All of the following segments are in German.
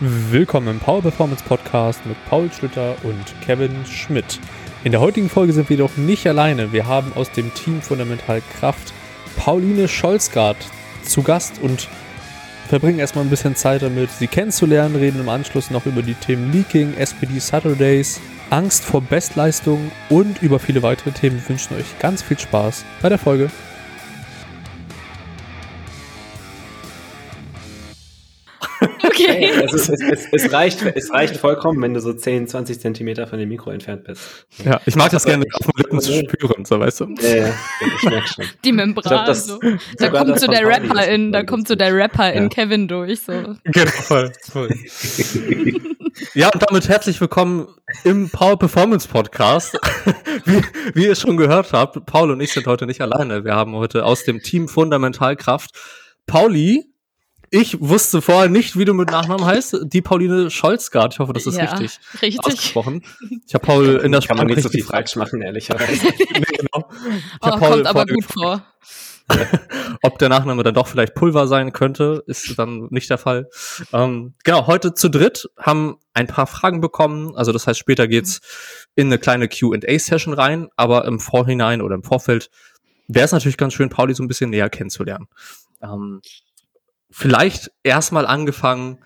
Willkommen im Power Performance Podcast mit Paul Schlüter und Kevin Schmidt. In der heutigen Folge sind wir jedoch nicht alleine. Wir haben aus dem Team Fundamental Kraft Pauline Scholzgart zu Gast und verbringen erstmal ein bisschen Zeit damit, sie kennenzulernen, reden im Anschluss noch über die Themen Leaking, SPD Saturdays, Angst vor Bestleistung und über viele weitere Themen. Wir wünschen euch ganz viel Spaß bei der Folge. Es, es, es, reicht, es reicht vollkommen, wenn du so 10, 20 Zentimeter von dem Mikro entfernt bist. Ja, ich mag das gerne auf dem Lippen zu spüren, so weißt du. Ja, ja, ich merke schon. Die Membran. Glaub, das, so. Da kommt so der Rapper in, da kommt so der Rapper in Kevin durch. So. Genau, voll. voll. ja, und damit herzlich willkommen im Power Performance Podcast. wie, wie ihr schon gehört habt, Paul und ich sind heute nicht alleine. Wir haben heute aus dem Team Fundamentalkraft Pauli ich wusste vorher nicht, wie du mit Nachnamen heißt. Die Pauline Scholzgart. Ich hoffe, das ist ja, richtig, richtig ausgesprochen. Ich habe Paul in der Sprache. Kann man nicht so viel falsch machen, ehrlicherweise. nee, genau. Ich oh, Paul kommt aber gut vor. Ob der Nachname dann doch vielleicht Pulver sein könnte, ist dann nicht der Fall. Ähm, genau, heute zu dritt haben ein paar Fragen bekommen. Also das heißt, später geht's in eine kleine Q&A-Session rein, aber im Vorhinein oder im Vorfeld wäre es natürlich ganz schön, Pauli so ein bisschen näher kennenzulernen. Ähm, vielleicht erstmal angefangen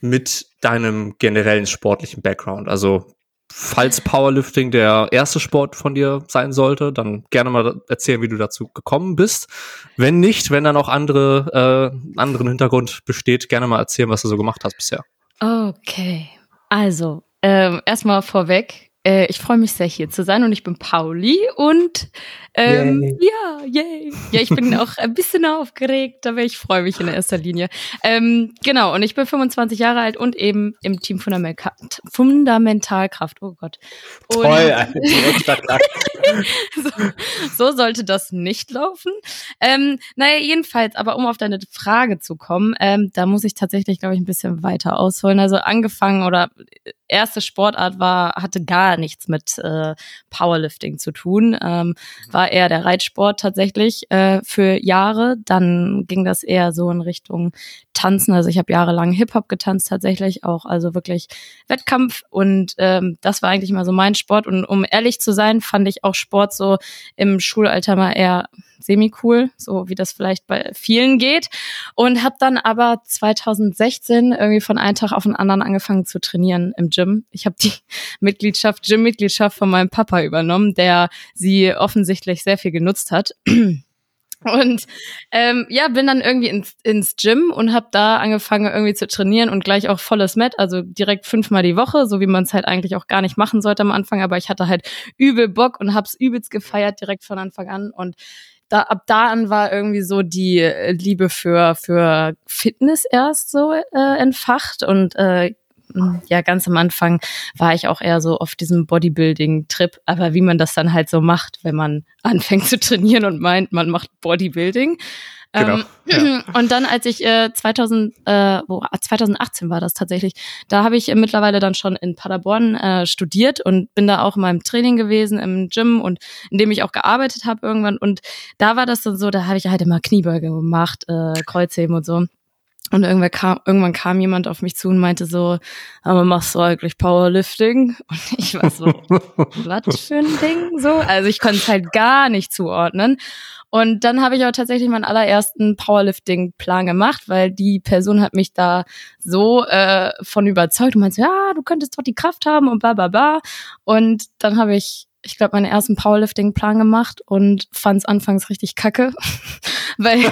mit deinem generellen sportlichen Background. Also falls Powerlifting der erste Sport von dir sein sollte, dann gerne mal erzählen, wie du dazu gekommen bist. Wenn nicht, wenn dann auch andere äh, anderen Hintergrund besteht, gerne mal erzählen, was du so gemacht hast bisher. Okay, also ähm, erstmal vorweg, äh, ich freue mich sehr, hier zu sein und ich bin Pauli und ähm, yay. ja, yay. Ja, ich bin auch ein bisschen aufgeregt, aber ich freue mich in erster Linie. Ähm, genau, und ich bin 25 Jahre alt und eben im Team Fundamental Fundamentalkraft. Oh Gott. Und Toll, so, so sollte das nicht laufen. Ähm, naja, jedenfalls, aber um auf deine Frage zu kommen, ähm, da muss ich tatsächlich, glaube ich, ein bisschen weiter ausholen. Also angefangen oder erste Sportart war, hatte gar nichts mit äh, Powerlifting zu tun. Ähm, war eher der Reitsport tatsächlich äh, für Jahre. Dann ging das eher so in Richtung Tanzen. Also ich habe jahrelang Hip-Hop getanzt tatsächlich auch, also wirklich Wettkampf. Und ähm, das war eigentlich mal so mein Sport. Und um ehrlich zu sein, fand ich auch Sport so im Schulalter mal eher semi-cool, so wie das vielleicht bei vielen geht. Und habe dann aber 2016 irgendwie von einem Tag auf den anderen angefangen zu trainieren im Gym. Ich habe die Mitgliedschaft, Gym-Mitgliedschaft von meinem Papa übernommen, der sie offensichtlich sehr viel genutzt hat. Und ähm, ja, bin dann irgendwie ins, ins Gym und habe da angefangen irgendwie zu trainieren und gleich auch volles Met, also direkt fünfmal die Woche, so wie man es halt eigentlich auch gar nicht machen sollte am Anfang. Aber ich hatte halt übel Bock und hab's übelst gefeiert direkt von Anfang an. Und da, ab da an war irgendwie so die äh, Liebe für, für Fitness erst so äh, entfacht und äh, ja, ganz am Anfang war ich auch eher so auf diesem Bodybuilding-Trip, aber wie man das dann halt so macht, wenn man anfängt zu trainieren und meint, man macht Bodybuilding. Genau, ähm, ja. Und dann, als ich äh, 2000, äh, wo, 2018 war das tatsächlich, da habe ich äh, mittlerweile dann schon in Paderborn äh, studiert und bin da auch in meinem Training gewesen im Gym und in dem ich auch gearbeitet habe irgendwann. Und da war das dann so, da habe ich halt immer Kniebeuge gemacht, äh, Kreuzheben und so. Und irgendwann kam, irgendwann kam jemand auf mich zu und meinte so, aber machst du eigentlich Powerlifting? Und ich war so, was für ein Ding? So, also ich konnte es halt gar nicht zuordnen. Und dann habe ich auch tatsächlich meinen allerersten Powerlifting-Plan gemacht, weil die Person hat mich da so äh, von überzeugt und meinte, ja, du könntest doch die Kraft haben und bla bla bla. Und dann habe ich ich glaube, meinen ersten Powerlifting-Plan gemacht und fand es anfangs richtig kacke. weil,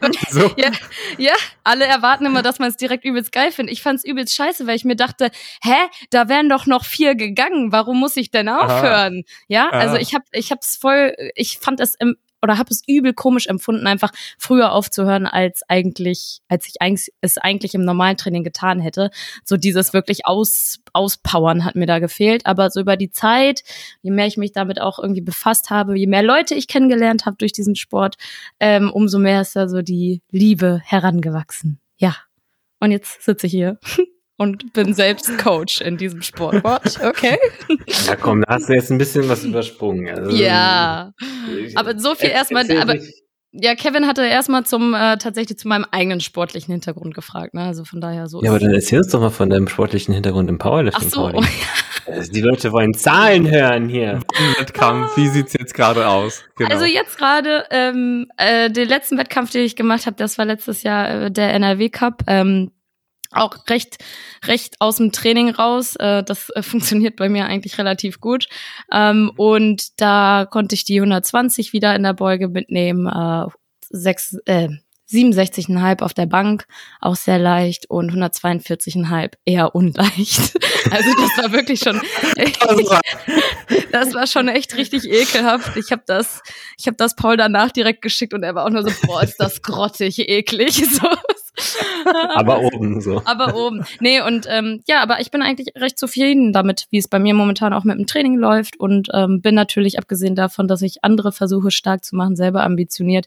weil so. ja, ja, alle erwarten immer, dass man es direkt übelst geil findet. Ich fand es übelst scheiße, weil ich mir dachte, hä, da wären doch noch vier gegangen. Warum muss ich denn aufhören? Aha. Ja, also ich habe ich hab's voll, ich fand es im, oder habe es übel komisch empfunden, einfach früher aufzuhören, als eigentlich, als ich eigentlich, es eigentlich im normalen Training getan hätte. So dieses wirklich aus, auspowern hat mir da gefehlt. Aber so über die Zeit, je mehr ich mich damit auch irgendwie befasst habe, je mehr Leute ich kennengelernt habe durch diesen Sport, ähm, umso mehr ist da so die Liebe herangewachsen. Ja. Und jetzt sitze ich hier. und bin selbst Coach in diesem Sportwort. Okay. Ja, komm, da hast du jetzt ein bisschen was übersprungen. Also, ja. aber so viel erstmal, aber ja, Kevin hatte erstmal zum äh, tatsächlich zu meinem eigenen sportlichen Hintergrund gefragt, ne? Also von daher so. Ja, aber dann erzähl uns doch mal von deinem sportlichen Hintergrund im Powerlifting. Ach so. Also die Leute wollen Zahlen hören hier. Wettkampf, wie sieht's jetzt gerade aus? Genau. Also jetzt gerade ähm, äh, den letzten Wettkampf, den ich gemacht habe, das war letztes Jahr äh, der NRW Cup. Ähm, auch recht recht aus dem Training raus. Äh, das äh, funktioniert bei mir eigentlich relativ gut. Ähm, und da konnte ich die 120 wieder in der Beuge mitnehmen. Äh, sechs, äh, 67,5 auf der Bank, auch sehr leicht und 142,5 eher unleicht. Also das war wirklich schon das war schon echt richtig ekelhaft. Ich habe das ich habe das Paul danach direkt geschickt und er war auch nur so boah, ist das grottig eklig so. Aber oben so. Aber oben. Nee, und ähm, ja, aber ich bin eigentlich recht zufrieden damit, wie es bei mir momentan auch mit dem Training läuft und ähm, bin natürlich, abgesehen davon, dass ich andere versuche stark zu machen, selber ambitioniert,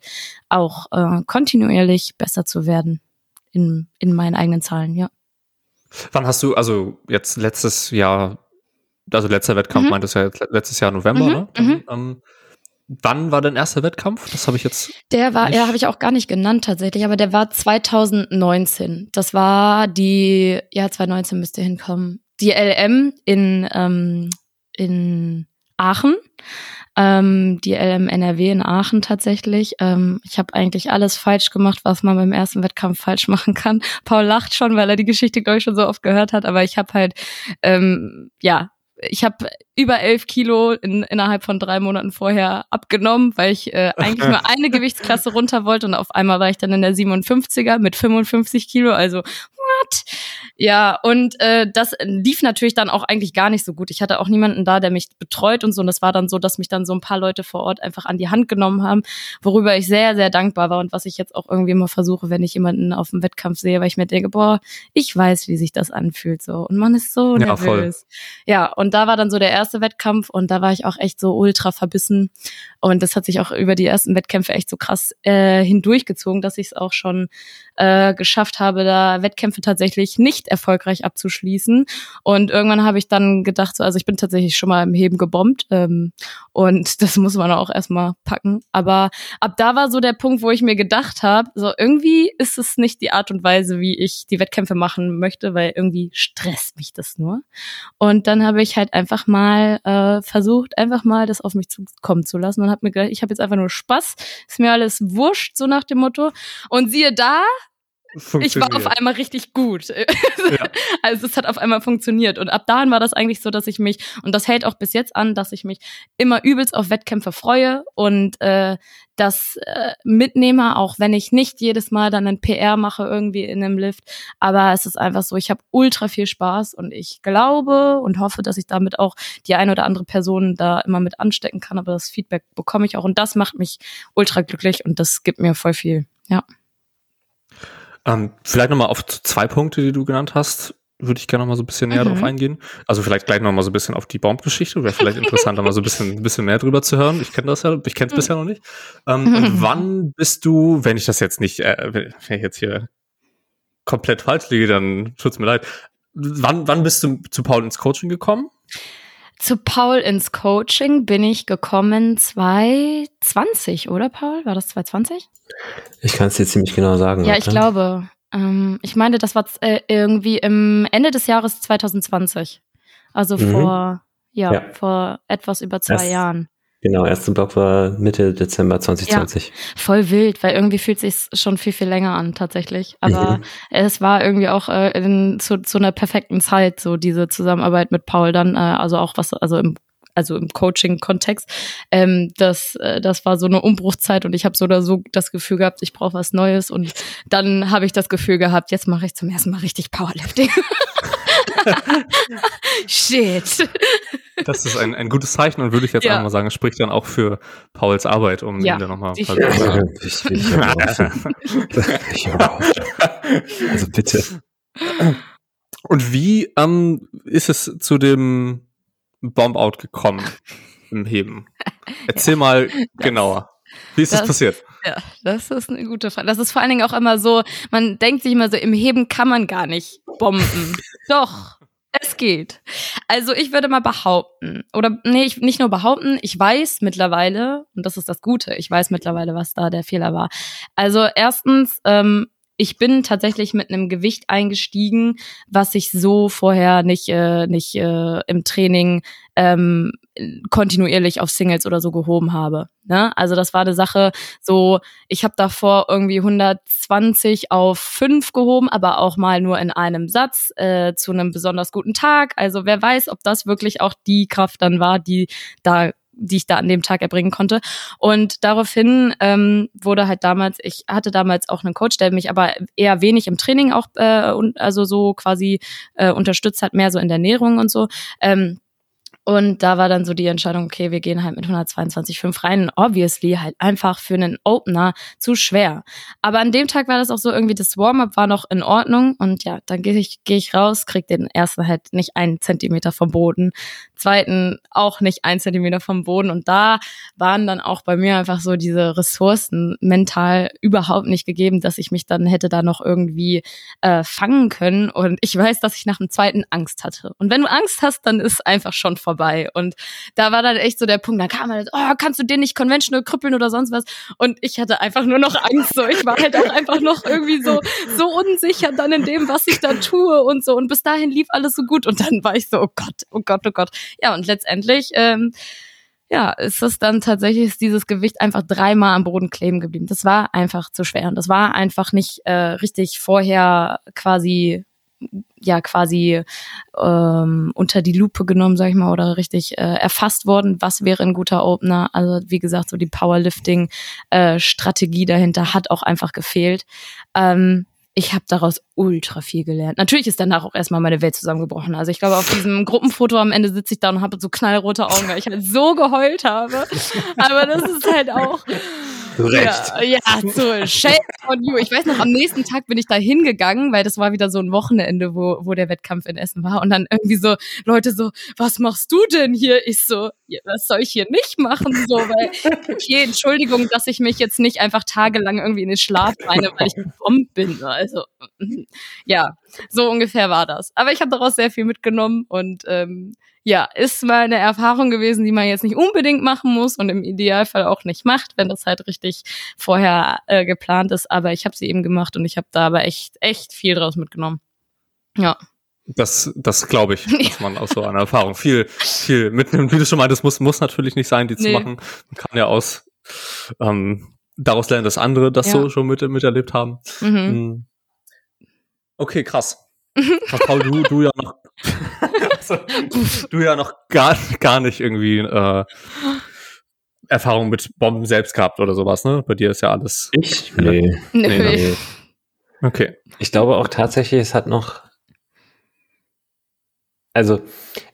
auch äh, kontinuierlich besser zu werden in, in meinen eigenen Zahlen, ja. Wann hast du, also jetzt letztes Jahr, also letzter Wettkampf Mhm. meintest du ja letztes Jahr November, Mhm, ne? mhm. Ähm, wann war dein erster Wettkampf? Das habe ich jetzt. Der war, ja, habe ich auch gar nicht genannt tatsächlich, aber der war 2019. Das war die, ja, 2019 müsste hinkommen. Die LM in, ähm, in Aachen. Ähm, die LM NRW in Aachen tatsächlich. Ähm, ich habe eigentlich alles falsch gemacht, was man beim ersten Wettkampf falsch machen kann. Paul lacht schon, weil er die Geschichte, glaube ich, schon so oft gehört hat, aber ich habe halt, ähm, ja, ich habe über elf Kilo in, innerhalb von drei Monaten vorher abgenommen, weil ich äh, eigentlich nur eine Gewichtsklasse runter wollte und auf einmal war ich dann in der 57er mit 55 Kilo, also what? Ja, und äh, das lief natürlich dann auch eigentlich gar nicht so gut. Ich hatte auch niemanden da, der mich betreut und so. Und das war dann so, dass mich dann so ein paar Leute vor Ort einfach an die Hand genommen haben, worüber ich sehr, sehr dankbar war und was ich jetzt auch irgendwie immer versuche, wenn ich jemanden auf dem Wettkampf sehe, weil ich mir denke, boah, ich weiß, wie sich das anfühlt so. Und man ist so Ja, voll. nervös. Ja, und da war dann so der erste Wettkampf und da war ich auch echt so ultra verbissen. Und das hat sich auch über die ersten Wettkämpfe echt so krass äh, hindurchgezogen, dass ich es auch schon äh, geschafft habe, da Wettkämpfe tatsächlich nicht erfolgreich abzuschließen. Und irgendwann habe ich dann gedacht, so, also ich bin tatsächlich schon mal im Heben gebombt ähm, und das muss man auch erstmal packen. Aber ab da war so der Punkt, wo ich mir gedacht habe, so irgendwie ist es nicht die Art und Weise, wie ich die Wettkämpfe machen möchte, weil irgendwie stresst mich das nur. Und dann habe ich halt einfach mal äh, versucht, einfach mal das auf mich zukommen zu lassen und habe mir gedacht, ich habe jetzt einfach nur Spaß, ist mir alles wurscht, so nach dem Motto. Und siehe da, ich war auf einmal richtig gut. Also es hat auf einmal funktioniert. Und ab dahin war das eigentlich so, dass ich mich, und das hält auch bis jetzt an, dass ich mich immer übelst auf Wettkämpfe freue und äh, das äh, mitnehme, auch wenn ich nicht jedes Mal dann ein PR mache irgendwie in einem Lift. Aber es ist einfach so, ich habe ultra viel Spaß und ich glaube und hoffe, dass ich damit auch die eine oder andere Person da immer mit anstecken kann. Aber das Feedback bekomme ich auch und das macht mich ultra glücklich und das gibt mir voll viel. Ja. Ähm, vielleicht nochmal auf zwei Punkte, die du genannt hast, würde ich gerne noch mal so ein bisschen näher Mhm. drauf eingehen. Also vielleicht gleich noch mal so ein bisschen auf die Baumgeschichte. Wäre vielleicht interessanter, mal so ein bisschen, ein bisschen mehr drüber zu hören. Ich kenne das ja, ich kenne es bisher noch nicht. Ähm, und wann bist du, wenn ich das jetzt nicht, äh, wenn wenn ich jetzt hier komplett falsch liege, dann tut's mir leid. Wann, wann bist du zu Paul ins Coaching gekommen? Zu Paul ins Coaching bin ich gekommen 2020, oder Paul? War das 2020? Ich kann es dir ziemlich genau sagen. Ja, ich glaube. Ähm, ich meine, das war äh, irgendwie im Ende des Jahres 2020. Also Mhm. vor, ja, Ja. vor etwas über zwei Das- Jahren. Genau, erster Block war Mitte Dezember 2020. Voll wild, weil irgendwie fühlt sich schon viel, viel länger an, tatsächlich. Aber Mhm. es war irgendwie auch äh, in, zu, zu einer perfekten Zeit, so diese Zusammenarbeit mit Paul dann, äh, also auch was, also im also im Coaching-Kontext, ähm, das, äh, das war so eine Umbruchzeit und ich habe so oder so das Gefühl gehabt, ich brauche was Neues und dann habe ich das Gefühl gehabt, jetzt mache ich zum ersten Mal richtig Powerlifting. Shit. Das ist ein, ein gutes Zeichen und würde ich jetzt Ja. einfach mal sagen, es spricht dann auch für Pauls Arbeit, um Ja, ihn da nochmal ich- Ich, ich, ich, ich, also bitte. Und wie ähm, ist es zu dem Bomb-Out gekommen im Heben? Erzähl mal genauer. Wie ist das, das- passiert? Ja, das ist eine gute Frage. Das ist vor allen Dingen auch immer so, man denkt sich immer so, im Heben kann man gar nicht bomben. Doch, es geht. Also ich würde mal behaupten, oder nee, ich, nicht nur behaupten, ich weiß mittlerweile, und das ist das Gute, ich weiß mittlerweile, was da der Fehler war. Also erstens, ähm, ich bin tatsächlich mit einem Gewicht eingestiegen, was ich so vorher nicht, äh, nicht äh, im Training ähm, kontinuierlich auf Singles oder so gehoben habe. Ne? Also das war eine Sache, so ich habe davor irgendwie 120 auf 5 gehoben, aber auch mal nur in einem Satz äh, zu einem besonders guten Tag. Also wer weiß, ob das wirklich auch die Kraft dann war, die da die ich da an dem Tag erbringen konnte. Und daraufhin ähm, wurde halt damals, ich hatte damals auch einen Coach, der mich aber eher wenig im Training auch, äh, und, also so quasi äh, unterstützt hat, mehr so in der Ernährung und so. Ähm, und da war dann so die Entscheidung, okay, wir gehen halt mit 122,5 rein. Obviously halt einfach für einen Opener zu schwer. Aber an dem Tag war das auch so irgendwie, das Warm-up war noch in Ordnung. Und ja, dann gehe ich, geh ich raus, krieg den ersten halt nicht einen Zentimeter vom Boden. Zweiten auch nicht einen Zentimeter vom Boden. Und da waren dann auch bei mir einfach so diese Ressourcen mental überhaupt nicht gegeben, dass ich mich dann hätte da noch irgendwie äh, fangen können. Und ich weiß, dass ich nach dem zweiten Angst hatte. Und wenn du Angst hast, dann ist einfach schon vorbei vorbei. Und da war dann echt so der Punkt, da kam halt, oh, kannst du den nicht conventional krüppeln oder sonst was? Und ich hatte einfach nur noch Angst. So, ich war halt auch einfach noch irgendwie so, so unsicher dann in dem, was ich da tue und so. Und bis dahin lief alles so gut. Und dann war ich so, oh Gott, oh Gott, oh Gott. Ja, und letztendlich, ähm, ja, ist es dann tatsächlich dieses Gewicht einfach dreimal am Boden kleben geblieben. Das war einfach zu schwer und das war einfach nicht äh, richtig vorher quasi ja quasi ähm, unter die Lupe genommen, sag ich mal, oder richtig äh, erfasst worden, was wäre ein guter Opener. Also wie gesagt, so die Powerlifting-Strategie äh, dahinter hat auch einfach gefehlt. Ähm, ich habe daraus ultra viel gelernt. Natürlich ist danach auch erstmal meine Welt zusammengebrochen. Also ich glaube, auf diesem Gruppenfoto am Ende sitze ich da und habe so knallrote Augen, weil ich halt so geheult habe. Aber das ist halt auch zu Recht. Ja, ja so shame on you. Ich weiß noch, am nächsten Tag bin ich da hingegangen, weil das war wieder so ein Wochenende, wo, wo der Wettkampf in Essen war. Und dann irgendwie so Leute so, was machst du denn hier? Ich so, was soll ich hier nicht machen? So, weil, okay, Entschuldigung, dass ich mich jetzt nicht einfach tagelang irgendwie in den Schlaf weine, weil ich gebombt bin. Also, ja, so ungefähr war das. Aber ich habe daraus sehr viel mitgenommen und ähm, ja, ist mal eine Erfahrung gewesen, die man jetzt nicht unbedingt machen muss und im Idealfall auch nicht macht, wenn das halt richtig vorher äh, geplant ist. Aber ich habe sie eben gemacht und ich habe da aber echt, echt viel draus mitgenommen. Ja. Das, das glaube ich, dass man aus so einer Erfahrung viel, viel mitnimmt. Wie du schon meintest, muss, muss natürlich nicht sein, die nee. zu machen. Man kann ja aus ähm, daraus lernen, dass andere das ja. so schon mit, miterlebt haben. Mhm. Okay, krass. Paul, du, du ja noch also, du ja noch gar, gar nicht irgendwie äh, Erfahrung mit Bomben selbst gehabt oder sowas, ne? Bei dir ist ja alles. Ich? Nee. nee. nee. Okay. Ich glaube auch tatsächlich, es hat noch. Also,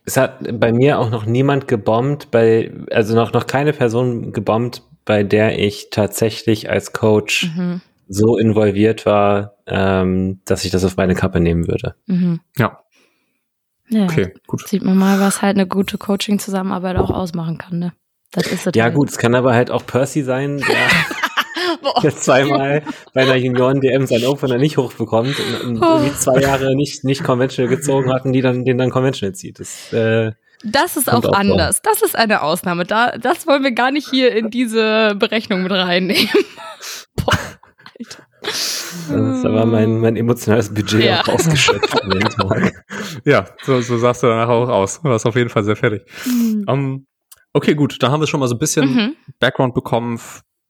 es hat bei mir auch noch niemand gebombt, bei, also noch, noch keine Person gebombt, bei der ich tatsächlich als Coach mhm. So involviert war, ähm, dass ich das auf meine Kappe nehmen würde. Mhm. Ja. Ja, okay, gut. Sieht man mal, was halt eine gute Coaching-Zusammenarbeit auch ausmachen kann, ne? Das ist es ja, gut, es kann aber halt auch Percy sein, der, der zweimal bei einer Junioren-DM sein Opener nicht hochbekommt und, und irgendwie zwei Jahre nicht, nicht conventional gezogen hat und die dann, den dann conventional zieht. Das, äh, das ist auch, auch anders. Vor. Das ist eine Ausnahme. Da, das wollen wir gar nicht hier in diese Berechnung mit reinnehmen. Boah, Alter. Das war mein, mein emotionales Budget ja. auch ausgeschöpft an dem Tag. Ja, so, so sahst du danach auch aus. Du warst auf jeden Fall sehr fertig. Mhm. Um, ähm, okay, gut, da haben wir schon mal so ein bisschen mhm. Background bekommen,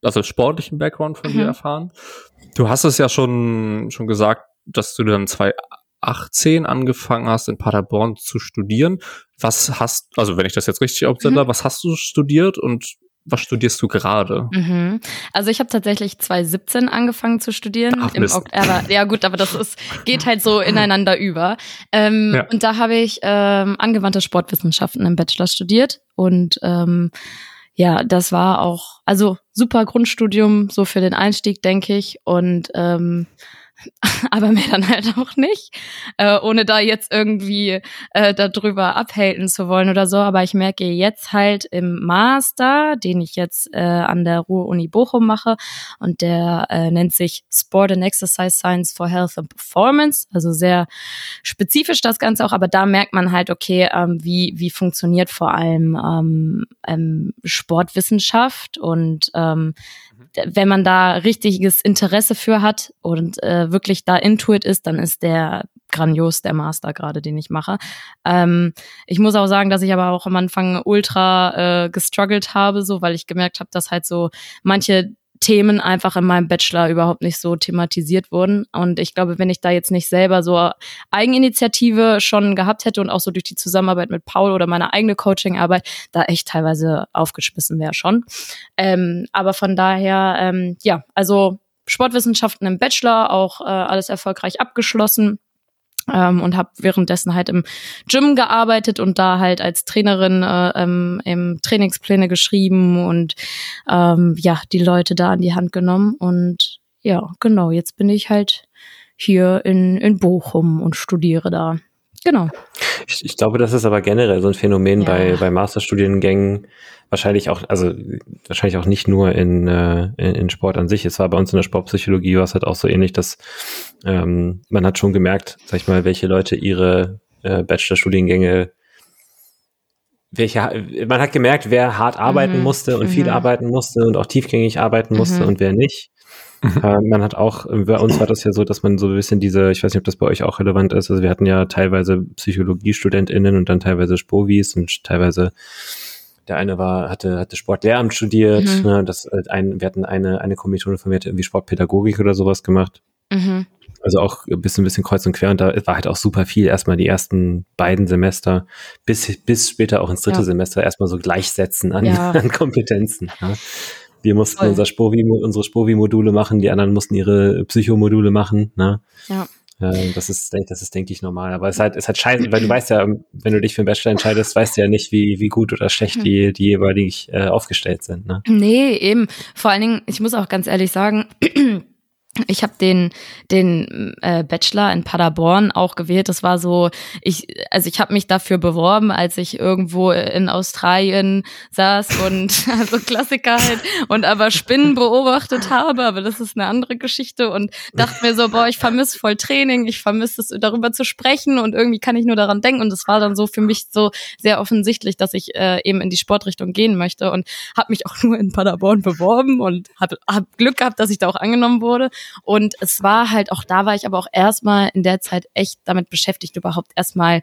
also sportlichen Background von mhm. dir erfahren. Du hast es ja schon, schon gesagt, dass du dann 2018 angefangen hast, in Paderborn zu studieren. Was hast, also wenn ich das jetzt richtig observiere, mhm. was hast du studiert und was studierst du gerade? Mhm. Also ich habe tatsächlich 2017 angefangen zu studieren. Ach, im aber, ja gut, aber das ist, geht halt so ineinander über. Ähm, ja. Und da habe ich ähm, angewandte Sportwissenschaften im Bachelor studiert. Und ähm, ja, das war auch, also super Grundstudium, so für den Einstieg, denke ich. Und ähm, aber mehr dann halt auch nicht, äh, ohne da jetzt irgendwie äh, darüber abhalten zu wollen oder so. Aber ich merke jetzt halt im Master, den ich jetzt äh, an der Ruhr-Uni Bochum mache und der äh, nennt sich Sport and Exercise Science for Health and Performance, also sehr spezifisch das Ganze auch, aber da merkt man halt, okay, ähm, wie, wie funktioniert vor allem ähm, ähm, Sportwissenschaft und ähm, wenn man da richtiges Interesse für hat und äh, wirklich da Intuit ist, dann ist der grandios, der Master gerade, den ich mache. Ähm, ich muss auch sagen, dass ich aber auch am Anfang ultra äh, gestruggelt habe, so weil ich gemerkt habe, dass halt so manche Themen einfach in meinem Bachelor überhaupt nicht so thematisiert wurden. Und ich glaube, wenn ich da jetzt nicht selber so Eigeninitiative schon gehabt hätte und auch so durch die Zusammenarbeit mit Paul oder meine eigene Coachingarbeit, da echt teilweise aufgeschmissen wäre schon. Ähm, aber von daher, ähm, ja, also Sportwissenschaften im Bachelor, auch äh, alles erfolgreich abgeschlossen ähm, und habe währenddessen halt im Gym gearbeitet und da halt als Trainerin äh, ähm, im Trainingspläne geschrieben und ähm, ja, die Leute da an die Hand genommen. Und ja, genau, jetzt bin ich halt hier in, in Bochum und studiere da. Genau. Ich, ich glaube, das ist aber generell so ein Phänomen ja. bei, bei Masterstudiengängen, wahrscheinlich auch, also wahrscheinlich auch nicht nur in, äh, in, in Sport an sich. Es war bei uns in der Sportpsychologie war es halt auch so ähnlich, dass ähm, man hat schon gemerkt, sag ich mal, welche Leute ihre äh, Bachelorstudiengänge welche, man hat gemerkt, wer hart arbeiten mhm. musste und mhm. viel arbeiten musste und auch tiefgängig arbeiten musste mhm. und wer nicht. Mhm. Äh, man hat auch, bei uns war das ja so, dass man so ein bisschen diese, ich weiß nicht, ob das bei euch auch relevant ist, also wir hatten ja teilweise PsychologiestudentInnen und dann teilweise Spovis und teilweise der eine war, hatte, hatte Sportlehramt studiert, mhm. ne, das, äh, ein, wir hatten eine, eine Kommilitone von mir, hatte irgendwie Sportpädagogik oder sowas gemacht. Mhm. Also auch ein bisschen, ein bisschen kreuz und quer und da war halt auch super viel. Erstmal die ersten beiden Semester bis, bis später auch ins dritte ja. Semester erstmal so gleichsetzen an, ja. an Kompetenzen. Ja. Wir mussten unser Spovi, unsere Spovi-Module machen, die anderen mussten ihre Psychomodule machen. Ne? Ja. Äh, das ist, das ist, denke ich, normal. Aber es ist halt, es ist halt scheiße, weil du weißt ja, wenn du dich für einen Bachelor entscheidest, weißt du ja nicht, wie, wie gut oder schlecht die, die jeweilig äh, aufgestellt sind. Ne? Nee, eben. Vor allen Dingen, ich muss auch ganz ehrlich sagen, ich habe den den äh, Bachelor in Paderborn auch gewählt. Das war so, ich also ich habe mich dafür beworben, als ich irgendwo in Australien saß und also Klassiker halt und aber Spinnen beobachtet habe, aber das ist eine andere Geschichte und dachte mir so, boah, ich vermisse voll Training, ich vermisse es darüber zu sprechen und irgendwie kann ich nur daran denken und es war dann so für mich so sehr offensichtlich, dass ich äh, eben in die Sportrichtung gehen möchte und habe mich auch nur in Paderborn beworben und habe hab Glück gehabt, dass ich da auch angenommen wurde und es war halt auch, da war ich aber auch erstmal in der Zeit echt damit beschäftigt, überhaupt erstmal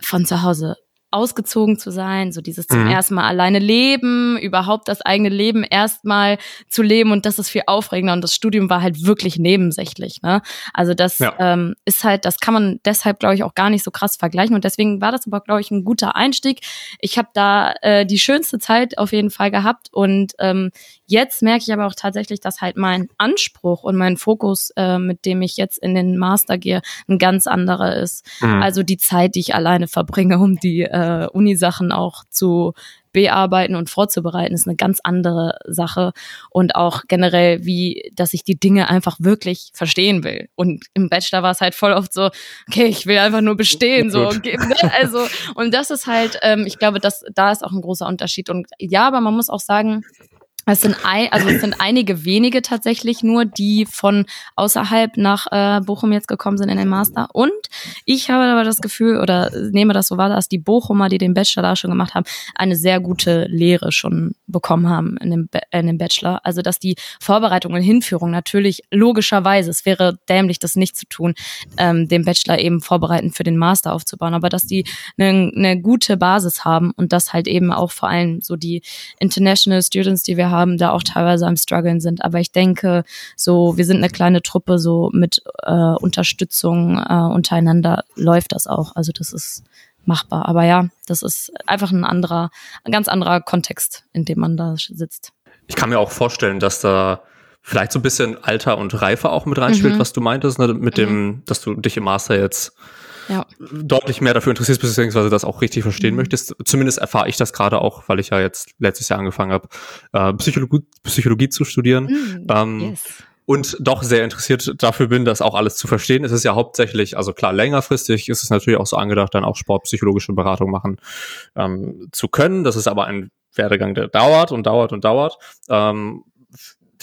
von zu Hause ausgezogen zu sein, so dieses zum mhm. ersten Mal alleine leben, überhaupt das eigene Leben erstmal zu leben und das ist viel aufregender und das Studium war halt wirklich nebensächlich. Ne? Also das ja. ähm, ist halt, das kann man deshalb glaube ich auch gar nicht so krass vergleichen und deswegen war das aber glaube ich ein guter Einstieg. Ich habe da äh, die schönste Zeit auf jeden Fall gehabt und ähm, jetzt merke ich aber auch tatsächlich, dass halt mein Anspruch und mein Fokus, äh, mit dem ich jetzt in den Master gehe, ein ganz anderer ist. Mhm. Also die Zeit, die ich alleine verbringe, um die äh, Unisachen auch zu bearbeiten und vorzubereiten, ist eine ganz andere Sache. Und auch generell, wie, dass ich die Dinge einfach wirklich verstehen will. Und im Bachelor war es halt voll oft so, okay, ich will einfach nur bestehen, so, okay, ne? also, und das ist halt, ähm, ich glaube, dass, da ist auch ein großer Unterschied. Und ja, aber man muss auch sagen, es sind, ein, also es sind einige wenige tatsächlich nur, die von außerhalb nach äh, Bochum jetzt gekommen sind in den Master. Und ich habe aber das Gefühl oder nehme das so wahr, dass die Bochumer, die den Bachelor da schon gemacht haben, eine sehr gute Lehre schon bekommen haben in dem, in dem Bachelor. Also dass die Vorbereitung und Hinführung natürlich logischerweise, es wäre dämlich, das nicht zu tun, ähm, den Bachelor eben vorbereiten für den Master aufzubauen, aber dass die eine, eine gute Basis haben und dass halt eben auch vor allem so die International Students, die wir haben, haben, da auch teilweise am struggeln sind. Aber ich denke, so, wir sind eine kleine Truppe, so mit äh, Unterstützung äh, untereinander läuft das auch. Also das ist machbar. Aber ja, das ist einfach ein anderer, ein ganz anderer Kontext, in dem man da sitzt. Ich kann mir auch vorstellen, dass da vielleicht so ein bisschen Alter und Reife auch mit reinspielt, mhm. was du meintest, ne, mit dem, mhm. dass du dich im Master jetzt ja. deutlich mehr dafür interessierst, beziehungsweise das auch richtig verstehen mhm. möchtest. Zumindest erfahre ich das gerade auch, weil ich ja jetzt letztes Jahr angefangen habe, äh, Psychologie, Psychologie zu studieren. Mhm. Ähm, yes. und doch sehr interessiert dafür bin, das auch alles zu verstehen. Es ist ja hauptsächlich, also klar, längerfristig ist es natürlich auch so angedacht, dann auch sportpsychologische Beratung machen ähm, zu können. Das ist aber ein Werdegang, der dauert und dauert und dauert. Ähm,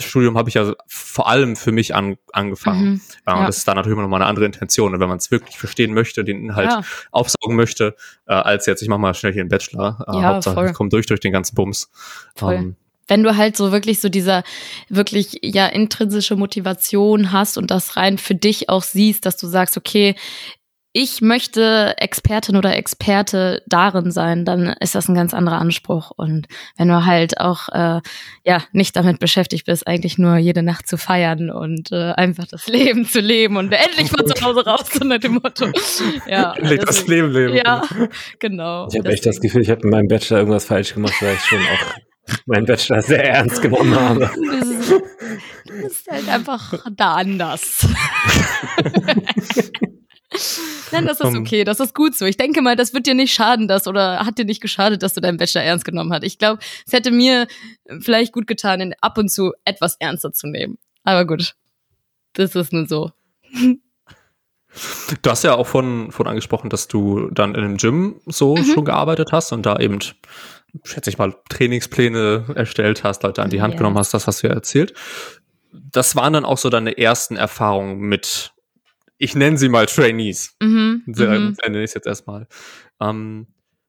das Studium habe ich ja vor allem für mich an, angefangen. Mhm, ja. Und das ist da natürlich immer noch mal eine andere Intention. Und wenn man es wirklich verstehen möchte, den Inhalt ja. aufsaugen möchte, äh, als jetzt, ich mache mal schnell hier einen Bachelor. Äh, ja, Hauptsache, voll. ich komme durch durch den ganzen Bums. Voll. Ähm, wenn du halt so wirklich so dieser wirklich ja intrinsische Motivation hast und das rein für dich auch siehst, dass du sagst, okay, ich möchte Expertin oder Experte darin sein, dann ist das ein ganz anderer Anspruch. Und wenn du halt auch äh, ja nicht damit beschäftigt bist, eigentlich nur jede Nacht zu feiern und äh, einfach das Leben zu leben und endlich mal zu Hause raus, so nach dem Motto. Ja, endlich das Leben leben. Ja, genau. Ich habe echt das Gefühl, ich habe in meinem Bachelor irgendwas falsch gemacht, weil ich schon auch meinen Bachelor sehr ernst genommen habe. Du bist halt einfach da anders. Nein, das ist okay, das ist gut so. Ich denke mal, das wird dir nicht schaden, dass oder hat dir nicht geschadet, dass du deinen Bachelor ernst genommen hast. Ich glaube, es hätte mir vielleicht gut getan, ihn ab und zu etwas ernster zu nehmen. Aber gut, das ist nun so. Du hast ja auch von, von angesprochen, dass du dann in einem Gym so mhm. schon gearbeitet hast und da eben, schätze ich mal, Trainingspläne erstellt hast, Leute an die Hand ja. genommen hast, das hast du ja erzählt. Das waren dann auch so deine ersten Erfahrungen mit ich nenne sie mal Trainees. Mhm, so, mhm. nenne ich es jetzt erstmal. Ähm,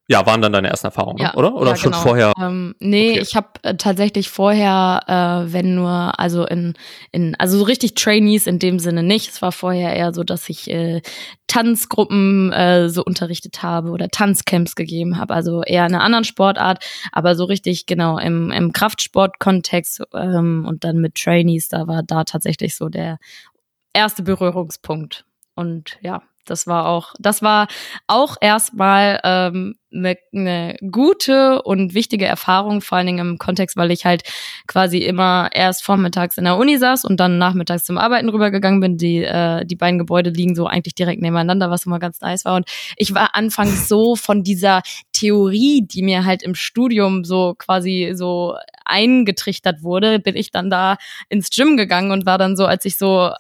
ja, waren dann deine ersten Erfahrungen, ja, oder? Oder ja, schon genau. vorher? Ähm, nee, okay. ich habe äh, tatsächlich vorher, äh, wenn nur, also in, in, also so richtig Trainees in dem Sinne nicht. Es war vorher eher so, dass ich äh, Tanzgruppen äh, so unterrichtet habe oder Tanzcamps gegeben habe, also eher in einer anderen Sportart, aber so richtig genau im, im Kraftsport-Kontext ähm, und dann mit Trainees, da war da tatsächlich so der erste Berührungspunkt. Und ja, das war auch, das war auch erstmal ähm, eine, eine gute und wichtige Erfahrung, vor allen Dingen im Kontext, weil ich halt quasi immer erst vormittags in der Uni saß und dann nachmittags zum Arbeiten rübergegangen bin. Die, äh, die beiden Gebäude liegen so eigentlich direkt nebeneinander, was immer ganz nice war. Und ich war anfangs so von dieser Theorie, die mir halt im Studium so quasi so eingetrichtert wurde, bin ich dann da ins Gym gegangen und war dann so, als ich so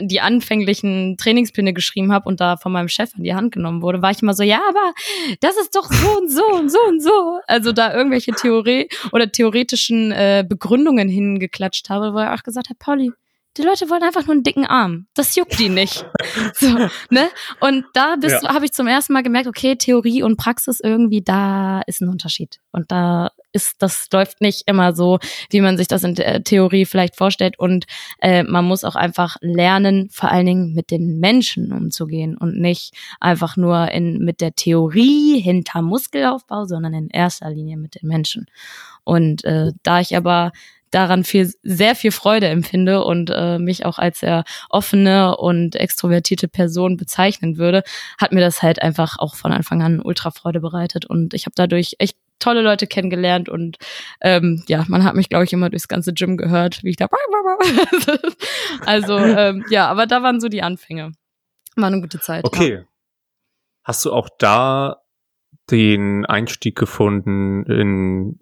die anfänglichen Trainingspläne geschrieben habe und da von meinem Chef an die Hand genommen wurde, war ich immer so, ja, aber das ist doch so und so und so und so. Also da irgendwelche Theorie oder theoretischen äh, Begründungen hingeklatscht habe, wo er auch gesagt hat, Pauli, die Leute wollen einfach nur einen dicken Arm. Das juckt die nicht. so, ne? Und da ja. habe ich zum ersten Mal gemerkt, okay, Theorie und Praxis irgendwie, da ist ein Unterschied. Und da ist, das läuft nicht immer so, wie man sich das in der Theorie vielleicht vorstellt. Und äh, man muss auch einfach lernen, vor allen Dingen mit den Menschen umzugehen und nicht einfach nur in, mit der Theorie hinter Muskelaufbau, sondern in erster Linie mit den Menschen. Und äh, da ich aber daran viel, sehr viel Freude empfinde und äh, mich auch als sehr offene und extrovertierte Person bezeichnen würde, hat mir das halt einfach auch von Anfang an ultra Freude bereitet und ich habe dadurch echt tolle Leute kennengelernt und ähm, ja, man hat mich, glaube ich, immer durchs ganze Gym gehört, wie ich da also ähm, ja, aber da waren so die Anfänge. War eine gute Zeit. Okay. Ja. Hast du auch da den Einstieg gefunden in,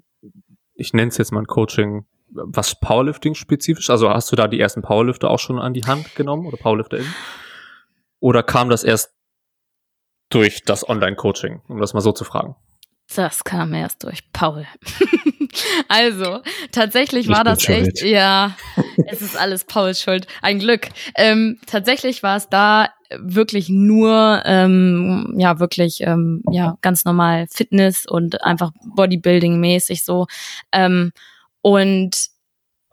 ich nenne es jetzt mal ein Coaching, was Powerlifting spezifisch? Also hast du da die ersten Powerlifter auch schon an die Hand genommen oder PowerlifterInnen? Oder kam das erst durch das Online-Coaching, um das mal so zu fragen? Das kam erst durch Paul. also, tatsächlich war das echt, schuld. ja, es ist alles Pauls Schuld. Ein Glück. Ähm, tatsächlich war es da wirklich nur, ähm, ja, wirklich, ähm, ja, ganz normal Fitness und einfach Bodybuilding-mäßig so. Ähm, und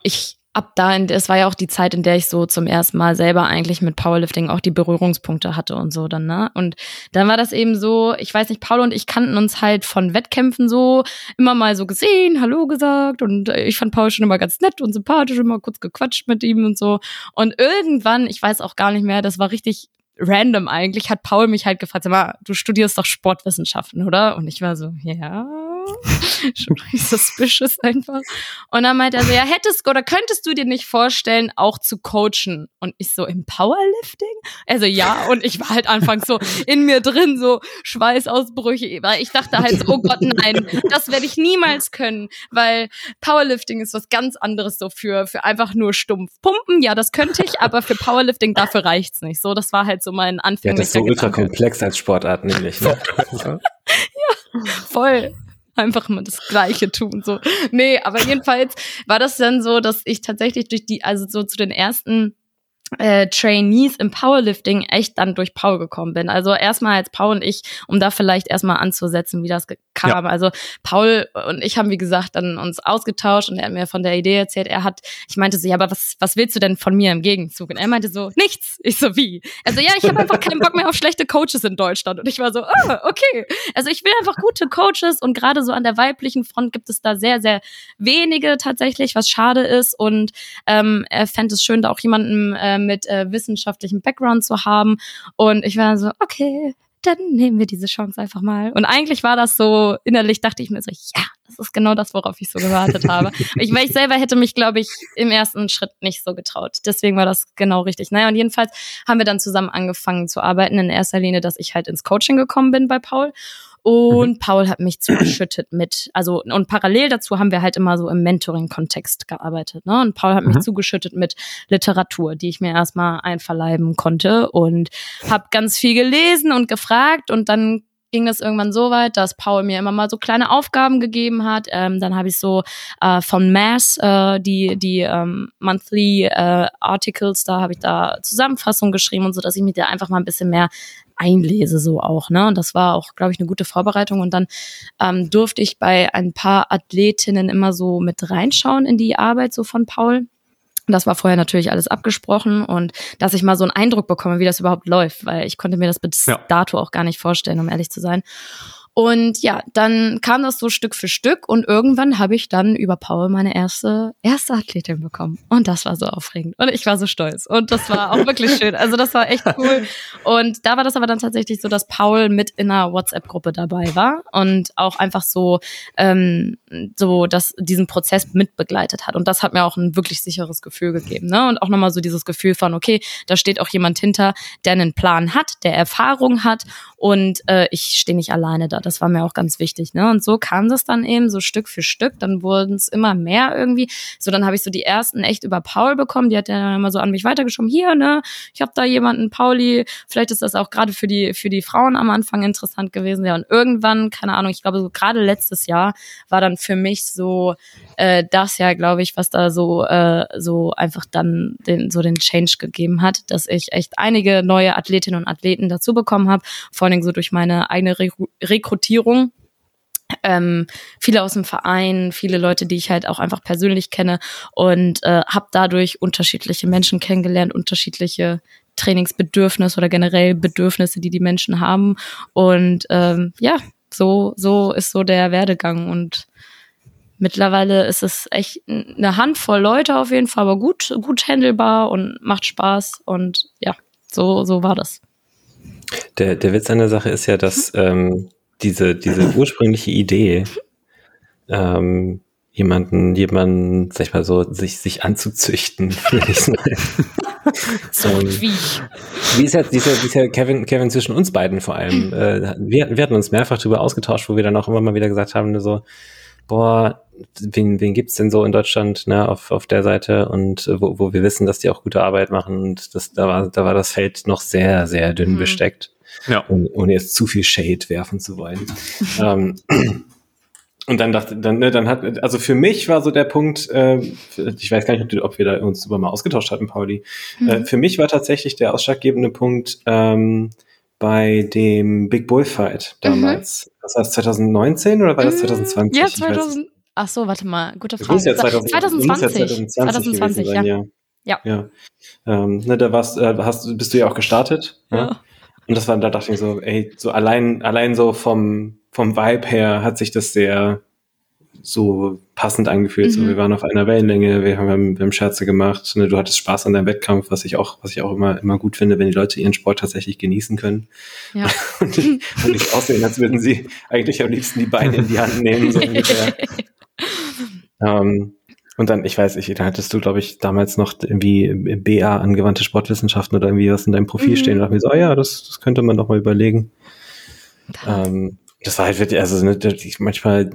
ich ab da, in, es war ja auch die Zeit, in der ich so zum ersten Mal selber eigentlich mit Powerlifting auch die Berührungspunkte hatte und so dann, ne? Und dann war das eben so, ich weiß nicht, Paul und ich kannten uns halt von Wettkämpfen so, immer mal so gesehen, Hallo gesagt und ich fand Paul schon immer ganz nett und sympathisch, immer kurz gequatscht mit ihm und so. Und irgendwann, ich weiß auch gar nicht mehr, das war richtig random eigentlich, hat Paul mich halt gefragt, sag mal, du studierst doch Sportwissenschaften, oder? Und ich war so, ja schon suspicious einfach. Und dann meinte er so, ja, hättest oder könntest du dir nicht vorstellen, auch zu coachen? Und ich so, im Powerlifting? Also ja, und ich war halt anfangs so in mir drin, so Schweißausbrüche, weil ich dachte halt so, oh Gott, nein, das werde ich niemals können, weil Powerlifting ist was ganz anderes so für, für einfach nur stumpf pumpen. Ja, das könnte ich, aber für Powerlifting, dafür reicht's nicht. So, das war halt so mein Anfang. Ja, das ist so ultra komplex als Sportart nämlich. Ne? ja, voll einfach mal das Gleiche tun. So. Nee, aber jedenfalls war das dann so, dass ich tatsächlich durch die, also so zu den ersten äh, Trainees im Powerlifting echt dann durch Paul gekommen bin. Also erstmal als Paul und ich, um da vielleicht erstmal anzusetzen, wie das kam. Ja. Also Paul und ich haben, wie gesagt, dann uns ausgetauscht und er hat mir von der Idee erzählt. Er hat, ich meinte so, ja, aber was, was willst du denn von mir im Gegenzug? Und er meinte so, nichts. Ich so, wie? Also ja, ich habe einfach keinen Bock mehr auf schlechte Coaches in Deutschland. Und ich war so, ah, okay. Also ich will einfach gute Coaches und gerade so an der weiblichen Front gibt es da sehr, sehr wenige tatsächlich, was schade ist. Und ähm, er fände es schön, da auch jemanden äh, mit äh, wissenschaftlichem Background zu haben. Und ich war so, okay, dann nehmen wir diese Chance einfach mal. Und eigentlich war das so, innerlich dachte ich mir so, ja, das ist genau das, worauf ich so gewartet habe. Ich, weil ich selber hätte mich, glaube ich, im ersten Schritt nicht so getraut. Deswegen war das genau richtig. Naja, und jedenfalls haben wir dann zusammen angefangen zu arbeiten. In erster Linie, dass ich halt ins Coaching gekommen bin bei Paul. Und mhm. Paul hat mich zugeschüttet mit, also und parallel dazu haben wir halt immer so im Mentoring-Kontext gearbeitet. Ne? Und Paul hat mhm. mich zugeschüttet mit Literatur, die ich mir erstmal einverleiben konnte und habe ganz viel gelesen und gefragt und dann ging das irgendwann so weit, dass Paul mir immer mal so kleine Aufgaben gegeben hat. Ähm, dann habe ich so äh, von Mass äh, die die ähm, monthly äh, Articles, da habe ich da Zusammenfassung geschrieben und so, dass ich mich da einfach mal ein bisschen mehr einlese so auch. Ne? Und das war auch, glaube ich, eine gute Vorbereitung. Und dann ähm, durfte ich bei ein paar Athletinnen immer so mit reinschauen in die Arbeit so von Paul. Das war vorher natürlich alles abgesprochen und dass ich mal so einen Eindruck bekomme, wie das überhaupt läuft, weil ich konnte mir das bis ja. dato auch gar nicht vorstellen, um ehrlich zu sein. Und ja, dann kam das so Stück für Stück und irgendwann habe ich dann über Paul meine erste erste Athletin bekommen und das war so aufregend und ich war so stolz und das war auch wirklich schön. Also das war echt cool und da war das aber dann tatsächlich so, dass Paul mit in einer WhatsApp-Gruppe dabei war und auch einfach so ähm, so dass diesen Prozess mitbegleitet hat und das hat mir auch ein wirklich sicheres Gefühl gegeben, ne? Und auch nochmal so dieses Gefühl von okay, da steht auch jemand hinter, der einen Plan hat, der Erfahrung hat und äh, ich stehe nicht alleine da das war mir auch ganz wichtig. Ne? Und so kam das dann eben so Stück für Stück. Dann wurden es immer mehr irgendwie. So, dann habe ich so die ersten echt über Paul bekommen. Die hat ja immer so an mich weitergeschoben. Hier, ne, ich habe da jemanden, Pauli. Vielleicht ist das auch gerade für die für die Frauen am Anfang interessant gewesen. Ja, und irgendwann, keine Ahnung, ich glaube so gerade letztes Jahr war dann für mich so äh, das ja, glaube ich, was da so äh, so einfach dann den so den Change gegeben hat, dass ich echt einige neue Athletinnen und Athleten dazu bekommen habe. Vor allen Dingen so durch meine eigene Re Rekrutierung. Ähm, viele aus dem Verein, viele Leute, die ich halt auch einfach persönlich kenne und äh, habe dadurch unterschiedliche Menschen kennengelernt, unterschiedliche Trainingsbedürfnisse oder generell Bedürfnisse, die die Menschen haben und ähm, ja, so so ist so der Werdegang. Und mittlerweile ist es echt eine Handvoll Leute auf jeden Fall, aber gut gut handelbar und macht Spaß. Und ja, so so war das. Der der Witz an der Sache ist ja, dass ähm, diese, diese ursprüngliche Idee, ähm, jemanden, jemanden, sag ich mal so, sich, sich anzuzüchten, würde ich sagen. so, wie? Wie ist jetzt dieser, dieser Kevin, Kevin zwischen uns beiden vor allem? Äh, wir, wir hatten uns mehrfach darüber ausgetauscht, wo wir dann auch immer mal wieder gesagt haben, so, boah, wen, wen gibt's denn so in Deutschland, ne, auf, auf der Seite und äh, wo, wo wir wissen, dass die auch gute Arbeit machen und das, da war, da war das Feld noch sehr, sehr dünn mhm. besteckt. Ja. Ohne, ohne jetzt zu viel Shade werfen zu wollen. ähm, und dann dachte, dann, ne, dann hat, also für mich war so der Punkt, äh, ich weiß gar nicht, ob wir da uns über mal ausgetauscht hatten, Pauli. Mhm. Äh, für mich war tatsächlich der ausschlaggebende Punkt ähm, bei dem Big Bullfight damals. Mhm. Das war das 2019 oder war das 2020? Mhm. Ja, 2000. Ach so, warte mal, gute Frage. Ja 2020, 2020, 2020, 2020 ja. ja. Ja. ja. Ähm, ne, da warst, äh, hast, bist du ja auch gestartet. Ja. ja. Und das war, da dachte ich so, ey, so allein, allein so vom, vom Vibe her hat sich das sehr, so passend angefühlt. Mhm. So, wir waren auf einer Wellenlänge, wir haben, wir haben Scherze gemacht. Ne? Du hattest Spaß an deinem Wettkampf, was ich auch, was ich auch immer, immer gut finde, wenn die Leute ihren Sport tatsächlich genießen können. Ja. und, und nicht aussehen, als würden sie eigentlich am liebsten die Beine in die Hand nehmen, so ungefähr. ähm, und dann, ich weiß, ich, da hattest du, glaube ich, damals noch irgendwie BA angewandte Sportwissenschaften oder irgendwie was in deinem Profil mhm. stehen. Und dachte mir so, oh ja, das, das könnte man doch mal überlegen. Ähm, das war halt wirklich, also ne, ich manchmal,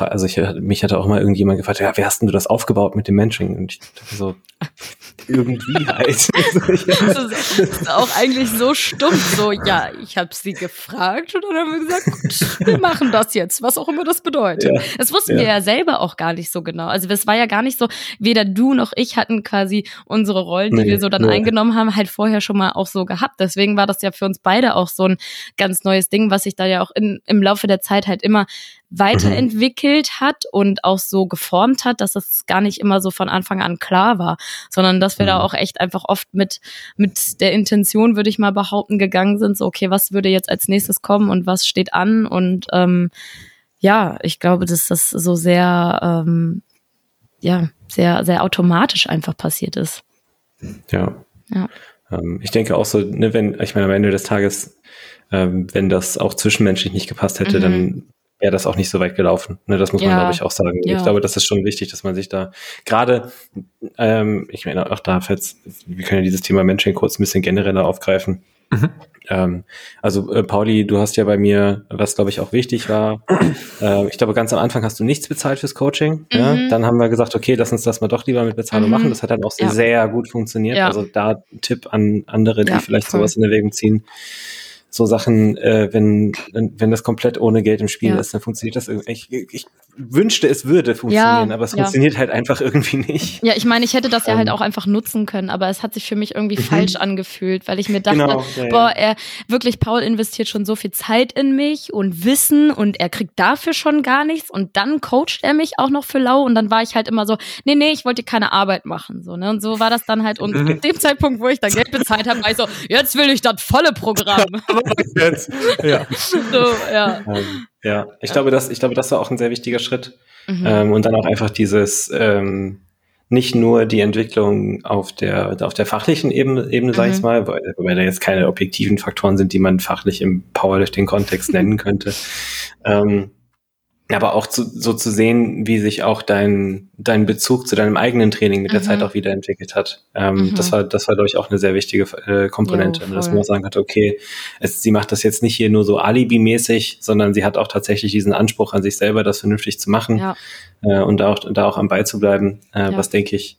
also ich, mich hatte auch mal irgendjemand gefragt, ja, wie hast denn du das aufgebaut mit dem Mentoring? Und ich dachte so, irgendwie halt. das ist auch eigentlich so stumpf, so, ja, ich habe sie gefragt und dann haben wir gesagt, gut, wir machen das jetzt, was auch immer das bedeutet. Ja, das wussten ja. wir ja selber auch gar nicht so genau. Also es war ja gar nicht so, weder du noch ich hatten quasi unsere Rollen, die nee, wir so dann nee. eingenommen haben, halt vorher schon mal auch so gehabt. Deswegen war das ja für uns beide auch so ein ganz neues Ding, was sich da ja auch in, im Laufe der Zeit halt immer weiterentwickelt mhm. hat und auch so geformt hat, dass es gar nicht immer so von Anfang an klar war, sondern dass wir mhm. da auch echt einfach oft mit, mit der Intention, würde ich mal behaupten, gegangen sind, so, okay, was würde jetzt als nächstes kommen und was steht an und ähm, ja, ich glaube, dass das so sehr, ähm, ja, sehr, sehr automatisch einfach passiert ist. Ja. ja. Ähm, ich denke auch so, ne, wenn, ich meine, am Ende des Tages ähm, wenn das auch zwischenmenschlich nicht gepasst hätte, mhm. dann wäre das auch nicht so weit gelaufen. Ne, das muss ja. man, glaube ich, auch sagen. Ja. Ich glaube, das ist schon wichtig, dass man sich da gerade, ähm, ich meine, auch da, falls, wir können ja dieses Thema Mensching kurz ein bisschen genereller aufgreifen. Mhm. Ähm, also äh, Pauli, du hast ja bei mir, was glaube ich auch wichtig war, äh, ich glaube ganz am Anfang hast du nichts bezahlt fürs Coaching. Mhm. Ja? Dann haben wir gesagt, okay, lass uns das mal doch lieber mit Bezahlung mhm. machen. Das hat dann auch ja. sehr gut funktioniert. Ja. Also da Tipp an andere, die vielleicht voll. sowas in Erwägung ziehen so Sachen, äh, wenn, wenn das komplett ohne Geld im Spiel ja. ist, dann funktioniert das irgendwie. Ich, ich wünschte, es würde funktionieren, ja, aber es ja. funktioniert halt einfach irgendwie nicht. Ja, ich meine, ich hätte das ja halt ähm. auch einfach nutzen können, aber es hat sich für mich irgendwie mhm. falsch angefühlt, weil ich mir dachte, genau, ja, boah, er wirklich, Paul investiert schon so viel Zeit in mich und Wissen und er kriegt dafür schon gar nichts und dann coacht er mich auch noch für lau und dann war ich halt immer so, nee, nee, ich wollte keine Arbeit machen, so, ne, und so war das dann halt und mhm. dem Zeitpunkt, wo ich dann Geld bezahlt habe, war ich so, jetzt will ich das volle Programm. jetzt. Ja. So, ja. Ähm, ja, ich glaube, das, ich glaube, das war auch ein sehr wichtiger Schritt. Mhm. Ähm, und dann auch einfach dieses, ähm, nicht nur die Entwicklung auf der, auf der fachlichen Ebene, Ebene mhm. sage ich mal, weil, weil da jetzt keine objektiven Faktoren sind, die man fachlich im Powerlifting-Kontext nennen könnte. Ähm, aber auch zu, so zu sehen, wie sich auch dein, dein Bezug zu deinem eigenen Training mit der mhm. Zeit auch wieder entwickelt hat. Ähm, mhm. Das war, das war, glaube ich, auch eine sehr wichtige äh, Komponente, jo, dass man auch sagen konnte, okay, es, sie macht das jetzt nicht hier nur so Alibi-mäßig, sondern sie hat auch tatsächlich diesen Anspruch an sich selber, das vernünftig zu machen ja. äh, und da auch, da auch am Ball zu bleiben, äh, ja. was denke ich.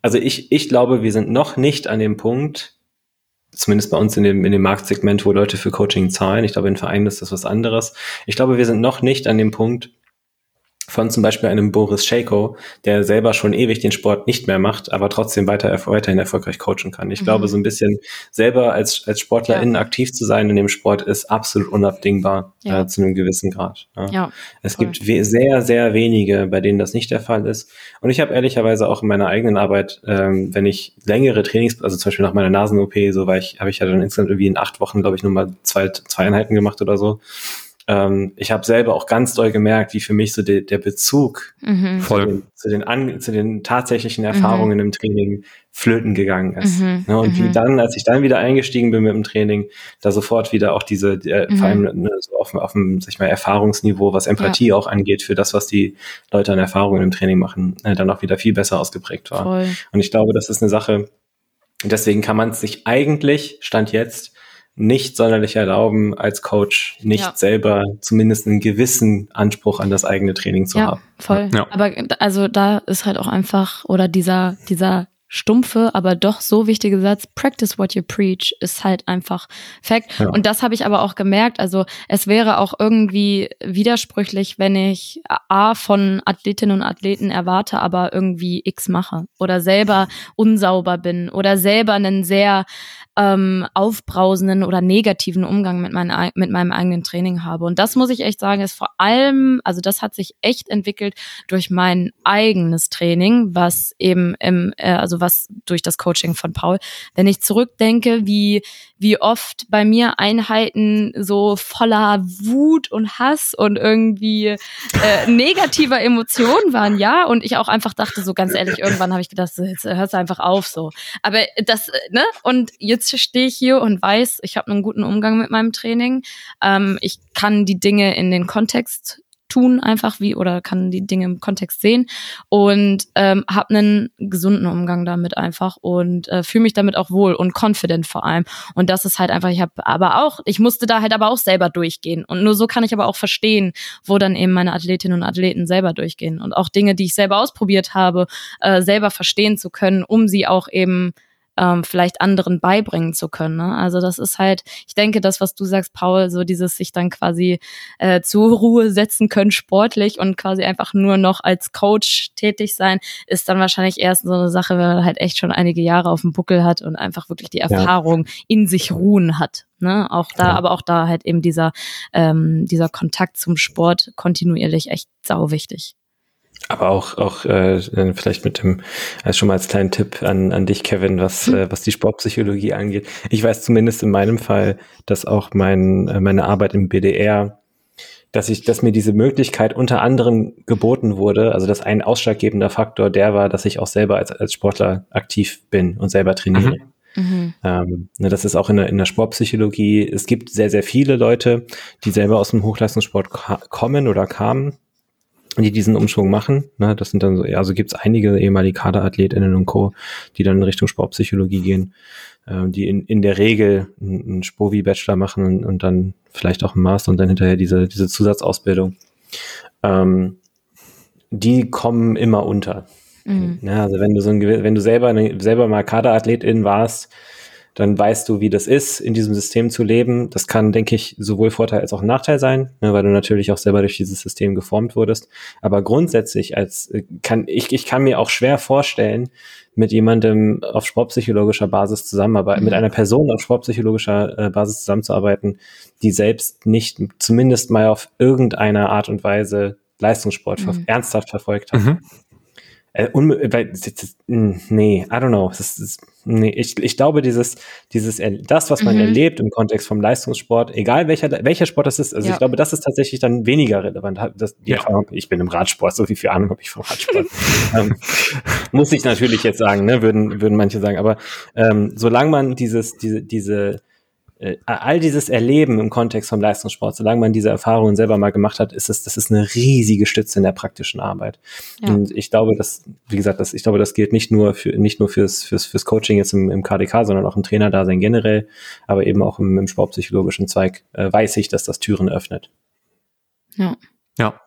Also ich, ich glaube, wir sind noch nicht an dem Punkt, zumindest bei uns in dem, in dem Marktsegment, wo Leute für Coaching zahlen. Ich glaube, in Vereinen ist das was anderes. Ich glaube, wir sind noch nicht an dem Punkt, von zum Beispiel einem Boris Shaco, der selber schon ewig den Sport nicht mehr macht, aber trotzdem weiter, weiterhin erfolgreich coachen kann. Ich mhm. glaube, so ein bisschen selber als, als SportlerInnen ja. aktiv zu sein in dem Sport ist absolut unabdingbar ja. äh, zu einem gewissen Grad. Ja. ja es voll. gibt sehr, sehr wenige, bei denen das nicht der Fall ist. Und ich habe ehrlicherweise auch in meiner eigenen Arbeit, ähm, wenn ich längere Trainings, also zum Beispiel nach meiner Nasen-OP, so war ich, habe ich ja dann insgesamt irgendwie in acht Wochen, glaube ich, nur mal zwei, zwei Einheiten gemacht oder so ähm, ich habe selber auch ganz doll gemerkt, wie für mich so de, der Bezug mhm. zu, den, zu, den an, zu den tatsächlichen Erfahrungen mhm. im Training flöten gegangen ist. Mhm. Ne, und wie mhm. dann, als ich dann wieder eingestiegen bin mit dem Training, da sofort wieder auch diese, äh, vor allem ne, so auf, auf dem, sag ich mal, Erfahrungsniveau, was Empathie ja. auch angeht, für das, was die Leute an Erfahrungen im Training machen, äh, dann auch wieder viel besser ausgeprägt war. Voll. Und ich glaube, das ist eine Sache, deswegen kann man es sich eigentlich, Stand jetzt, nicht sonderlich erlauben, als Coach nicht ja. selber zumindest einen gewissen Anspruch an das eigene Training zu ja, haben. Voll. Ja. Aber also da ist halt auch einfach, oder dieser, dieser stumpfe, aber doch so wichtige Satz, practice what you preach, ist halt einfach Fact. Ja. Und das habe ich aber auch gemerkt. Also es wäre auch irgendwie widersprüchlich, wenn ich A von Athletinnen und Athleten erwarte, aber irgendwie X mache oder selber unsauber bin oder selber einen sehr ähm, aufbrausenden oder negativen Umgang mit, mein, mit meinem eigenen Training habe. Und das muss ich echt sagen, ist vor allem, also das hat sich echt entwickelt durch mein eigenes Training, was eben im, äh, also was durch das Coaching von Paul. Wenn ich zurückdenke, wie wie oft bei mir Einheiten so voller Wut und Hass und irgendwie äh, negativer Emotionen waren, ja. Und ich auch einfach dachte, so ganz ehrlich, irgendwann habe ich gedacht, so, jetzt hörst du einfach auf so. Aber das, ne? Und jetzt stehe ich hier und weiß, ich habe einen guten Umgang mit meinem Training. Ähm, ich kann die Dinge in den Kontext tun einfach wie oder kann die Dinge im Kontext sehen. Und ähm, habe einen gesunden Umgang damit einfach und äh, fühle mich damit auch wohl und confident vor allem. Und das ist halt einfach ich habe aber auch ich musste da halt aber auch selber durchgehen. Und nur so kann ich aber auch verstehen wo dann eben meine Athletinnen und Athleten selber durchgehen. Und auch Dinge die ich selber ausprobiert habe äh, selber verstehen zu können um sie auch eben ähm, vielleicht anderen beibringen zu können. Ne? Also das ist halt, ich denke, das, was du sagst, Paul, so dieses sich dann quasi äh, zur Ruhe setzen können sportlich und quasi einfach nur noch als Coach tätig sein, ist dann wahrscheinlich erst so eine Sache, wenn man halt echt schon einige Jahre auf dem Buckel hat und einfach wirklich die Erfahrung ja. in sich ruhen hat. Ne? Auch da, ja. aber auch da halt eben dieser, ähm, dieser Kontakt zum Sport kontinuierlich echt sau wichtig. Aber auch, auch äh, vielleicht mit dem, also schon mal als kleinen Tipp an, an dich, Kevin, was, hm. äh, was die Sportpsychologie angeht. Ich weiß zumindest in meinem Fall, dass auch mein, äh, meine Arbeit im BDR, dass ich, dass mir diese Möglichkeit unter anderem geboten wurde, also dass ein ausschlaggebender Faktor der war, dass ich auch selber als, als Sportler aktiv bin und selber trainiere. Mhm. Mhm. Ähm, ne, das ist auch in der, in der Sportpsychologie. Es gibt sehr, sehr viele Leute, die selber aus dem Hochleistungssport kommen oder kamen die diesen Umschwung machen. Ne? Das sind dann so, also gibt es einige ehemalige KaderathletInnen und Co., die dann in Richtung Sportpsychologie gehen, äh, die in, in der Regel einen Spovi-Bachelor machen und, und dann vielleicht auch einen Master und dann hinterher diese, diese Zusatzausbildung. Ähm, die kommen immer unter. Mhm. Ja, ne? also wenn du so ein, wenn du selber, selber mal Kaderathletin warst, dann weißt du, wie das ist, in diesem System zu leben. Das kann, denke ich, sowohl Vorteil als auch Nachteil sein, ne, weil du natürlich auch selber durch dieses System geformt wurdest. Aber grundsätzlich als äh, kann ich, ich kann mir auch schwer vorstellen, mit jemandem auf sportpsychologischer Basis zusammenarbeiten, mhm. mit einer Person auf sportpsychologischer äh, Basis zusammenzuarbeiten, die selbst nicht zumindest mal auf irgendeine Art und Weise Leistungssport mhm. ernsthaft verfolgt hat. Mhm. Äh, weil, hm, nee, I don't know. Das ist, nee, ich, ich glaube, dieses, dieses, das, was man mhm. erlebt im Kontext vom Leistungssport, egal welcher, welcher Sport das ist, also ja. ich glaube, das ist tatsächlich dann weniger relevant. Das, ja. ich bin im Radsport, so viel viel Ahnung habe ich vom Radsport. ähm, muss ich natürlich jetzt sagen, ne, würden, würden manche sagen. Aber ähm, solange man dieses, diese, diese, äh, all dieses Erleben im Kontext vom Leistungssport, solange man diese Erfahrungen selber mal gemacht hat, ist es, das ist eine riesige Stütze in der praktischen Arbeit. Ja. Und ich glaube, dass, wie gesagt, das, ich glaube, das gilt nicht nur für, nicht nur fürs, fürs, fürs Coaching jetzt im, im KDK, sondern auch im Trainerdasein generell, aber eben auch im, im sportpsychologischen Zweig, äh, weiß ich, dass das Türen öffnet. Ja. Ja.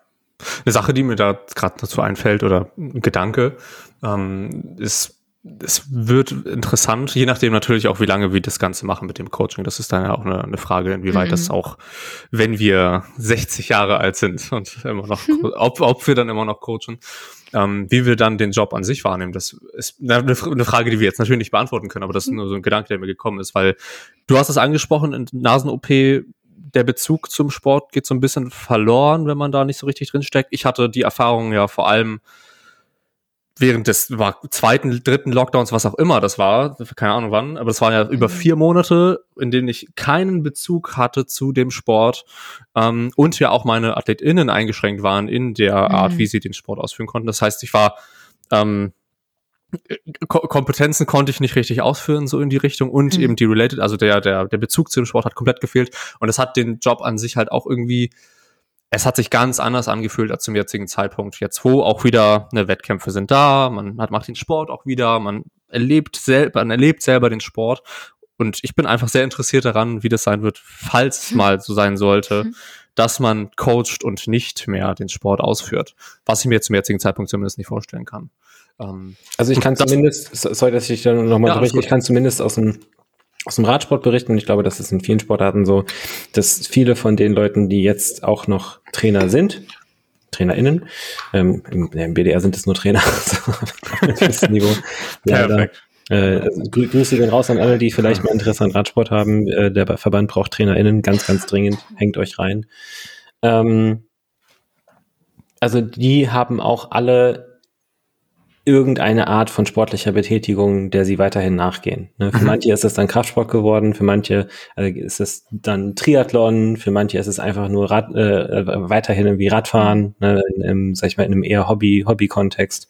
Eine Sache, die mir da gerade dazu einfällt oder ein Gedanke, ähm, ist es wird interessant, je nachdem natürlich auch, wie lange wir das Ganze machen mit dem Coaching. Das ist dann ja auch eine, eine Frage, inwieweit mhm. das auch, wenn wir 60 Jahre alt sind und immer noch, ob, ob wir dann immer noch coachen, ähm, wie wir dann den Job an sich wahrnehmen. Das ist eine, eine Frage, die wir jetzt natürlich nicht beantworten können, aber das ist nur so ein Gedanke, der mir gekommen ist, weil du hast es angesprochen in Nasen-OP, der Bezug zum Sport geht so ein bisschen verloren, wenn man da nicht so richtig drin steckt. Ich hatte die Erfahrung ja vor allem während des war, zweiten, dritten Lockdowns, was auch immer das war, keine Ahnung wann, aber das waren ja mhm. über vier Monate, in denen ich keinen Bezug hatte zu dem Sport ähm, und ja auch meine AthletInnen eingeschränkt waren in der mhm. Art, wie sie den Sport ausführen konnten. Das heißt, ich war ähm, Ko Kompetenzen konnte ich nicht richtig ausführen, so in die Richtung und mhm. eben die related, also der, der, der Bezug zu dem Sport hat komplett gefehlt und es hat den Job an sich halt auch irgendwie es hat sich ganz anders angefühlt als zum jetzigen Zeitpunkt. Jetzt, wo auch wieder ne, Wettkämpfe sind da, man hat, macht den Sport auch wieder, man erlebt selber, man erlebt selber den Sport. Und ich bin einfach sehr interessiert daran, wie das sein wird, falls es mal so sein sollte, mhm. dass man coacht und nicht mehr den Sport ausführt. Was ich mir zum jetzigen Zeitpunkt zumindest nicht vorstellen kann. Ähm, also ich kann zumindest, sorry, dass ich da nochmal ja, ich kann zumindest aus dem aus dem Radsport berichten und ich glaube, das ist in vielen Sportarten so, dass viele von den Leuten, die jetzt auch noch Trainer sind, TrainerInnen, ähm, im, im BDR sind es nur Trainer, also Niveau. Leider. Äh, grü Grüße gehen raus an alle, die vielleicht mal Interesse an Radsport haben. Äh, der Verband braucht TrainerInnen, ganz, ganz dringend. Hängt euch rein. Ähm, also die haben auch alle irgendeine Art von sportlicher Betätigung, der sie weiterhin nachgehen. Ne? Für mhm. manche ist es dann Kraftsport geworden, für manche äh, ist es dann Triathlon, für manche ist es einfach nur Rad, äh, weiterhin irgendwie Radfahren, ne? in, im, sag ich mal, in einem eher Hobby, Hobby-Kontext.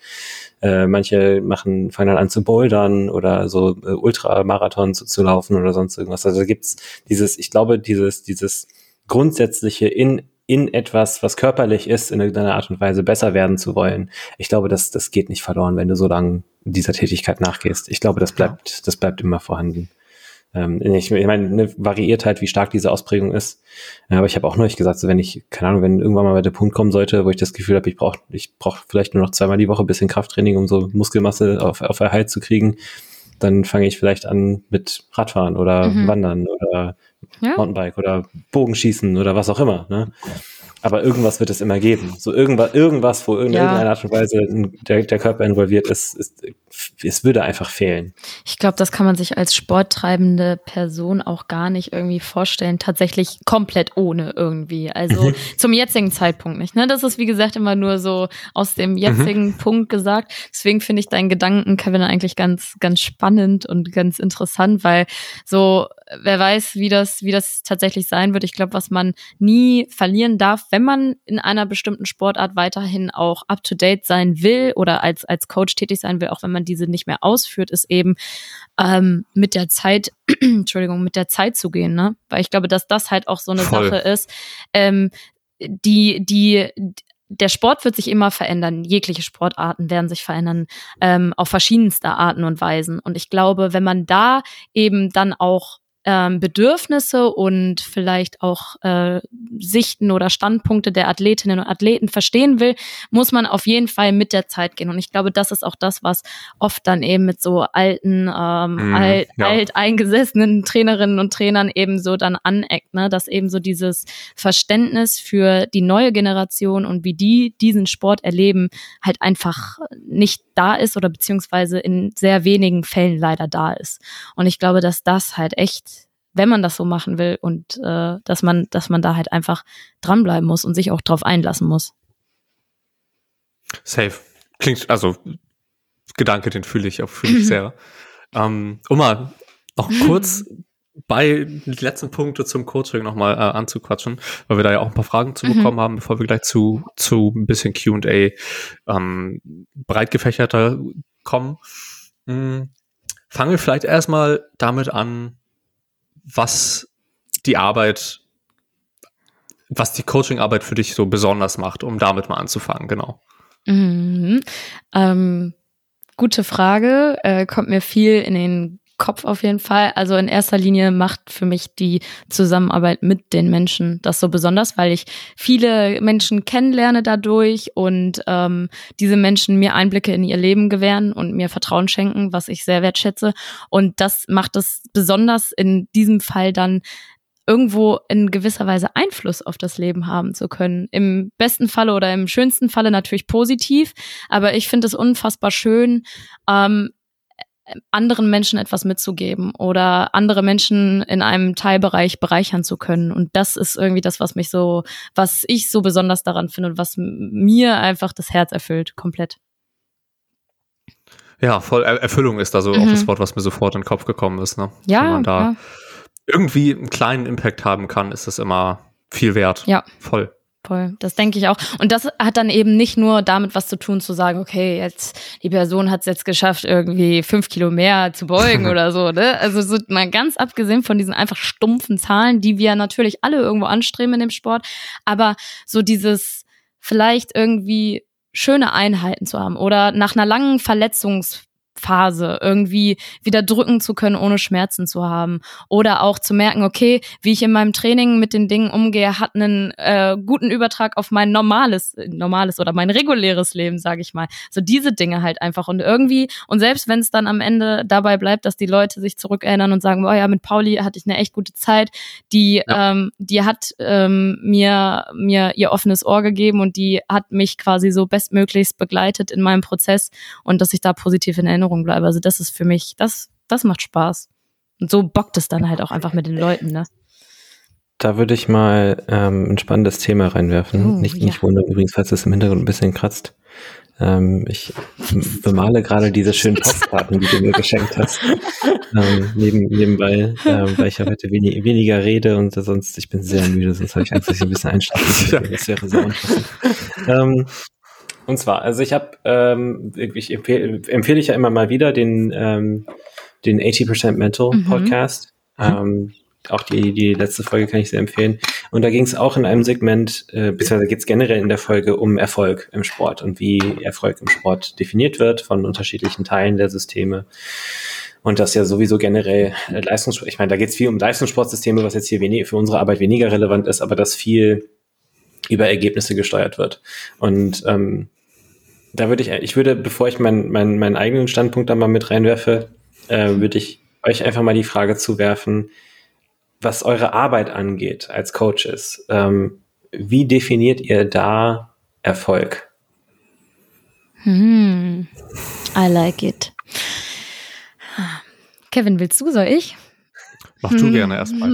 Äh, manche machen, fangen dann an zu bouldern oder so äh, Ultramarathons zu, zu laufen oder sonst irgendwas. Also da gibt's dieses, ich glaube, dieses, dieses grundsätzliche in in etwas, was körperlich ist, in irgendeiner Art und Weise besser werden zu wollen. Ich glaube, das, das geht nicht verloren, wenn du so lange dieser Tätigkeit nachgehst. Ich glaube, das bleibt, das bleibt immer vorhanden. Ähm, ich, ich meine, ne, variiert halt, wie stark diese Ausprägung ist. Aber ich habe auch neulich gesagt, so wenn ich, keine Ahnung, wenn irgendwann mal der Punkt kommen sollte, wo ich das Gefühl habe, ich brauche ich brauch vielleicht nur noch zweimal die Woche ein bisschen Krafttraining, um so Muskelmasse auf, auf Erhalt zu kriegen, dann fange ich vielleicht an mit Radfahren oder mhm. Wandern oder ja. Mountainbike oder Bogenschießen oder was auch immer. Ne? Aber irgendwas wird es immer geben. So irgendwas, irgendwas wo in ja. irgendeiner Art und Weise der, der Körper involviert ist, ist, es würde einfach fehlen. Ich glaube, das kann man sich als sporttreibende Person auch gar nicht irgendwie vorstellen. Tatsächlich komplett ohne irgendwie. Also mhm. zum jetzigen Zeitpunkt nicht. Ne? Das ist, wie gesagt, immer nur so aus dem jetzigen mhm. Punkt gesagt. Deswegen finde ich deinen Gedanken, Kevin, eigentlich ganz, ganz spannend und ganz interessant, weil so, wer weiß, wie das, wie das tatsächlich sein wird. Ich glaube, was man nie verlieren darf, wenn man in einer bestimmten Sportart weiterhin auch up to date sein will oder als, als Coach tätig sein will, auch wenn man diese nicht mehr ausführt, ist eben ähm, mit der Zeit, Entschuldigung, mit der Zeit zu gehen, ne? Weil ich glaube, dass das halt auch so eine Voll. Sache ist, ähm, die, die, der Sport wird sich immer verändern. Jegliche Sportarten werden sich verändern ähm, auf verschiedenste Arten und Weisen. Und ich glaube, wenn man da eben dann auch ähm, Bedürfnisse und vielleicht auch äh, Sichten oder Standpunkte der Athletinnen und Athleten verstehen will, muss man auf jeden Fall mit der Zeit gehen. Und ich glaube, das ist auch das, was oft dann eben mit so alten, ähm, mm, alt, ja. alteingesessenen Trainerinnen und Trainern eben so dann aneckt, ne? dass eben so dieses Verständnis für die neue Generation und wie die diesen Sport erleben, halt einfach nicht da ist oder beziehungsweise in sehr wenigen Fällen leider da ist. Und ich glaube, dass das halt echt wenn man das so machen will und äh, dass man, dass man da halt einfach dranbleiben muss und sich auch drauf einlassen muss. Safe. Klingt, also Gedanke, den fühle ich auch, fühle ich sehr. ähm, um mal noch kurz bei den letzten Punkte zum Coaching nochmal äh, anzuquatschen, weil wir da ja auch ein paar Fragen zu mhm. bekommen mhm. haben, bevor wir gleich zu, zu ein bisschen Q&A ähm, breit gefächerter kommen. Hm, fangen wir vielleicht erstmal damit an, was die Arbeit, was die Coaching-Arbeit für dich so besonders macht, um damit mal anzufangen, genau. Mhm. Ähm, gute Frage, äh, kommt mir viel in den Kopf auf jeden Fall. Also in erster Linie macht für mich die Zusammenarbeit mit den Menschen das so besonders, weil ich viele Menschen kennenlerne dadurch und ähm, diese Menschen mir Einblicke in ihr Leben gewähren und mir Vertrauen schenken, was ich sehr wertschätze. Und das macht es besonders in diesem Fall dann irgendwo in gewisser Weise Einfluss auf das Leben haben zu können. Im besten Falle oder im schönsten Falle natürlich positiv, aber ich finde es unfassbar schön, ähm, anderen Menschen etwas mitzugeben oder andere Menschen in einem Teilbereich bereichern zu können. Und das ist irgendwie das, was mich so, was ich so besonders daran finde und was mir einfach das Herz erfüllt, komplett. Ja, voll Erfüllung ist da so mhm. auch das Wort, was mir sofort in den Kopf gekommen ist. Ne? Ja. Wenn man da ja. irgendwie einen kleinen Impact haben kann, ist das immer viel wert. Ja. Voll. Voll, das denke ich auch. Und das hat dann eben nicht nur damit was zu tun, zu sagen, okay, jetzt die Person hat es jetzt geschafft, irgendwie fünf Kilo mehr zu beugen oder so. Ne? Also so mal ganz abgesehen von diesen einfach stumpfen Zahlen, die wir natürlich alle irgendwo anstreben in dem Sport, aber so dieses vielleicht irgendwie schöne Einheiten zu haben oder nach einer langen Verletzungs Phase irgendwie wieder drücken zu können, ohne Schmerzen zu haben. Oder auch zu merken, okay, wie ich in meinem Training mit den Dingen umgehe, hat einen äh, guten Übertrag auf mein normales, normales oder mein reguläres Leben, sage ich mal. So diese Dinge halt einfach. Und irgendwie, und selbst wenn es dann am Ende dabei bleibt, dass die Leute sich zurückerinnern und sagen, oh ja, mit Pauli hatte ich eine echt gute Zeit, die, ja. ähm, die hat ähm, mir, mir ihr offenes Ohr gegeben und die hat mich quasi so bestmöglichst begleitet in meinem Prozess und dass ich da positiv in Erinnerung Erinnerung bleibe. Also das ist für mich, das, das macht Spaß. Und so bockt es dann halt auch einfach mit den Leuten, ne? Da würde ich mal ähm, ein spannendes Thema reinwerfen. Oh, nicht, ja. nicht wundern übrigens, falls es im Hintergrund ein bisschen kratzt. Ähm, ich bemale gerade diese schönen Postkarten, die du mir geschenkt hast. Ähm, neben, nebenbei, äh, weil ich ja heute wenig, weniger rede und sonst, ich bin sehr müde, sonst habe ich Angst, dass ich ein bisschen einschlafen Das wäre sehr unpassend. Ähm, und zwar, also ich habe, ähm, ich empfehle, empfehle ich ja immer mal wieder den, ähm, den 80% Mental mhm. Podcast. Mhm. Ähm, auch die, die letzte Folge kann ich sehr empfehlen. Und da ging es auch in einem Segment, äh, beziehungsweise geht es generell in der Folge um Erfolg im Sport und wie Erfolg im Sport definiert wird von unterschiedlichen Teilen der Systeme. Und das ja sowieso generell äh, Leistungssport, ich meine, da geht es viel um Leistungssportsysteme, was jetzt hier wenig, für unsere Arbeit weniger relevant ist, aber dass viel über Ergebnisse gesteuert wird. Und ähm, da würde ich, ich würde, bevor ich meinen mein, meinen eigenen Standpunkt da mal mit reinwerfe, äh, würde ich euch einfach mal die Frage zuwerfen, was eure Arbeit angeht als Coaches, ähm, wie definiert ihr da Erfolg? Hmm, I like it. Kevin, willst du, soll ich? Mach du gerne erstmal.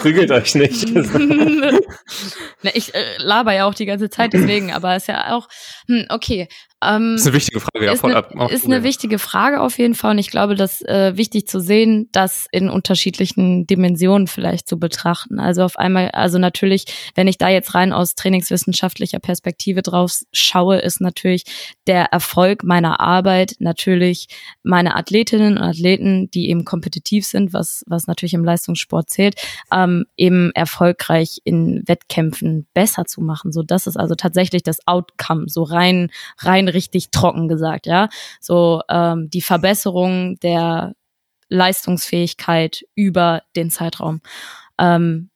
Prügelt euch nicht. Na, ich äh, laber ja auch die ganze Zeit deswegen, aber ist ja auch, hm, okay, ähm, ist eine wichtige Frage. Ist, eine, ab, ist eine wichtige Frage auf jeden Fall und ich glaube, das äh, wichtig zu sehen, das in unterschiedlichen Dimensionen vielleicht zu betrachten. Also auf einmal, also natürlich, wenn ich da jetzt rein aus trainingswissenschaftlicher Perspektive drauf schaue, ist natürlich der Erfolg meiner Arbeit natürlich meine Athletinnen und Athleten, die eben kompetitiv sind, was, was natürlich im Leistungssport zählt, ähm, eben erfolgreich in Wettkämpfen besser zu machen. So, das ist also tatsächlich das Outcome, so rein, rein richtig trocken gesagt, ja. So ähm, die Verbesserung der Leistungsfähigkeit über den Zeitraum. Ähm,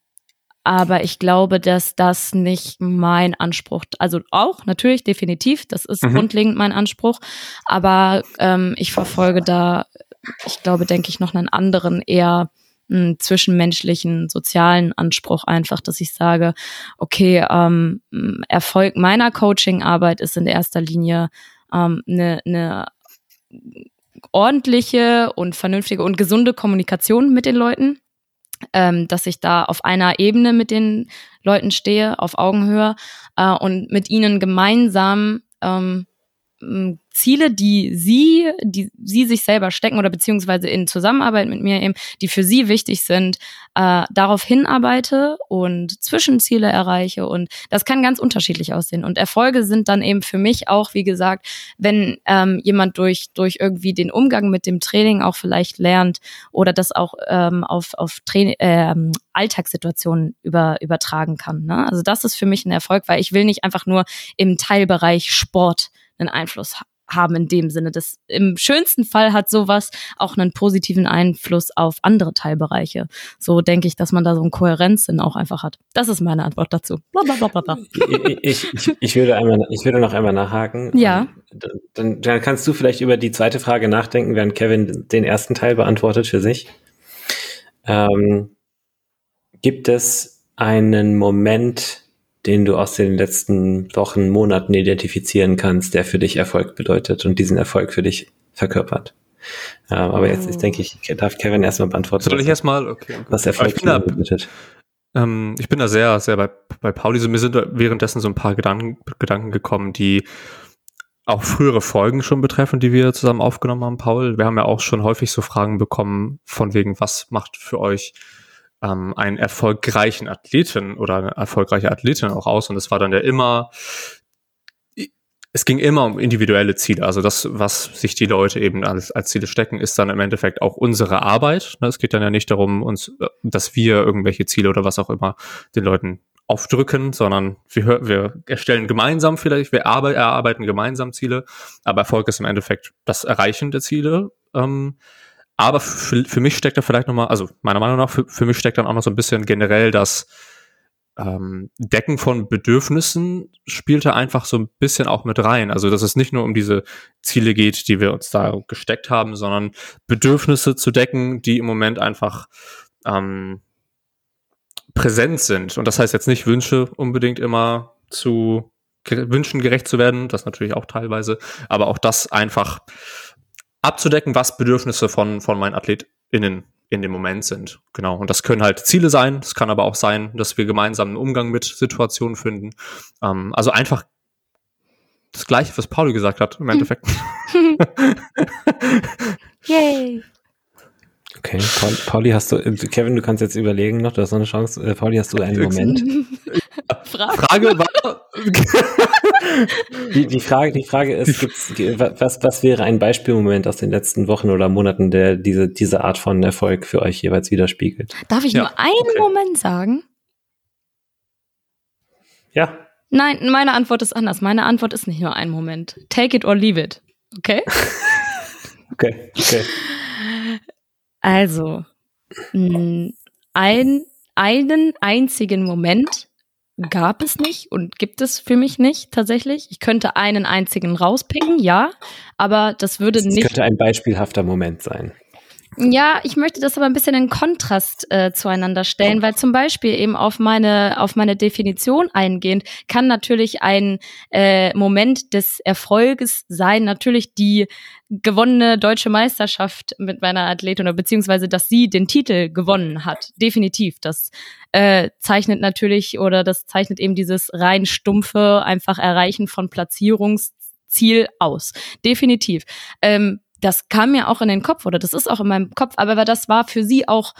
aber ich glaube, dass das nicht mein Anspruch, also auch natürlich definitiv, das ist mhm. grundlegend mein Anspruch, aber ähm, ich verfolge da, ich glaube, denke ich, noch einen anderen eher einen zwischenmenschlichen, sozialen Anspruch einfach, dass ich sage, okay, ähm, Erfolg meiner Coaching-Arbeit ist in erster Linie ähm, eine, eine ordentliche und vernünftige und gesunde Kommunikation mit den Leuten, ähm, dass ich da auf einer Ebene mit den Leuten stehe, auf Augenhöhe äh, und mit ihnen gemeinsam ähm, Ziele, die sie, die sie sich selber stecken oder beziehungsweise in Zusammenarbeit mit mir eben, die für sie wichtig sind, äh, darauf hinarbeite und Zwischenziele erreiche und das kann ganz unterschiedlich aussehen und Erfolge sind dann eben für mich auch, wie gesagt, wenn ähm, jemand durch durch irgendwie den Umgang mit dem Training auch vielleicht lernt oder das auch ähm, auf auf Training, äh, Alltagssituationen über, übertragen kann. Ne? Also das ist für mich ein Erfolg, weil ich will nicht einfach nur im Teilbereich Sport einen Einfluss haben in dem Sinne. Das im schönsten Fall hat sowas auch einen positiven Einfluss auf andere Teilbereiche. So denke ich, dass man da so einen Kohärenzsinn auch einfach hat. Das ist meine Antwort dazu. Blablabla. Ich, ich, ich, würde einmal, ich würde noch einmal nachhaken. Ja. Dann, dann kannst du vielleicht über die zweite Frage nachdenken, während Kevin den ersten Teil beantwortet für sich. Ähm, gibt es einen Moment, den du aus den letzten Wochen, Monaten identifizieren kannst, der für dich Erfolg bedeutet und diesen Erfolg für dich verkörpert. Ja, aber jetzt, jetzt denke ich, darf Kevin erstmal beantworten. Soll ich erstmal? Okay. Was Erfolg da, bedeutet. Ähm, ich bin da sehr, sehr bei, bei Pauli. So, mir sind währenddessen so ein paar Gedanken, Gedanken gekommen, die auch frühere Folgen schon betreffen, die wir zusammen aufgenommen haben, Paul. Wir haben ja auch schon häufig so Fragen bekommen, von wegen, was macht für euch ähm, einen erfolgreichen Athleten oder eine erfolgreiche Athletin auch aus. Und es war dann ja immer, es ging immer um individuelle Ziele. Also das, was sich die Leute eben als, als Ziele stecken, ist dann im Endeffekt auch unsere Arbeit. Ne, es geht dann ja nicht darum, uns, dass wir irgendwelche Ziele oder was auch immer den Leuten aufdrücken, sondern wir, wir erstellen gemeinsam vielleicht, wir erarbeiten gemeinsam Ziele, aber Erfolg ist im Endeffekt das Erreichen der Ziele. Ähm, aber für, für mich steckt da vielleicht nochmal, also meiner Meinung nach, für, für mich steckt dann auch noch so ein bisschen generell das ähm, Decken von Bedürfnissen spielt da einfach so ein bisschen auch mit rein. Also dass es nicht nur um diese Ziele geht, die wir uns da gesteckt haben, sondern Bedürfnisse zu decken, die im Moment einfach ähm, präsent sind. Und das heißt jetzt nicht Wünsche unbedingt immer zu Wünschen gerecht zu werden, das natürlich auch teilweise, aber auch das einfach abzudecken, was Bedürfnisse von, von meinen AthletInnen in dem Moment sind. Genau. Und das können halt Ziele sein. Es kann aber auch sein, dass wir gemeinsam einen Umgang mit Situationen finden. Ähm, also einfach das gleiche, was Pauli gesagt hat, im Endeffekt. Yay! Okay, Paul, Pauli, hast du, Kevin, du kannst jetzt überlegen noch, du hast noch eine Chance. Äh, Pauli, hast du einen Moment? Frage, Frage war. die, die, Frage, die Frage ist, gibt's, was, was wäre ein Beispielmoment aus den letzten Wochen oder Monaten, der diese, diese Art von Erfolg für euch jeweils widerspiegelt? Darf ich ja. nur einen okay. Moment sagen? Ja. Nein, meine Antwort ist anders. Meine Antwort ist nicht nur ein Moment. Take it or leave it. Okay? okay, okay. Also, ein, einen einzigen Moment gab es nicht und gibt es für mich nicht tatsächlich. Ich könnte einen einzigen rauspicken, ja, aber das würde das nicht. könnte ein beispielhafter Moment sein. Ja, ich möchte das aber ein bisschen in Kontrast äh, zueinander stellen, weil zum Beispiel eben auf meine auf meine Definition eingehend kann natürlich ein äh, Moment des Erfolges sein, natürlich die gewonnene deutsche Meisterschaft mit meiner Athletin oder beziehungsweise, dass sie den Titel gewonnen hat. Definitiv. Das äh, zeichnet natürlich oder das zeichnet eben dieses rein stumpfe einfach Erreichen von Platzierungsziel aus. Definitiv. Ähm, das kam mir auch in den Kopf oder das ist auch in meinem Kopf, aber das war für sie auch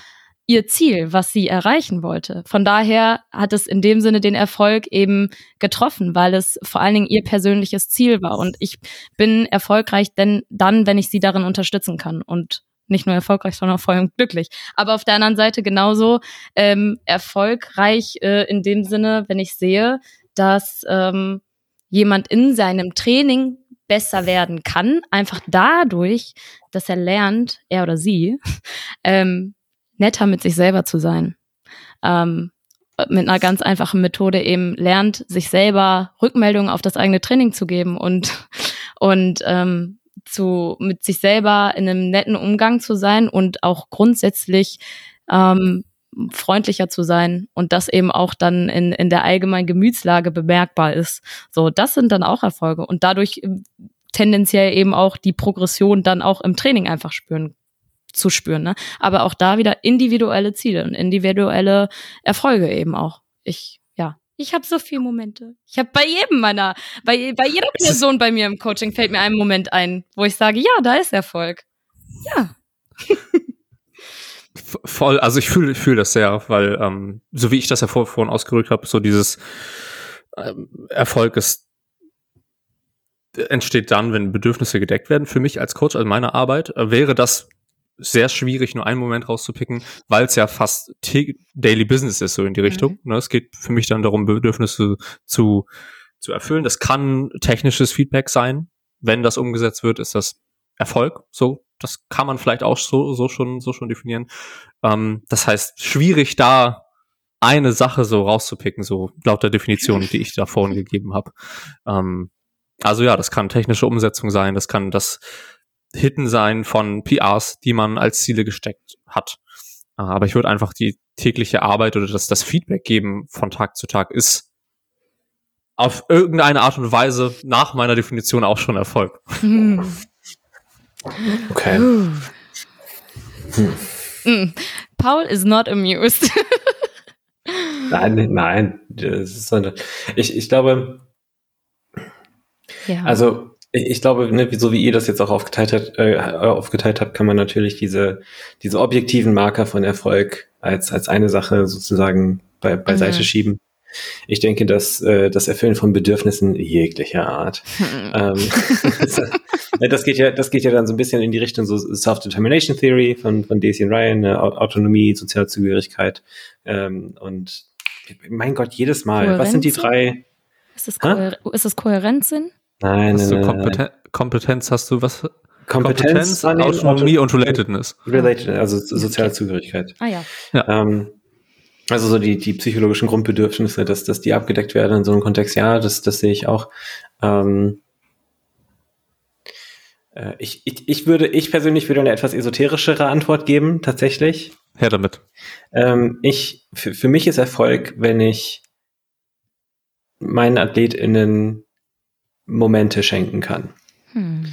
ihr Ziel, was sie erreichen wollte. Von daher hat es in dem Sinne den Erfolg eben getroffen, weil es vor allen Dingen ihr persönliches Ziel war. Und ich bin erfolgreich denn dann, wenn ich sie darin unterstützen kann. Und nicht nur erfolgreich, sondern auch vor allem glücklich. Aber auf der anderen Seite genauso ähm, erfolgreich äh, in dem Sinne, wenn ich sehe, dass ähm, jemand in seinem Training besser werden kann, einfach dadurch, dass er lernt, er oder sie, ähm, netter mit sich selber zu sein. Ähm, mit einer ganz einfachen Methode eben lernt, sich selber Rückmeldungen auf das eigene Training zu geben und, und ähm, zu, mit sich selber in einem netten Umgang zu sein und auch grundsätzlich ähm, freundlicher zu sein und das eben auch dann in, in der allgemeinen Gemütslage bemerkbar ist. So, das sind dann auch Erfolge und dadurch ähm, tendenziell eben auch die Progression dann auch im Training einfach spüren zu spüren. Ne? Aber auch da wieder individuelle Ziele und individuelle Erfolge eben auch. Ich, ja, ich habe so viele Momente. Ich habe bei jedem meiner, bei, bei jeder Person bei mir im Coaching fällt mir ein Moment ein, wo ich sage, ja, da ist Erfolg. Ja. Voll, also ich fühle fühl das sehr, weil ähm, so wie ich das ja vor, vorhin ausgerückt habe, so dieses ähm, Erfolg ist entsteht dann, wenn Bedürfnisse gedeckt werden. Für mich als Coach, also meine Arbeit, äh, wäre das sehr schwierig, nur einen Moment rauszupicken, weil es ja fast Daily Business ist, so in die Richtung. Mhm. Ne, es geht für mich dann darum, Bedürfnisse zu, zu erfüllen. Das kann technisches Feedback sein. Wenn das umgesetzt wird, ist das Erfolg. So, das kann man vielleicht auch so, so schon, so schon definieren. Ähm, das heißt, schwierig da eine Sache so rauszupicken, so laut der Definition, die ich da vorhin gegeben habe. Ähm, also ja, das kann technische Umsetzung sein, das kann das Hitten sein von PRs, die man als Ziele gesteckt hat. Äh, aber ich würde einfach die tägliche Arbeit oder das, das Feedback geben von Tag zu Tag ist auf irgendeine Art und Weise nach meiner Definition auch schon Erfolg. Hm. Okay. Hm. Mm. Paul is not amused. nein, nein. Ich, ich glaube, ja. Also ich, ich glaube, ne, so wie ihr das jetzt auch aufgeteilt, hat, äh, aufgeteilt habt, kann man natürlich diese, diese objektiven Marker von Erfolg als, als eine Sache sozusagen bei, beiseite mhm. schieben. Ich denke, dass äh, das Erfüllen von Bedürfnissen jeglicher Art. Hm. Ähm, das geht ja, das geht ja dann so ein bisschen in die Richtung so Self-Determination Theory von von Daisy und Ryan, ne, Autonomie, Sozialzugehörigkeit ähm, und mein Gott, jedes Mal. Kohärenz? Was sind die drei? Ist das, Kohä ist das Kohärenzsinn? Nein, hast nein, du Kompeten Kompetenz, hast du was? Kompetenz, Kompetenz Autonomie und Relatedness. Related, also soziale Zugehörigkeit. Ah ja. ja. Ähm, also so die, die psychologischen Grundbedürfnisse, dass, dass die abgedeckt werden in so einem Kontext, ja, das, das sehe ich auch. Ähm, äh, ich, ich, ich würde, ich persönlich würde eine etwas esoterischere Antwort geben, tatsächlich. Her damit. Ähm, ich, für, für mich ist Erfolg, wenn ich meinen AthletInnen Momente schenken kann. Hm.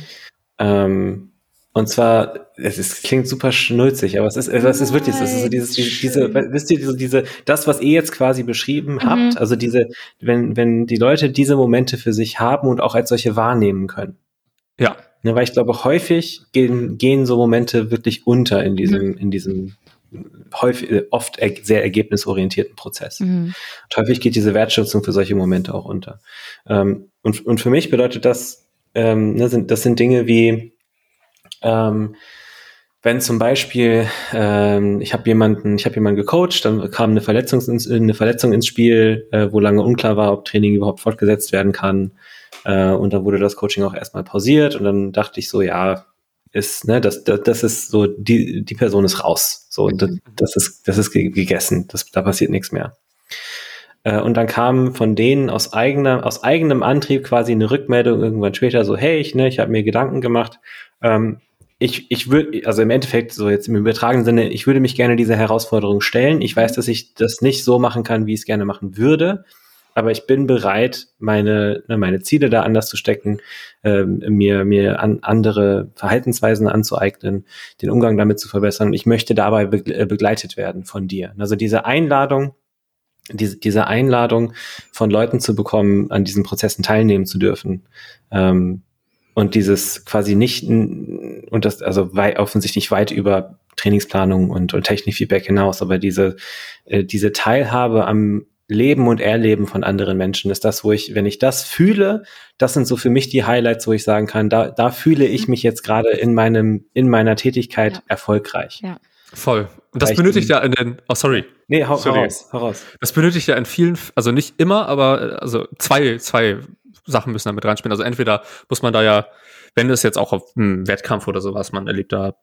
Ähm, Und zwar, es, ist, klingt super schnulzig, aber es ist, es ist wirklich, es ist so dieses, diese, diese, wisst ihr, diese, diese, das, was ihr jetzt quasi beschrieben mhm. habt, also diese, wenn, wenn die Leute diese Momente für sich haben und auch als solche wahrnehmen können. Ja. Ne, weil ich glaube, häufig gehen, gehen so Momente wirklich unter in diesem, mhm. in diesem häufig, oft sehr ergebnisorientierten Prozess. Mhm. Und häufig geht diese Wertschätzung für solche Momente auch unter. Ähm, und, und für mich bedeutet das, ähm, ne, sind, das sind Dinge wie, ähm, wenn zum Beispiel ähm, ich habe jemanden, ich habe jemanden gecoacht, dann kam eine Verletzung ins, eine Verletzung ins Spiel, äh, wo lange unklar war, ob Training überhaupt fortgesetzt werden kann. Äh, und dann wurde das Coaching auch erstmal pausiert und dann dachte ich so, ja, ist, ne, das, das, das ist so, die, die Person ist raus. So, das, mhm. das ist, das ist gegessen. Das, da passiert nichts mehr. Äh, und dann kam von denen aus eigener, aus eigenem Antrieb quasi eine Rückmeldung irgendwann später so, hey, ich, ne, ich habe mir Gedanken gemacht, ähm, ich, ich würde, also im Endeffekt, so jetzt im übertragenen Sinne, ich würde mich gerne dieser Herausforderung stellen. Ich weiß, dass ich das nicht so machen kann, wie ich es gerne machen würde, aber ich bin bereit, meine, ne, meine Ziele da anders zu stecken, ähm, mir, mir an andere Verhaltensweisen anzueignen, den Umgang damit zu verbessern. Ich möchte dabei äh, begleitet werden von dir. Also diese Einladung, diese, diese Einladung von Leuten zu bekommen, an diesen Prozessen teilnehmen zu dürfen, ähm, und dieses quasi nicht, und das also weit, offensichtlich weit über Trainingsplanung und, und Technikfeedback hinaus, aber diese, äh, diese Teilhabe am Leben und Erleben von anderen Menschen ist das, wo ich, wenn ich das fühle, das sind so für mich die Highlights, wo ich sagen kann, da, da fühle ich mhm. mich jetzt gerade in meinem, in meiner Tätigkeit ja. erfolgreich. Ja. Voll. Und das benötigt ja in den, oh sorry. Nee, hau, sorry. hau raus, hau raus. Das benötigt ja in vielen, also nicht immer, aber äh, also zwei, zwei Sachen müssen da mit reinspielen. Also entweder muss man da ja, wenn es jetzt auch auf einem Wettkampf oder sowas, man erlebt da,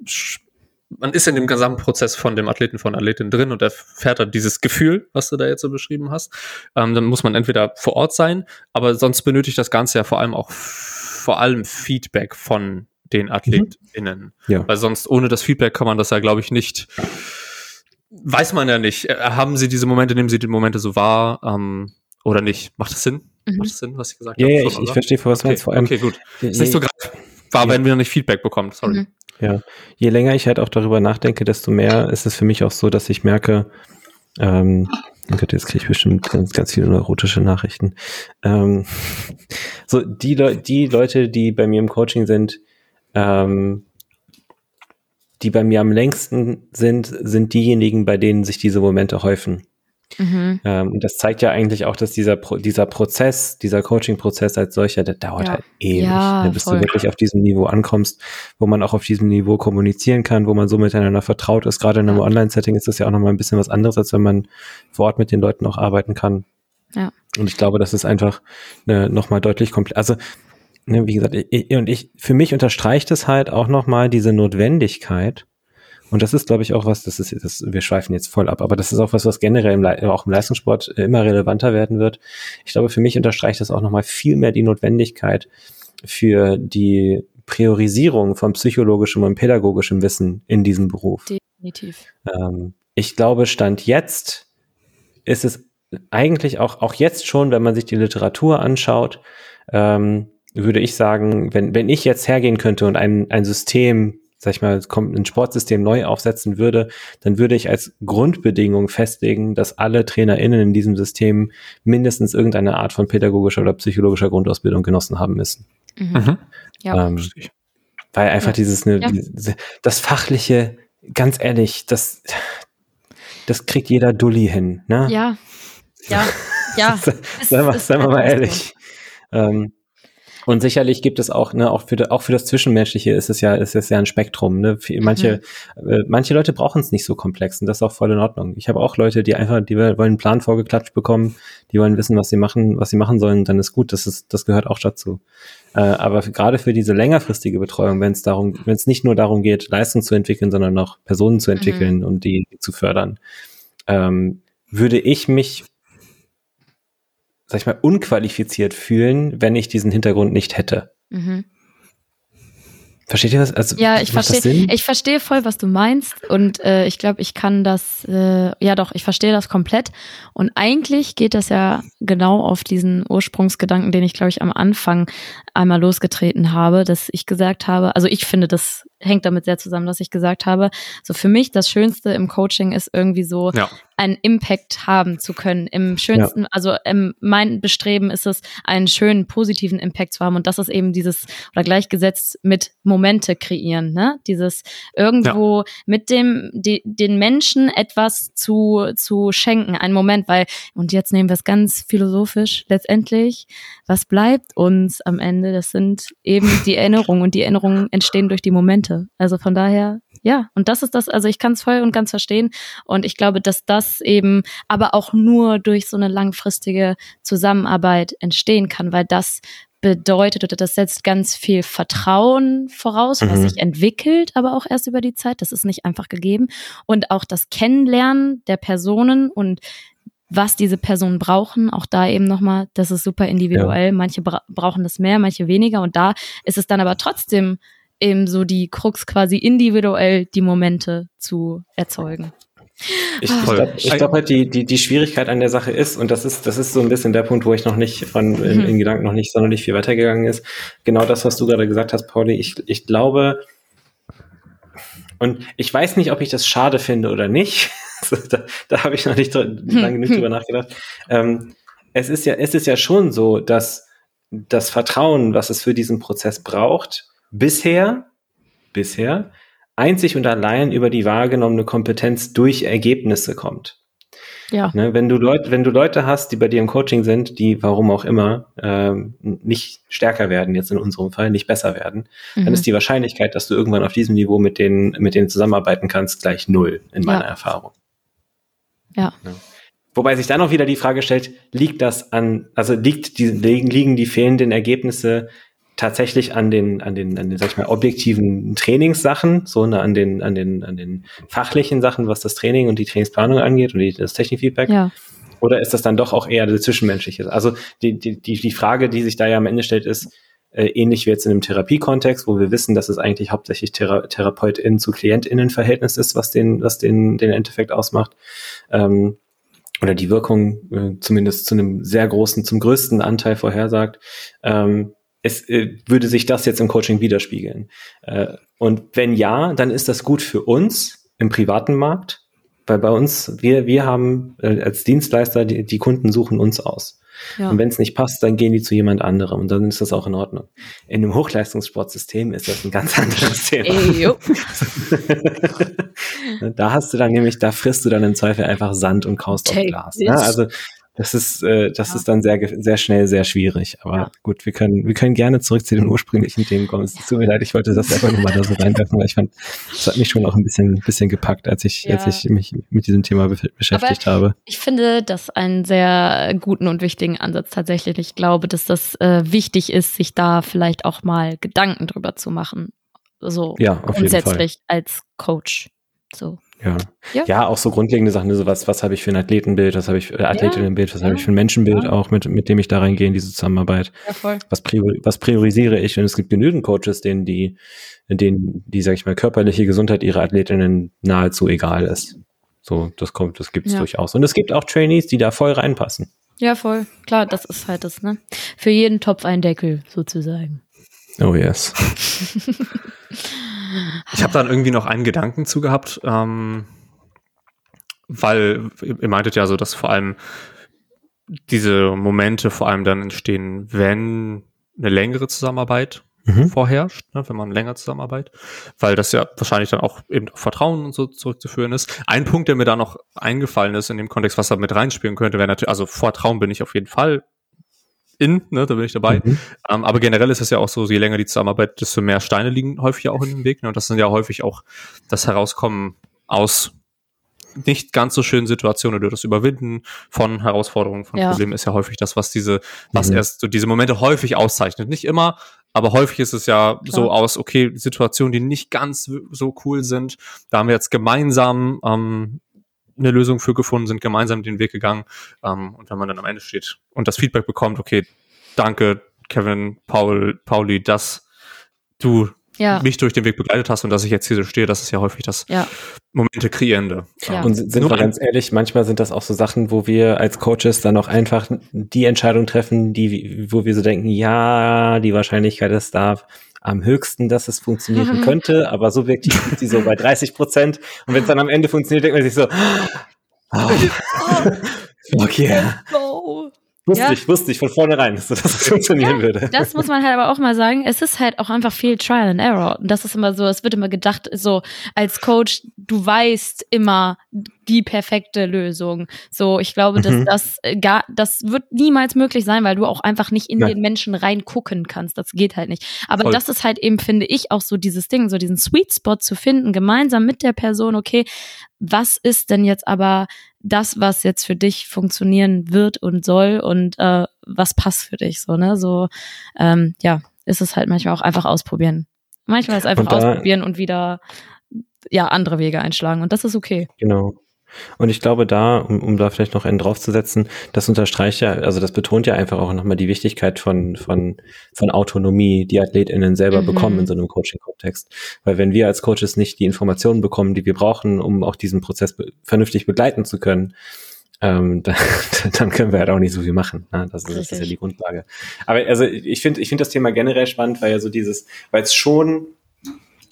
man ist in dem gesamten Prozess von dem Athleten, von Athletin drin und erfährt dann dieses Gefühl, was du da jetzt so beschrieben hast. Ähm, dann muss man entweder vor Ort sein, aber sonst benötigt das Ganze ja vor allem auch vor allem Feedback von den mhm. AthletInnen. Ja. Weil sonst ohne das Feedback kann man das ja, glaube ich, nicht weiß man ja nicht. Äh, haben sie diese Momente, nehmen sie die Momente so wahr ähm, oder nicht? Macht das Sinn? Mhm. Macht das Sinn, was ich gesagt ja, habe? Ja, ich, ich verstehe, was okay. meinst. Vor allem, okay, gut. Ist nicht so greif. War, wenn wir noch nicht Feedback bekommen, sorry. Mhm. Ja, je länger ich halt auch darüber nachdenke, desto mehr ist es für mich auch so, dass ich merke, ähm, oh Gott, jetzt kriege ich bestimmt ganz, ganz viele neurotische Nachrichten. Ähm, so, die, Le die Leute, die bei mir im Coaching sind, ähm, die bei mir am längsten sind, sind diejenigen, bei denen sich diese Momente häufen. Mhm. Ähm, und das zeigt ja eigentlich auch, dass dieser, Pro dieser Prozess, dieser Coaching-Prozess als solcher, der dauert ja. halt ewig, ja, ne, bis voll. du wirklich auf diesem Niveau ankommst, wo man auch auf diesem Niveau kommunizieren kann, wo man so miteinander vertraut ist. Gerade in einem ja. Online-Setting ist das ja auch nochmal ein bisschen was anderes, als wenn man vor Ort mit den Leuten auch arbeiten kann. Ja. Und ich glaube, das ist einfach ne, nochmal deutlich komplett. Also, ne, wie gesagt, ich, und ich, für mich unterstreicht es halt auch nochmal diese Notwendigkeit, und das ist, glaube ich, auch was, das ist, das, wir schweifen jetzt voll ab, aber das ist auch was, was generell im, auch im Leistungssport immer relevanter werden wird. Ich glaube, für mich unterstreicht das auch nochmal viel mehr die Notwendigkeit für die Priorisierung von psychologischem und pädagogischem Wissen in diesem Beruf. Definitiv. Ähm, ich glaube, Stand jetzt ist es eigentlich auch, auch jetzt schon, wenn man sich die Literatur anschaut, ähm, würde ich sagen, wenn, wenn ich jetzt hergehen könnte und ein, ein System sag ich mal, ein Sportsystem neu aufsetzen würde, dann würde ich als Grundbedingung festlegen, dass alle TrainerInnen in diesem System mindestens irgendeine Art von pädagogischer oder psychologischer Grundausbildung genossen haben müssen. Mhm. mhm. Ja. Ähm, weil einfach ja. dieses, ne, ja. dieses, das fachliche, ganz ehrlich, das, das kriegt jeder Dulli hin, ne? Ja. Ja. Ja. Seien wir, seien wir mal ehrlich. Ähm, und sicherlich gibt es auch, ne, auch für, auch für das Zwischenmenschliche ist es ja, ist es ja ein Spektrum. Ne? Manche, mhm. äh, manche Leute brauchen es nicht so komplex und das ist auch voll in Ordnung. Ich habe auch Leute, die einfach, die wollen einen Plan vorgeklatscht bekommen, die wollen wissen, was sie machen, was sie machen sollen, dann ist gut, das ist, das gehört auch dazu. Äh, aber gerade für diese längerfristige Betreuung, wenn es darum, wenn es nicht nur darum geht, Leistung zu entwickeln, sondern auch Personen zu entwickeln mhm. und die, die zu fördern, ähm, würde ich mich sag ich mal, unqualifiziert fühlen, wenn ich diesen Hintergrund nicht hätte. Mhm. Versteht ihr das? Also, ja, ich verstehe. Ich verstehe voll, was du meinst, und äh, ich glaube, ich kann das. Äh, ja, doch, ich verstehe das komplett. Und eigentlich geht das ja genau auf diesen Ursprungsgedanken, den ich glaube ich am Anfang einmal losgetreten habe, dass ich gesagt habe. Also ich finde das hängt damit sehr zusammen, dass ich gesagt habe, so für mich das Schönste im Coaching ist irgendwie so ja. einen Impact haben zu können. Im schönsten, ja. also im, mein Bestreben ist es, einen schönen, positiven Impact zu haben. Und das ist eben dieses, oder gleichgesetzt mit Momente kreieren, ne? Dieses irgendwo ja. mit dem, die, den Menschen etwas zu, zu schenken, einen Moment, weil, und jetzt nehmen wir es ganz philosophisch, letztendlich, was bleibt uns am Ende? Das sind eben die Erinnerungen und die Erinnerungen entstehen durch die Momente. Also von daher, ja, und das ist das, also ich kann es voll und ganz verstehen und ich glaube, dass das eben aber auch nur durch so eine langfristige Zusammenarbeit entstehen kann, weil das bedeutet oder das setzt ganz viel Vertrauen voraus, was mhm. sich entwickelt, aber auch erst über die Zeit. Das ist nicht einfach gegeben. Und auch das Kennenlernen der Personen und was diese Personen brauchen. Auch da eben nochmal, das ist super individuell. Ja. Manche bra brauchen das mehr, manche weniger. Und da ist es dann aber trotzdem eben so die Krux quasi individuell die Momente zu erzeugen. Ich, ich glaube glaub halt, die, die, die Schwierigkeit an der Sache ist, und das ist, das ist so ein bisschen der Punkt, wo ich noch nicht von in, mhm. in Gedanken noch nicht sonderlich viel weitergegangen ist. Genau das, was du gerade gesagt hast, Pauli. Ich, ich glaube, und ich weiß nicht, ob ich das schade finde oder nicht. da da habe ich noch nicht lange genug drüber nachgedacht. Ähm, es ist ja, es ist ja schon so, dass das Vertrauen, was es für diesen Prozess braucht, bisher, bisher einzig und allein über die wahrgenommene Kompetenz durch Ergebnisse kommt. Ja. Ne, wenn du Leute, wenn du Leute hast, die bei dir im Coaching sind, die warum auch immer ähm, nicht stärker werden, jetzt in unserem Fall nicht besser werden, mhm. dann ist die Wahrscheinlichkeit, dass du irgendwann auf diesem Niveau mit denen mit denen zusammenarbeiten kannst, gleich null in meiner ja. Erfahrung. Ja. ja. Wobei sich dann auch wieder die Frage stellt, liegt das an, also liegt die, liegen die fehlenden Ergebnisse tatsächlich an den, an den, an den, sag ich mal, objektiven Trainingssachen, so ne, an den, an den, an den fachlichen Sachen, was das Training und die Trainingsplanung angeht und die, das Technikfeedback? Ja. Oder ist das dann doch auch eher das Zwischenmenschliche? Also die, die, die, die Frage, die sich da ja am Ende stellt, ist, äh, ähnlich wie jetzt in einem Therapiekontext, wo wir wissen, dass es eigentlich hauptsächlich Thera TherapeutInnen zu KlientInnen-Verhältnis ist, was den, was den, den Endeffekt ausmacht. Ähm, oder die Wirkung äh, zumindest zu einem sehr großen, zum größten Anteil vorhersagt. Ähm, es äh, würde sich das jetzt im Coaching widerspiegeln. Äh, und wenn ja, dann ist das gut für uns im privaten Markt, weil bei uns, wir, wir haben äh, als Dienstleister, die, die Kunden suchen uns aus. Ja. Und wenn es nicht passt, dann gehen die zu jemand anderem und dann ist das auch in Ordnung. In einem Hochleistungssportsystem ist das ein ganz anderes Thema. Ey, da hast du dann nämlich, da frisst du dann im Zweifel einfach Sand und kaust auf Glas. Ne? Also das ist, äh, das ja. ist dann sehr, sehr schnell sehr schwierig. Aber ja. gut, wir können, wir können gerne zurück zu den ursprünglichen Themen kommen. Es tut mir leid, ich wollte das einfach nur mal da so reinwerfen, weil ich fand, das hat mich schon auch ein bisschen, bisschen gepackt, als ich, ja. als ich mich mit diesem Thema be beschäftigt Aber habe. Ich finde das einen sehr guten und wichtigen Ansatz tatsächlich. Ich glaube, dass das äh, wichtig ist, sich da vielleicht auch mal Gedanken drüber zu machen. So ja, grundsätzlich als Coach. So. Ja. ja. Ja, auch so grundlegende Sachen, so was, was habe ich für ein Athletenbild, was habe ich für äh, Athletinnenbild, was ja. habe ich für ein Menschenbild auch, mit, mit dem ich da reingehe in diese Zusammenarbeit. Ja, voll. Was, priori was priorisiere ich? Und es gibt genügend Coaches, denen die, denen die, sag ich mal, körperliche Gesundheit ihrer Athletinnen nahezu egal ist. So, das kommt, das gibt's ja. durchaus. Und es gibt auch Trainees, die da voll reinpassen. Ja, voll. Klar, das ist halt das, ne? Für jeden Topf ein Deckel, sozusagen. Oh yes. Ich habe dann irgendwie noch einen Gedanken zu gehabt, ähm, weil ihr meintet ja so, dass vor allem diese Momente vor allem dann entstehen, wenn eine längere Zusammenarbeit mhm. vorherrscht, ne, wenn man länger zusammenarbeitet, weil das ja wahrscheinlich dann auch eben auf Vertrauen und so zurückzuführen ist. Ein Punkt, der mir da noch eingefallen ist in dem Kontext, was da mit reinspielen könnte, wäre natürlich, also Vertrauen bin ich auf jeden Fall in, ne, da bin ich dabei. Mhm. Ähm, aber generell ist es ja auch so, je länger die Zusammenarbeit, desto mehr Steine liegen häufig auch in dem Weg. Ne? Und das sind ja häufig auch das Herauskommen aus nicht ganz so schönen Situationen oder das Überwinden von Herausforderungen, von ja. Problemen ist ja häufig das, was diese, was mhm. erst so diese Momente häufig auszeichnet. Nicht immer, aber häufig ist es ja Klar. so aus, okay, Situationen, die nicht ganz so cool sind, da haben wir jetzt gemeinsam ähm, eine Lösung für gefunden, sind gemeinsam den Weg gegangen. Ähm, und wenn man dann am Ende steht und das Feedback bekommt, okay, danke, Kevin, Paul, Pauli, dass du ja. mich durch den Weg begleitet hast und dass ich jetzt hier so stehe, das ist ja häufig das ja. Momente kreierende. Ja. Und sind wir ganz ehrlich, manchmal sind das auch so Sachen, wo wir als Coaches dann auch einfach die Entscheidung treffen, die, wo wir so denken, ja, die Wahrscheinlichkeit ist da am höchsten, dass es funktionieren könnte, aber subjektiv ist die so bei 30 Prozent. Und wenn es dann am Ende funktioniert, denkt man sich so, oh, fuck yeah. Wusste ja. ich, wusste ich von vornherein, dass das funktionieren ja, würde. Das muss man halt aber auch mal sagen. Es ist halt auch einfach viel Trial and Error. Und das ist immer so, es wird immer gedacht, so als Coach, du weißt immer die perfekte Lösung. So, ich glaube, dass mhm. das gar, das wird niemals möglich sein, weil du auch einfach nicht in ja. den Menschen reingucken kannst. Das geht halt nicht. Aber Voll. das ist halt eben, finde ich, auch so dieses Ding, so diesen Sweet Spot zu finden, gemeinsam mit der Person, okay, was ist denn jetzt aber das, was jetzt für dich funktionieren wird und soll und äh, was passt für dich so, ne? So, ähm, ja, ist es halt manchmal auch einfach ausprobieren. Manchmal ist einfach und da, ausprobieren und wieder ja andere Wege einschlagen und das ist okay. Genau. Und ich glaube da, um, um da vielleicht noch einen draufzusetzen, das unterstreicht ja, also das betont ja einfach auch nochmal die Wichtigkeit von, von, von Autonomie, die AthletInnen selber mhm. bekommen in so einem Coaching-Kontext. Weil wenn wir als Coaches nicht die Informationen bekommen, die wir brauchen, um auch diesen Prozess be vernünftig begleiten zu können, ähm, dann, dann können wir halt auch nicht so viel machen. Ne? Das, ist, das ist ja die Grundlage. Aber also ich finde ich finde das Thema generell spannend, weil ja so dieses, weil es schon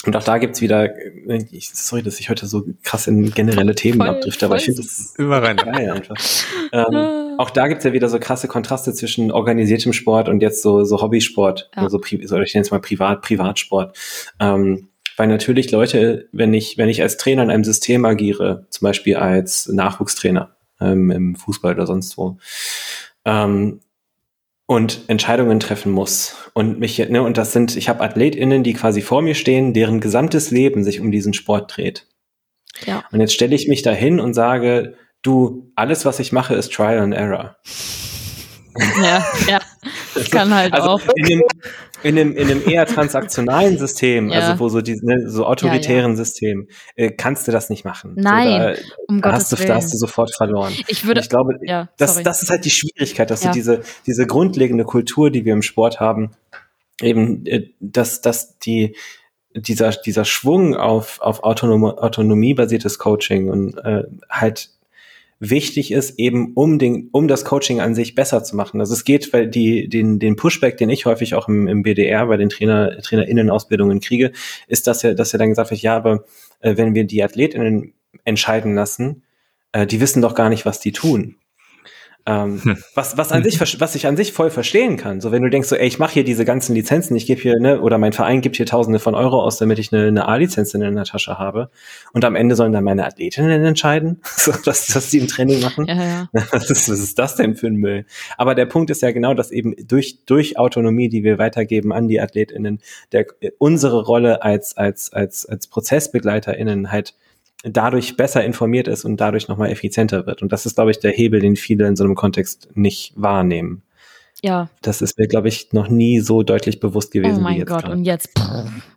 und auch da gibt's wieder, äh, ich, sorry, dass ich heute so krass in generelle Themen voll, abdrifte, aber ich finde das immer rein geil einfach. ähm, auch da gibt's ja wieder so krasse Kontraste zwischen organisiertem Sport und jetzt so, so Hobbysport, ja. also, so, ich nenne es mal Privat, Privatsport. Ähm, weil natürlich Leute, wenn ich, wenn ich als Trainer in einem System agiere, zum Beispiel als Nachwuchstrainer ähm, im Fußball oder sonst wo, ähm, und Entscheidungen treffen muss. Und mich, ne, und das sind, ich habe AthletInnen, die quasi vor mir stehen, deren gesamtes Leben sich um diesen Sport dreht. Ja. Und jetzt stelle ich mich dahin und sage, du, alles, was ich mache, ist Trial and Error. Ja, ja. Das kann halt also auch. In dem, in einem, in einem eher transaktionalen System, ja. also wo so die, ne, so autoritären ja, ja. System, äh, kannst du das nicht machen. Nein, so, da, um da hast du, da hast du sofort verloren. Ich würde, Und ich glaube, ja, das, das ist halt die Schwierigkeit, dass du diese, diese grundlegende Kultur, die wir im Sport haben, eben, äh, dass, dass die, dieser, dieser Schwung auf, auf autonom, autonomiebasiertes Coaching und äh, halt wichtig ist, eben um den, um das Coaching an sich besser zu machen. Also es geht, weil die, den, den Pushback, den ich häufig auch im, im BDR bei den Trainer, TrainerInnen-Ausbildungen kriege, ist, dass ja, dass ja dann gesagt wird, ja, aber äh, wenn wir die AthletInnen entscheiden lassen, äh, die wissen doch gar nicht, was die tun. Ähm, hm. was, was an sich, was ich an sich voll verstehen kann. So, wenn du denkst, so, ey, ich mache hier diese ganzen Lizenzen, ich gebe hier, ne, oder mein Verein gibt hier Tausende von Euro aus, damit ich eine, eine A-Lizenz in der Tasche habe. Und am Ende sollen dann meine Athletinnen entscheiden, so, dass, dass die im Training machen. Ja, ja. Was, ist, was ist das denn für ein Müll? Aber der Punkt ist ja genau, dass eben durch, durch Autonomie, die wir weitergeben an die AthletInnen, der, unsere Rolle als, als, als, als ProzessbegleiterInnen halt dadurch besser informiert ist und dadurch nochmal effizienter wird. Und das ist, glaube ich, der Hebel, den viele in so einem Kontext nicht wahrnehmen. Ja. Das ist mir, glaube ich, noch nie so deutlich bewusst gewesen oh mein wie jetzt. Gott, grad. und jetzt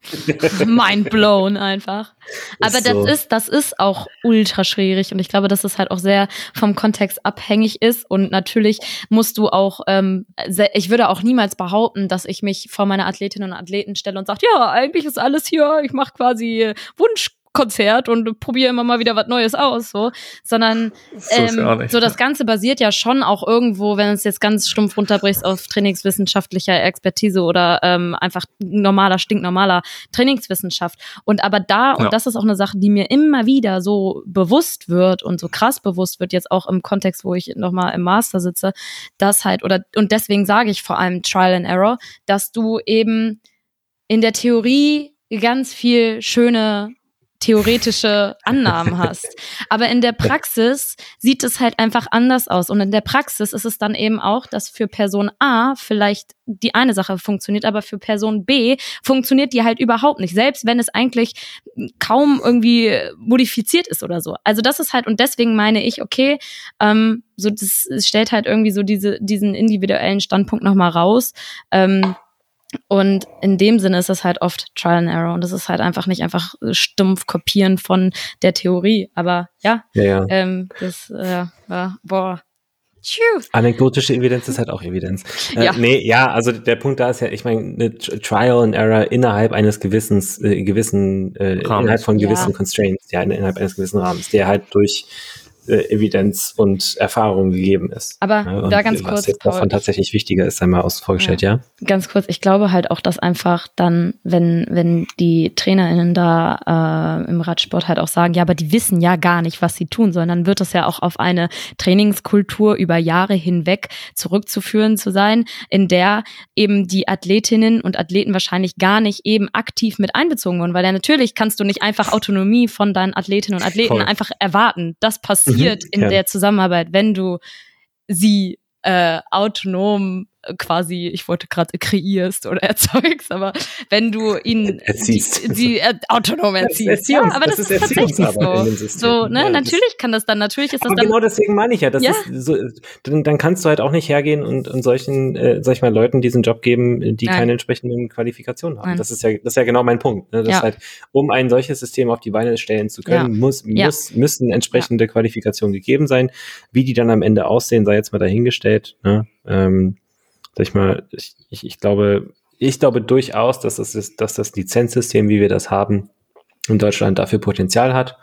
mind blown einfach. Aber ist das so. ist, das ist auch ultra schwierig und ich glaube, dass es halt auch sehr vom Kontext abhängig ist und natürlich musst du auch, ähm, ich würde auch niemals behaupten, dass ich mich vor meine Athletinnen und Athleten stelle und sage, ja, eigentlich ist alles hier, ich mache quasi Wunsch Konzert und probiere immer mal wieder was Neues aus, so, sondern ähm, so das Ganze basiert ja schon auch irgendwo, wenn es jetzt ganz stumpf runterbrichst auf trainingswissenschaftlicher Expertise oder ähm, einfach normaler, stinknormaler Trainingswissenschaft. Und aber da, und das ist auch eine Sache, die mir immer wieder so bewusst wird und so krass bewusst wird, jetzt auch im Kontext, wo ich nochmal im Master sitze, dass halt, oder und deswegen sage ich vor allem Trial and Error, dass du eben in der Theorie ganz viel schöne theoretische Annahmen hast. Aber in der Praxis sieht es halt einfach anders aus. Und in der Praxis ist es dann eben auch, dass für Person A vielleicht die eine Sache funktioniert, aber für Person B funktioniert die halt überhaupt nicht. Selbst wenn es eigentlich kaum irgendwie modifiziert ist oder so. Also das ist halt, und deswegen meine ich, okay, ähm, so das stellt halt irgendwie so diese, diesen individuellen Standpunkt nochmal raus. Ähm, und in dem Sinne ist es halt oft Trial and Error und das ist halt einfach nicht einfach stumpf kopieren von der Theorie. Aber ja, ja, ja. Ähm, das, äh, ja, boah. Anekdotische Evidenz ist halt auch Evidenz. Äh, ja. Nee, ja, also der Punkt da ist ja, ich meine, eine Trial and Error innerhalb eines gewissens, äh, gewissen, äh, innerhalb von gewissen ja. Constraints, ja, innerhalb eines gewissen Rahmens, der halt durch äh, Evidenz und Erfahrung gegeben ist. Aber ja, da ganz kurz. Was jetzt davon tatsächlich wichtiger ist, einmal aus vorgestellt, ja. ja. Ganz kurz, ich glaube halt auch, dass einfach dann, wenn, wenn die TrainerInnen da äh, im Radsport halt auch sagen, ja, aber die wissen ja gar nicht, was sie tun, sondern wird es ja auch auf eine Trainingskultur über Jahre hinweg zurückzuführen zu sein, in der eben die Athletinnen und Athleten wahrscheinlich gar nicht eben aktiv mit einbezogen wurden, weil ja natürlich kannst du nicht einfach Autonomie von deinen Athletinnen und Athleten Voll. einfach erwarten. Das passiert passiert mhm, in ja. der Zusammenarbeit, wenn du sie äh, autonom quasi, ich wollte gerade kreierst oder erzeugst, aber wenn du ihn erziehst, die, die äh, autonom erziehst, ja, aber das, das ist, ist tatsächlich so. So, ne, ja, natürlich kann das dann, natürlich ist das dann. Genau deswegen meine ich ja, das ja. ist so, dann, dann kannst du halt auch nicht hergehen und, und solchen, äh, sag ich mal, Leuten diesen Job geben, die Nein. keine entsprechenden Qualifikationen haben. Nein. Das ist ja, das ist ja genau mein Punkt. Ne? Das ja. halt, um ein solches System auf die Beine stellen zu können, muss, muss, müssen entsprechende Qualifikationen gegeben sein. Wie die dann am Ende aussehen, sei jetzt mal dahingestellt. Ne? Ähm, sag ich mal, ich, ich, ich glaube, ich glaube durchaus, dass das, ist, dass das Lizenzsystem, wie wir das haben, in Deutschland dafür Potenzial hat.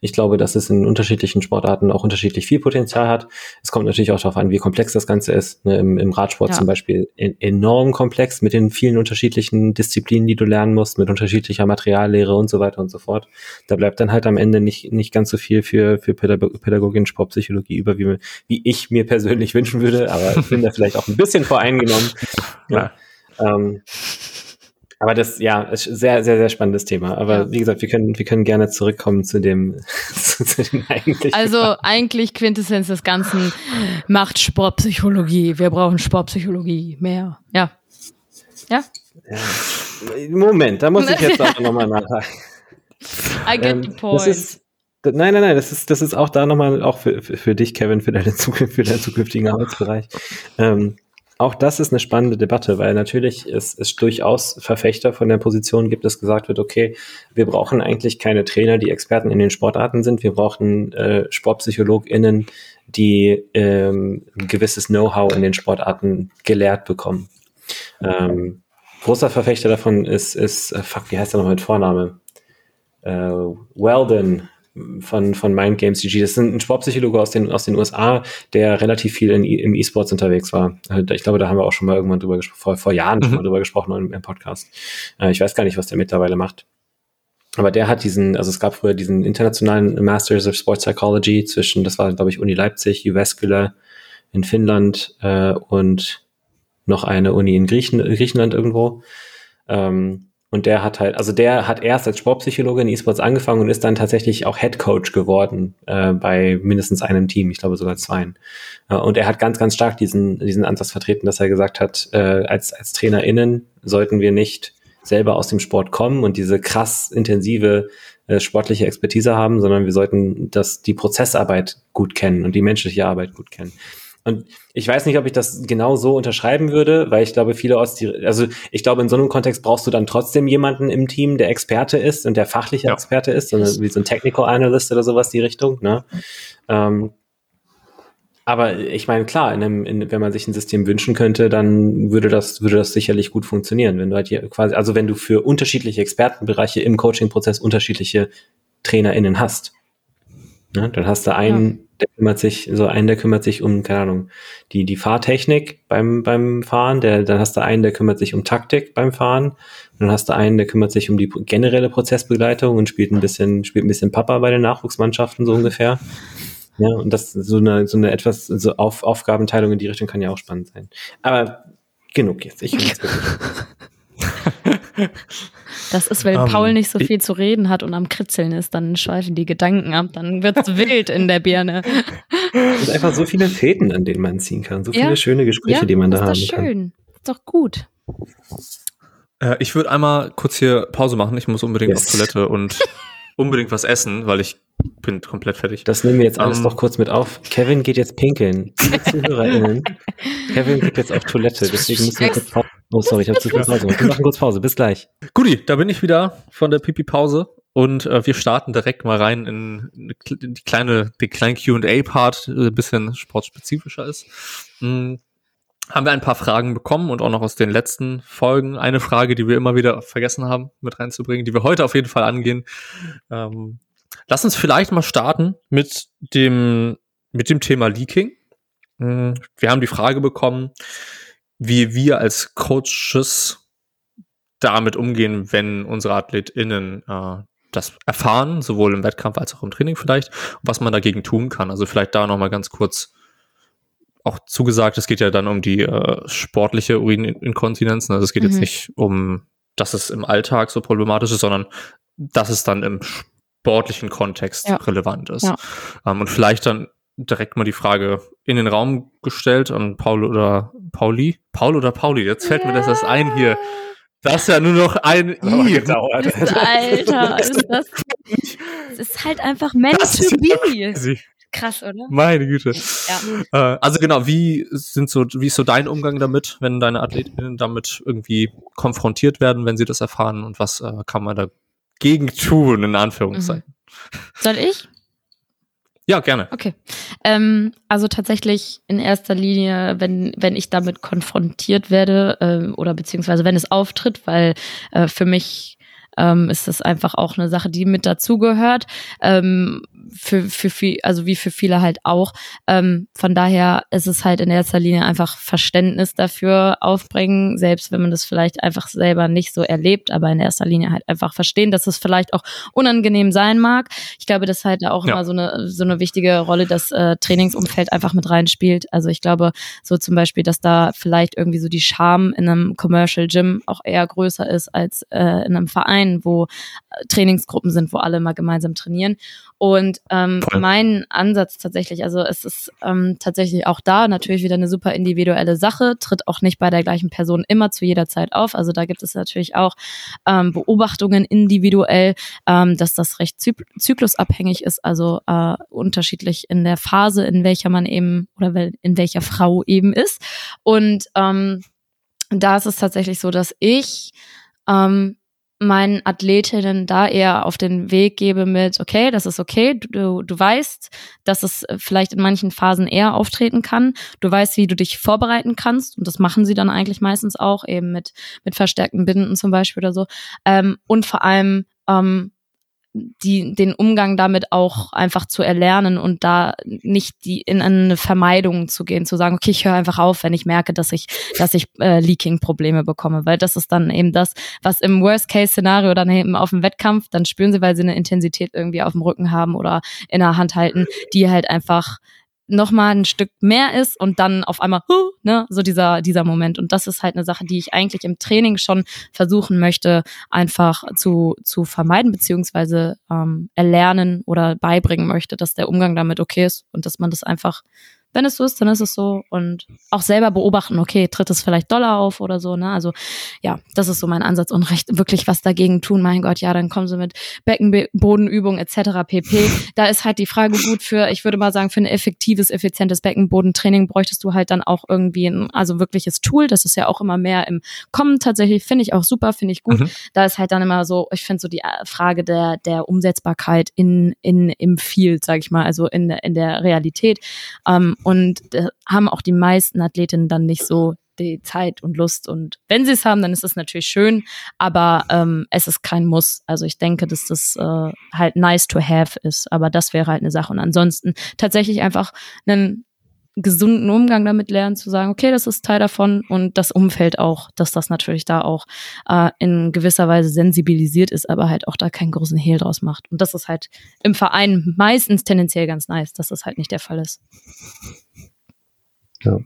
Ich glaube, dass es in unterschiedlichen Sportarten auch unterschiedlich viel Potenzial hat. Es kommt natürlich auch darauf an, wie komplex das Ganze ist. Ne, im, Im Radsport ja. zum Beispiel enorm komplex mit den vielen unterschiedlichen Disziplinen, die du lernen musst, mit unterschiedlicher Materiallehre und so weiter und so fort. Da bleibt dann halt am Ende nicht, nicht ganz so viel für, für Pädagogin, Sportpsychologie über, wie, wie ich mir persönlich wünschen würde. Aber ich bin da vielleicht auch ein bisschen voreingenommen. Ja. Ähm, aber das, ja, ist sehr, sehr, sehr spannendes Thema. Aber ja. wie gesagt, wir können, wir können gerne zurückkommen zu dem, zu dem eigentlichen. Also eigentlich Quintessenz des Ganzen macht Sportpsychologie. Wir brauchen Sportpsychologie mehr. Ja. Ja. ja. Moment, da muss ich jetzt auch nochmal nachhaken. I get ähm, the point. Ist, nein, nein, nein, das ist, das ist auch da nochmal, auch für, für, für dich, Kevin, für, deine Zukunft, für deinen zukünftigen Arbeitsbereich. Ähm, auch das ist eine spannende Debatte, weil natürlich es, es durchaus Verfechter von der Position gibt, dass gesagt wird, okay, wir brauchen eigentlich keine Trainer, die Experten in den Sportarten sind. Wir brauchen äh, SportpsychologInnen, die ähm, gewisses Know-how in den Sportarten gelehrt bekommen. Ähm, großer Verfechter davon ist, ist äh, fuck, wie heißt er noch mit Vorname? Äh, Weldon, von, von Mind Games CG. Das ist ein Sportpsychologe aus den, aus den USA, der relativ viel in, im E-Sports unterwegs war. Also ich glaube, da haben wir auch schon mal irgendwann drüber gesprochen, vor, vor Jahren mhm. schon mal drüber gesprochen im, im Podcast. Äh, ich weiß gar nicht, was der mittlerweile macht. Aber der hat diesen, also es gab früher diesen internationalen Masters of Sports Psychology zwischen, das war, glaube ich, Uni Leipzig, Jyväskylä in Finnland äh, und noch eine Uni in Griechen, Griechenland irgendwo. Ähm, und der hat halt, also der hat erst als Sportpsychologe in E-Sports angefangen und ist dann tatsächlich auch Head Coach geworden äh, bei mindestens einem Team, ich glaube sogar zweien. Äh, und er hat ganz, ganz stark diesen, diesen Ansatz vertreten, dass er gesagt hat, äh, als, als TrainerInnen sollten wir nicht selber aus dem Sport kommen und diese krass intensive äh, sportliche Expertise haben, sondern wir sollten das, die Prozessarbeit gut kennen und die menschliche Arbeit gut kennen. Und ich weiß nicht, ob ich das genau so unterschreiben würde, weil ich glaube, viele aus also ich glaube, in so einem Kontext brauchst du dann trotzdem jemanden im Team, der Experte ist und der fachliche ja. Experte ist, wie so ein Technical Analyst oder sowas die Richtung. Ne? Ähm, aber ich meine, klar, in einem, in, wenn man sich ein System wünschen könnte, dann würde das, würde das sicherlich gut funktionieren. Wenn du halt hier quasi, also wenn du für unterschiedliche Expertenbereiche im Coaching-Prozess unterschiedliche TrainerInnen hast. Ne? Dann hast du einen, ja der kümmert sich, so einen, der kümmert sich um, keine Ahnung, die, die Fahrtechnik beim, beim Fahren, der, dann hast du einen, der kümmert sich um Taktik beim Fahren, dann hast du einen, der kümmert sich um die generelle Prozessbegleitung und spielt ein bisschen, spielt ein bisschen Papa bei den Nachwuchsmannschaften, so ungefähr. Ja, und das, so eine, so eine etwas, so Auf, Aufgabenteilung in die Richtung kann ja auch spannend sein. Aber genug jetzt, ich Das ist, weil um, ähm, Paul nicht so viel zu reden hat und am Kritzeln ist, dann schweifen die Gedanken ab, dann wird's wild in der Birne. Es sind einfach so viele Fäden, an denen man ziehen kann, so viele ja, schöne Gespräche, ja, die man da haben kann. Ist doch schön, ist doch gut. Äh, ich würde einmal kurz hier Pause machen, ich muss unbedingt yes. auf Toilette und unbedingt was essen, weil ich bin komplett fertig. Das nehmen wir jetzt alles um, ähm, doch kurz mit auf. Kevin geht jetzt pinkeln. ZuhörerInnen. Kevin geht jetzt auf Toilette, deswegen müssen wir kurz Pause Oh, sorry, ich habe zu viel Pause. Wir machen kurz Pause. Bis gleich. Guti, da bin ich wieder von der Pipi-Pause. und äh, wir starten direkt mal rein in, in die kleine, den kleinen Q&A-Part, der ein bisschen sportspezifischer ist. Hm, haben wir ein paar Fragen bekommen und auch noch aus den letzten Folgen eine Frage, die wir immer wieder vergessen haben, mit reinzubringen, die wir heute auf jeden Fall angehen. Ähm, lass uns vielleicht mal starten mit dem, mit dem Thema Leaking. Hm, wir haben die Frage bekommen, wie wir als Coaches damit umgehen, wenn unsere AthletInnen äh, das erfahren, sowohl im Wettkampf als auch im Training vielleicht, was man dagegen tun kann. Also vielleicht da nochmal ganz kurz auch zugesagt, es geht ja dann um die äh, sportliche Urininkontinenz. Also es geht mhm. jetzt nicht um, dass es im Alltag so problematisch ist, sondern dass es dann im sportlichen Kontext ja. relevant ist. Ja. Ähm, und vielleicht dann direkt mal die Frage in den Raum gestellt an Paul oder Pauli. Paul oder Pauli, jetzt fällt yeah. mir das erst ein hier. Das ist ja nur noch ein I. Gedauert. Alter, ist das, das ist halt einfach meant to be. Krass, oder? Meine Güte. Ja. Äh, also genau, wie sind so, wie ist so dein Umgang damit, wenn deine Athletinnen damit irgendwie konfrontiert werden, wenn sie das erfahren und was äh, kann man dagegen tun, in Anführungszeichen? Mhm. Soll ich? Ja, gerne. Okay. Ähm, also tatsächlich in erster Linie, wenn, wenn ich damit konfrontiert werde äh, oder beziehungsweise wenn es auftritt, weil äh, für mich ähm, ist das einfach auch eine Sache, die mit dazugehört. Ähm, für, für viel, also wie für viele halt auch. Ähm, von daher ist es halt in erster Linie einfach Verständnis dafür aufbringen, selbst wenn man das vielleicht einfach selber nicht so erlebt, aber in erster Linie halt einfach verstehen, dass es vielleicht auch unangenehm sein mag. Ich glaube, das ist halt auch ja. immer so eine, so eine wichtige Rolle, dass äh, Trainingsumfeld einfach mit reinspielt. Also ich glaube, so zum Beispiel, dass da vielleicht irgendwie so die Scham in einem Commercial Gym auch eher größer ist als äh, in einem Verein, wo äh, Trainingsgruppen sind, wo alle mal gemeinsam trainieren. Und ähm, mein Ansatz tatsächlich, also es ist ähm, tatsächlich auch da natürlich wieder eine super individuelle Sache, tritt auch nicht bei der gleichen Person immer zu jeder Zeit auf. Also da gibt es natürlich auch ähm, Beobachtungen individuell, ähm, dass das recht zyklusabhängig ist, also äh, unterschiedlich in der Phase, in welcher man eben oder in welcher Frau eben ist. Und ähm, da ist es tatsächlich so, dass ich ähm, meinen Athletinnen da eher auf den Weg gebe mit, okay, das ist okay, du, du weißt, dass es vielleicht in manchen Phasen eher auftreten kann. Du weißt, wie du dich vorbereiten kannst und das machen sie dann eigentlich meistens auch, eben mit, mit verstärkten Binden zum Beispiel oder so. Ähm, und vor allem, ähm, die, den Umgang damit auch einfach zu erlernen und da nicht die in eine Vermeidung zu gehen, zu sagen, okay, ich höre einfach auf, wenn ich merke, dass ich, dass ich äh, Leaking-Probleme bekomme, weil das ist dann eben das, was im Worst-Case-Szenario dann eben auf dem Wettkampf, dann spüren sie, weil sie eine Intensität irgendwie auf dem Rücken haben oder in der Hand halten, die halt einfach noch mal ein Stück mehr ist und dann auf einmal, huh, ne, so dieser, dieser Moment. Und das ist halt eine Sache, die ich eigentlich im Training schon versuchen möchte, einfach zu, zu vermeiden, beziehungsweise ähm, erlernen oder beibringen möchte, dass der Umgang damit okay ist und dass man das einfach wenn es so ist, dann ist es so. Und auch selber beobachten, okay, tritt es vielleicht doller auf oder so, ne? Also ja, das ist so mein Ansatz und recht wirklich was dagegen tun. Mein Gott, ja, dann kommen sie mit Beckenbodenübung etc. pp. Da ist halt die Frage gut für, ich würde mal sagen, für ein effektives, effizientes Beckenbodentraining bräuchtest du halt dann auch irgendwie ein also wirkliches Tool. Das ist ja auch immer mehr im Kommen tatsächlich. Finde ich auch super, finde ich gut. Mhm. Da ist halt dann immer so, ich finde so die äh, Frage der, der Umsetzbarkeit in, in, im Field, sage ich mal, also in, in der Realität. Ähm, und äh, haben auch die meisten Athletinnen dann nicht so die Zeit und Lust. Und wenn sie es haben, dann ist es natürlich schön, aber ähm, es ist kein Muss. Also ich denke, dass das äh, halt nice to have ist, aber das wäre halt eine Sache. Und ansonsten tatsächlich einfach einen gesunden Umgang damit lernen, zu sagen, okay, das ist Teil davon und das Umfeld auch, dass das natürlich da auch äh, in gewisser Weise sensibilisiert ist, aber halt auch da keinen großen Hehl draus macht. Und das ist halt im Verein meistens tendenziell ganz nice, dass das halt nicht der Fall ist. Ja.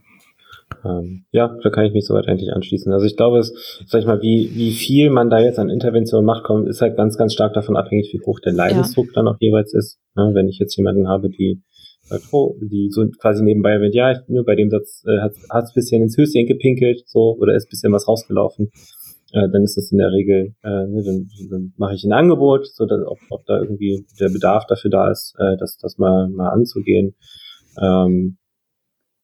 Ähm, ja, da kann ich mich soweit eigentlich anschließen. Also ich glaube, es, sag ich mal, wie, wie viel man da jetzt an Intervention macht, kommt, ist halt ganz, ganz stark davon abhängig, wie hoch der Leidensdruck ja. dann auch jeweils ist. Ja, wenn ich jetzt jemanden habe, die oh, die so quasi nebenbei erwähnt, ja, ich, nur bei dem Satz äh, hat es bisschen ins Höschen gepinkelt, so, oder ist bisschen was rausgelaufen, äh, dann ist das in der Regel, äh, ne, dann, dann mache ich ein Angebot, so dass ob, ob da irgendwie der Bedarf dafür da ist, äh, das, das mal, mal anzugehen ähm,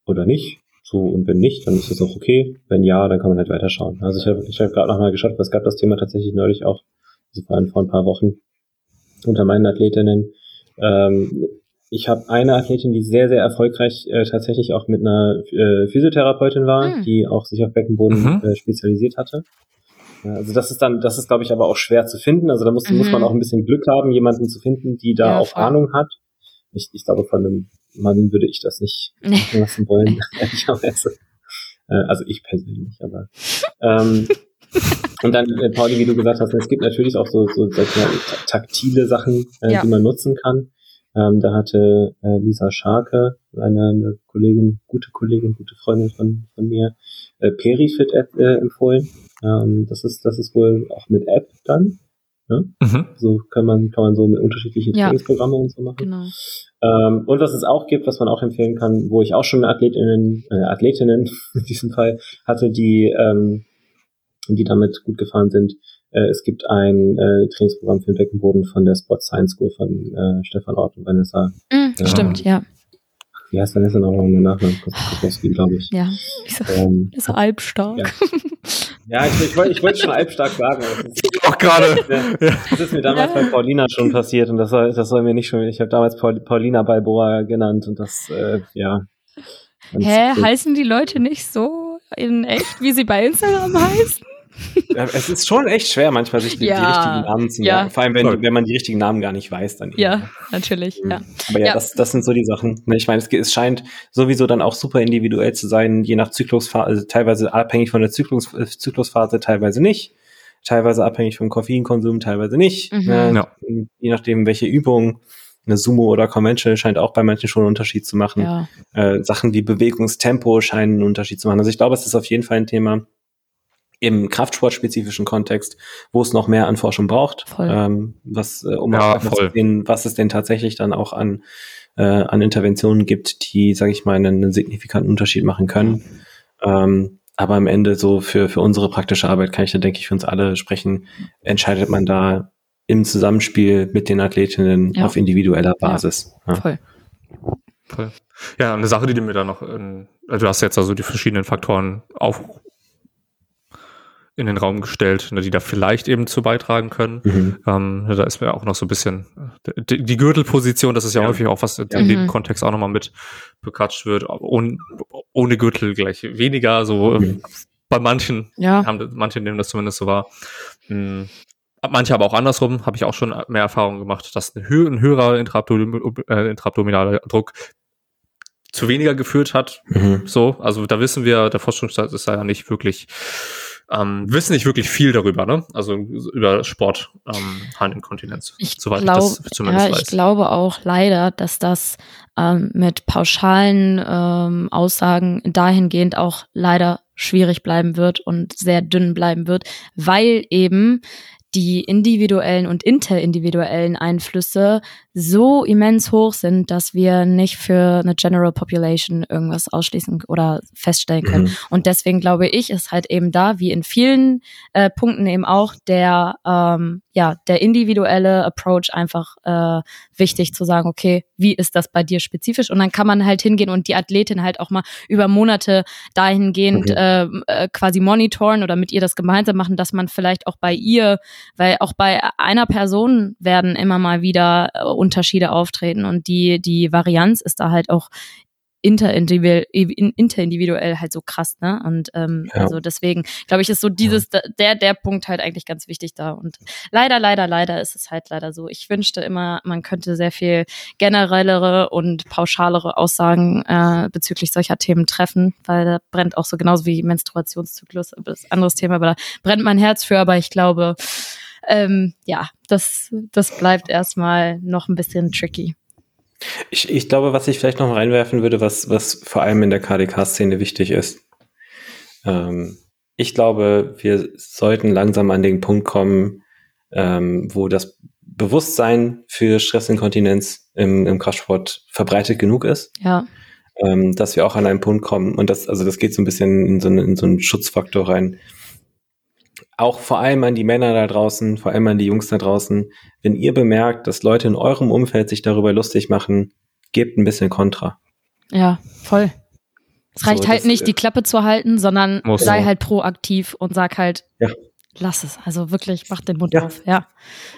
oder nicht. So, und wenn nicht, dann ist das auch okay. Wenn ja, dann kann man halt weiterschauen. Also ich habe ich hab gerade nochmal geschaut, es gab das Thema tatsächlich neulich auch, also vor ein paar Wochen, unter meinen Athletinnen. Ähm, ich habe eine Athletin, die sehr, sehr erfolgreich äh, tatsächlich auch mit einer äh, Physiotherapeutin war, mhm. die auch sich auf Beckenboden mhm. äh, spezialisiert hatte. Ja, also das ist dann, das ist, glaube ich, aber auch schwer zu finden. Also da muss, mhm. muss man auch ein bisschen Glück haben, jemanden zu finden, die da ja, auch voll. Ahnung hat. Ich, ich glaube, von einem Mann würde ich das nicht machen lassen wollen, ehrlicherweise. Äh, also ich persönlich, aber ähm, und dann, äh, Pauli, wie du gesagt hast, es gibt natürlich auch so, so sag ich mal, taktile Sachen, äh, ja. die man nutzen kann. Ähm, da hatte äh, Lisa Scharke, eine, eine Kollegin, gute Kollegin, gute Freundin von, von mir, äh, Perifit App äh, empfohlen. Ähm, das ist, das ist wohl auch mit App dann. Ne? Mhm. So kann man, kann man so mit unterschiedlichen ja. Trainingsprogramme und so machen. Genau. Ähm, und was es auch gibt, was man auch empfehlen kann, wo ich auch schon Athletinnen, äh, Athletinnen in diesem Fall hatte, die, ähm, die damit gut gefahren sind. Äh, es gibt ein äh, Trainingsprogramm für den Beckenboden von der Sport Science School von äh, Stefan Ort und Vanessa. Mm, äh, stimmt, ja. Wie heißt Vanessa noch mal Nachname? Kostowski, glaube ich. Ja, ich so, ähm, ist so halbstark. Ja. Ja, ich, ich wollte ich wollte schon halbstark sagen. ich auch gerade. Das ist mir damals bei Paulina schon passiert und das soll, das soll mir nicht schon. Ich habe damals Paul, Paulina Balboa genannt und das, äh, ja. Hä, heißen die Leute nicht so in echt, wie sie bei Instagram heißen? Ja, es ist schon echt schwer, manchmal sich die, ja, die richtigen Namen zu merken. Ja. Vor allem, wenn, wenn man die richtigen Namen gar nicht weiß, dann. Ja, eben. natürlich. Ja. Aber ja, ja, Das, das sind so die Sachen. Ne, ich meine, es, es scheint sowieso dann auch super individuell zu sein, je nach Zyklusphase, also teilweise abhängig von der Zyklus, äh, Zyklusphase, teilweise nicht. Teilweise abhängig vom Koffeinkonsum, teilweise nicht. Mhm. Ne? Ja. Je nachdem, welche Übung eine Sumo oder Conventional scheint auch bei manchen schon einen Unterschied zu machen. Ja. Äh, Sachen wie Bewegungstempo scheinen einen Unterschied zu machen. Also ich glaube, es ist auf jeden Fall ein Thema, im Kraftsportspezifischen Kontext, wo es noch mehr an Forschung braucht, ähm, was, äh, um ja, zu sehen, was es denn tatsächlich dann auch an, äh, an Interventionen gibt, die, sage ich mal, einen, einen, signifikanten Unterschied machen können. Ähm, aber am Ende so für, für unsere praktische Arbeit kann ich da, denke ich, für uns alle sprechen, entscheidet man da im Zusammenspiel mit den Athletinnen ja. auf individueller Basis. Ja, voll. Voll. Ja, eine Sache, die du mir da noch, in, also du hast jetzt also die verschiedenen Faktoren auf, in den Raum gestellt, ne, die da vielleicht eben zu beitragen können. Mhm. Ähm, da ist mir auch noch so ein bisschen die, die Gürtelposition, das ist ja, ja, häufig auch was in mhm. dem Kontext auch nochmal mit bekatscht wird. Ohne, ohne Gürtel gleich weniger, so mhm. bei manchen, ja. haben, manche nehmen das zumindest so wahr. Mhm. Manche aber auch andersrum, habe ich auch schon mehr Erfahrung gemacht, dass ein, hö ein höherer intraabdomin äh, intraabdominaler Druck zu weniger geführt hat. Mhm. So, also da wissen wir, der Forschungsstand ist da ja nicht wirklich ähm, wissen nicht wirklich viel darüber, ne? Also über Sport, ähm, Harninkontinenz, ich soweit glaub, ich das zumindest ja, weiß. Ich glaube auch leider, dass das ähm, mit pauschalen ähm, Aussagen dahingehend auch leider schwierig bleiben wird und sehr dünn bleiben wird, weil eben die individuellen und interindividuellen Einflüsse so immens hoch sind, dass wir nicht für eine General Population irgendwas ausschließen oder feststellen können. Mhm. Und deswegen glaube ich, ist halt eben da, wie in vielen äh, Punkten eben auch, der ähm, ja der individuelle Approach einfach äh, wichtig zu sagen, okay, wie ist das bei dir spezifisch? Und dann kann man halt hingehen und die Athletin halt auch mal über Monate dahingehend okay. äh, quasi monitoren oder mit ihr das gemeinsam machen, dass man vielleicht auch bei ihr, weil auch bei einer Person werden immer mal wieder äh, Unterschiede auftreten und die, die Varianz ist da halt auch interindividuell, interindividuell halt so krass, ne? Und ähm, ja. also deswegen, glaube ich, ist so dieses, der, der Punkt halt eigentlich ganz wichtig da. Und leider, leider, leider ist es halt leider so. Ich wünschte immer, man könnte sehr viel generellere und pauschalere Aussagen äh, bezüglich solcher Themen treffen, weil da brennt auch so genauso wie Menstruationszyklus, das ist ein anderes Thema, aber da brennt mein Herz für, aber ich glaube, ähm, ja, das, das bleibt erstmal noch ein bisschen tricky. Ich, ich glaube, was ich vielleicht noch reinwerfen würde, was, was vor allem in der KDK-Szene wichtig ist. Ähm, ich glaube, wir sollten langsam an den Punkt kommen, ähm, wo das Bewusstsein für Stressinkontinenz im, im Kraftsport verbreitet genug ist. Ja. Ähm, dass wir auch an einen Punkt kommen. Und das, also das geht so ein bisschen in so, eine, in so einen Schutzfaktor rein auch vor allem an die Männer da draußen, vor allem an die Jungs da draußen, wenn ihr bemerkt, dass Leute in eurem Umfeld sich darüber lustig machen, gebt ein bisschen Kontra. Ja, voll. Es reicht so, halt nicht, die Klappe zu halten, sondern sei auch. halt proaktiv und sag halt, ja. lass es. Also wirklich, mach den Mund ja. auf. Ja,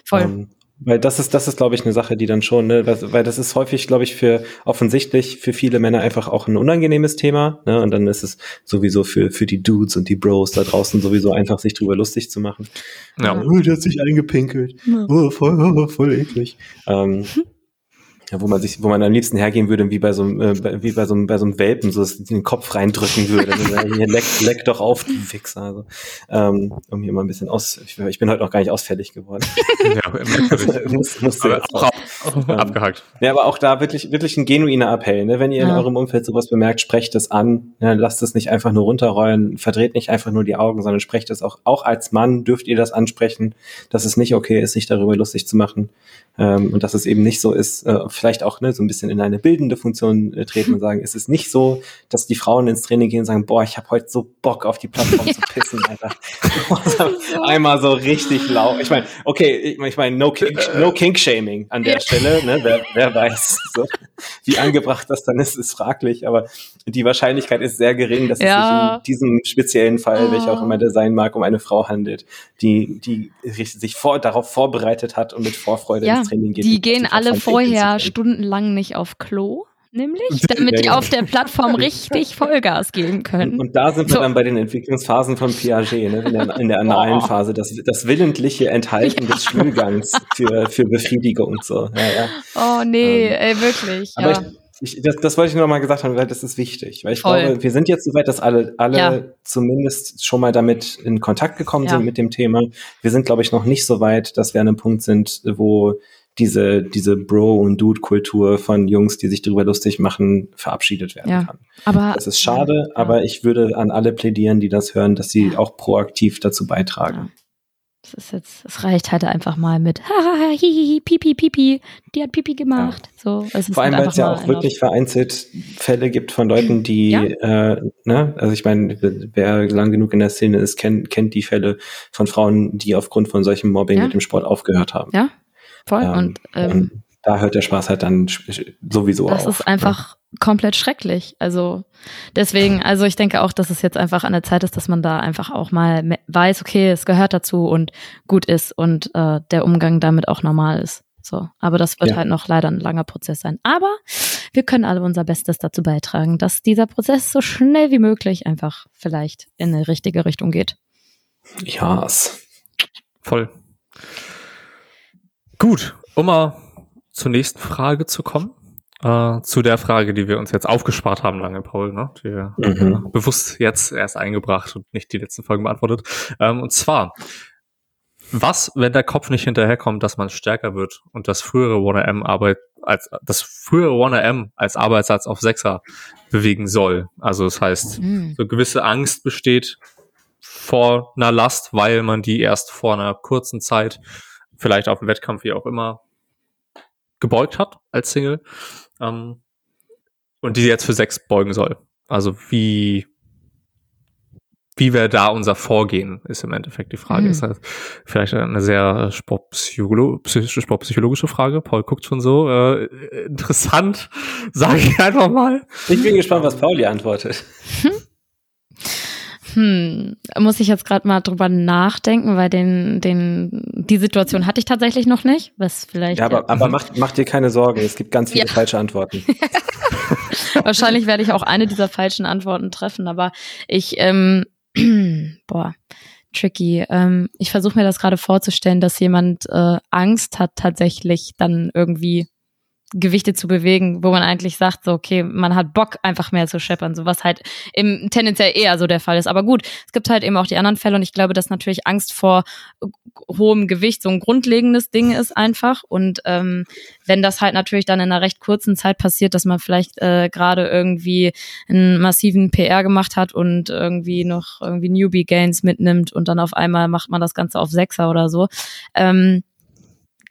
voll. Um, ähm, Weil das ist, das ist, glaube ich, eine Sache, die dann schon, ne, weil das ist häufig, glaube ich, für offensichtlich für viele Männer einfach auch ein unangenehmes Thema. Ne? Und dann ist es sowieso für, für die Dudes und die Bros da draußen sowieso einfach, sich drüber lustig zu machen. Ja. Oh, der hat sich eingepinkelt. Ja. Oh, voll, oh, voll eklig. Ähm, ja, wo man sich, wo man am liebsten hergehen würde, wie bei so einem, äh, wie bei so einem, bei so einem Welpen, so dass den Kopf reindrücken würde. hier leck, leck doch auf, du Wichser. Also, ähm, um hier mal ein bisschen aus, ich, ich bin heute noch gar nicht ausfällig geworden. ja, muss, muss aber auch, auch, ähm, abgehakt. Ja, aber auch da wirklich, wirklich ein genuiner Appell, ne? Wenn ihr ja. in eurem Umfeld sowas bemerkt, sprecht es an, ne? lasst es nicht einfach nur runterrollen, verdreht nicht einfach nur die Augen, sondern sprecht es auch, auch als Mann dürft ihr das ansprechen, dass es nicht okay ist, sich darüber lustig zu machen. Ähm, und dass es eben nicht so ist, äh, vielleicht auch ne, so ein bisschen in eine bildende Funktion äh, treten und sagen, es ist nicht so, dass die Frauen ins Training gehen und sagen, boah, ich habe heute so Bock auf die Plattform zu pissen, Alter. Einmal so richtig laut. Ich meine, okay, ich meine, ich mein, no, King, no Kink-Shaming an der Stelle, ne? wer, wer weiß, so. wie angebracht das dann ist, ist fraglich, aber die Wahrscheinlichkeit ist sehr gering, dass ja. es sich in diesem speziellen Fall, oh. welcher auch immer der sein mag, um eine Frau handelt, die, die sich vor, darauf vorbereitet hat und mit Vorfreude ja, Training geht. Die gehen alle vorher stundenlang nicht auf Klo nämlich, damit die auf der Plattform richtig Vollgas geben können. Und, da sind wir so. dann bei den Entwicklungsphasen von Piaget, ne? in, der, in der analen oh. Phase, das, das willentliche Enthalten ja. des Schwulgangs für, für Befriedigung. So. Ja, ja. Oh nee, ähm, ey, wirklich. Aber ja. ich, ich, das, das wollte ich nur mal gesagt haben, weil das ist wichtig. Weil ich Voll. glaube, wir sind jetzt soweit, dass alle, alle zumindest schon mal damit in Kontakt gekommen sind mit dem Thema. Wir sind, glaube ich, noch nicht so weit, dass wir an einem Punkt sind, wo diese, diese Bro- und Dude-Kultur von Jungs, die sich darüber lustig machen, verabschiedet werden ja, kann. Aber, das ist schade, ja. aber ich würde an alle plädieren, die das hören, dass sie auch proaktiv dazu beitragen. Ja. Das ist jetzt, es reicht halt einfach mal mit hahaha, hihihi, pipi, pipi, die hat pipi gemacht. So, es Vor allem, halt weil es ja auch wirklich vereinzelt Fälle gibt von Leuten, die, ja. äh, ne, also ich meine, wer lang genug in der Szene ist, kennt, kennt die Fälle von Frauen, die aufgrund von solchem Mobbing ja. mit dem Sport aufgehört haben. Ja, Voll. Ähm, und, ähm, und da hört der Spaß halt dann sowieso das auf. Das ist einfach ne? komplett schrecklich. Also deswegen, also ich denke auch, dass es jetzt einfach an der Zeit ist, dass man da einfach auch mal weiß, okay, es gehört dazu und gut ist und äh, der Umgang damit auch normal ist. So, aber das wird ja. halt noch leider ein langer Prozess sein. Aber wir können alle unser Bestes dazu beitragen, dass dieser Prozess so schnell wie möglich einfach vielleicht in eine richtige Richtung geht. Ja, yes. voll. Gut, um mal zur nächsten Frage zu kommen. Äh, zu der Frage, die wir uns jetzt aufgespart haben, lange, Paul, ne? Die wir mhm. äh, bewusst jetzt erst eingebracht und nicht die letzten Folgen beantwortet. Ähm, und zwar, was, wenn der Kopf nicht hinterherkommt, dass man stärker wird und das frühere 1M Arbeit als das frühere 1M als Arbeitssatz auf Sechser bewegen soll. Also das heißt, mhm. so gewisse Angst besteht vor einer Last, weil man die erst vor einer kurzen Zeit vielleicht auf dem Wettkampf, wie auch immer, gebeugt hat als Single. Ähm, und die jetzt für sechs beugen soll. Also wie, wie wäre da unser Vorgehen, ist im Endeffekt die Frage. Mhm. Ist halt vielleicht eine sehr sportpsycholo sportpsychologische Frage. Paul guckt schon so. Äh, interessant, sage ich einfach mal. Ich bin gespannt, was Pauli antwortet. Hm? Muss ich jetzt gerade mal drüber nachdenken, weil den, den, die Situation hatte ich tatsächlich noch nicht. Was vielleicht. Ja, aber, aber mach, mach dir keine Sorgen, es gibt ganz viele ja. falsche Antworten. Wahrscheinlich werde ich auch eine dieser falschen Antworten treffen, aber ich, ähm, boah, tricky. Ähm, ich versuche mir das gerade vorzustellen, dass jemand äh, Angst hat, tatsächlich dann irgendwie Gewichte zu bewegen, wo man eigentlich sagt, so, okay, man hat Bock, einfach mehr zu scheppern, so was halt im tendenziell eher so der Fall ist. Aber gut, es gibt halt eben auch die anderen Fälle und ich glaube, dass natürlich Angst vor hohem Gewicht so ein grundlegendes Ding ist einfach. Und ähm, wenn das halt natürlich dann in einer recht kurzen Zeit passiert, dass man vielleicht äh, gerade irgendwie einen massiven PR gemacht hat und irgendwie noch irgendwie Newbie Gains mitnimmt und dann auf einmal macht man das Ganze auf Sechser oder so. Ähm,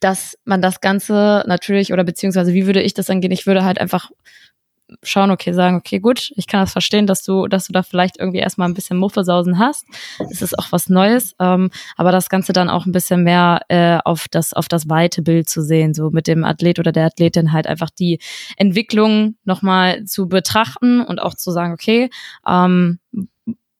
dass man das Ganze natürlich oder beziehungsweise wie würde ich das angehen? Ich würde halt einfach schauen, okay, sagen, okay, gut, ich kann das verstehen, dass du, dass du da vielleicht irgendwie erstmal ein bisschen Muffesausen hast. Es ist auch was Neues, ähm, aber das Ganze dann auch ein bisschen mehr äh, auf das, auf das weite Bild zu sehen, so mit dem Athlet oder der Athletin halt einfach die Entwicklung nochmal zu betrachten und auch zu sagen, okay, ähm,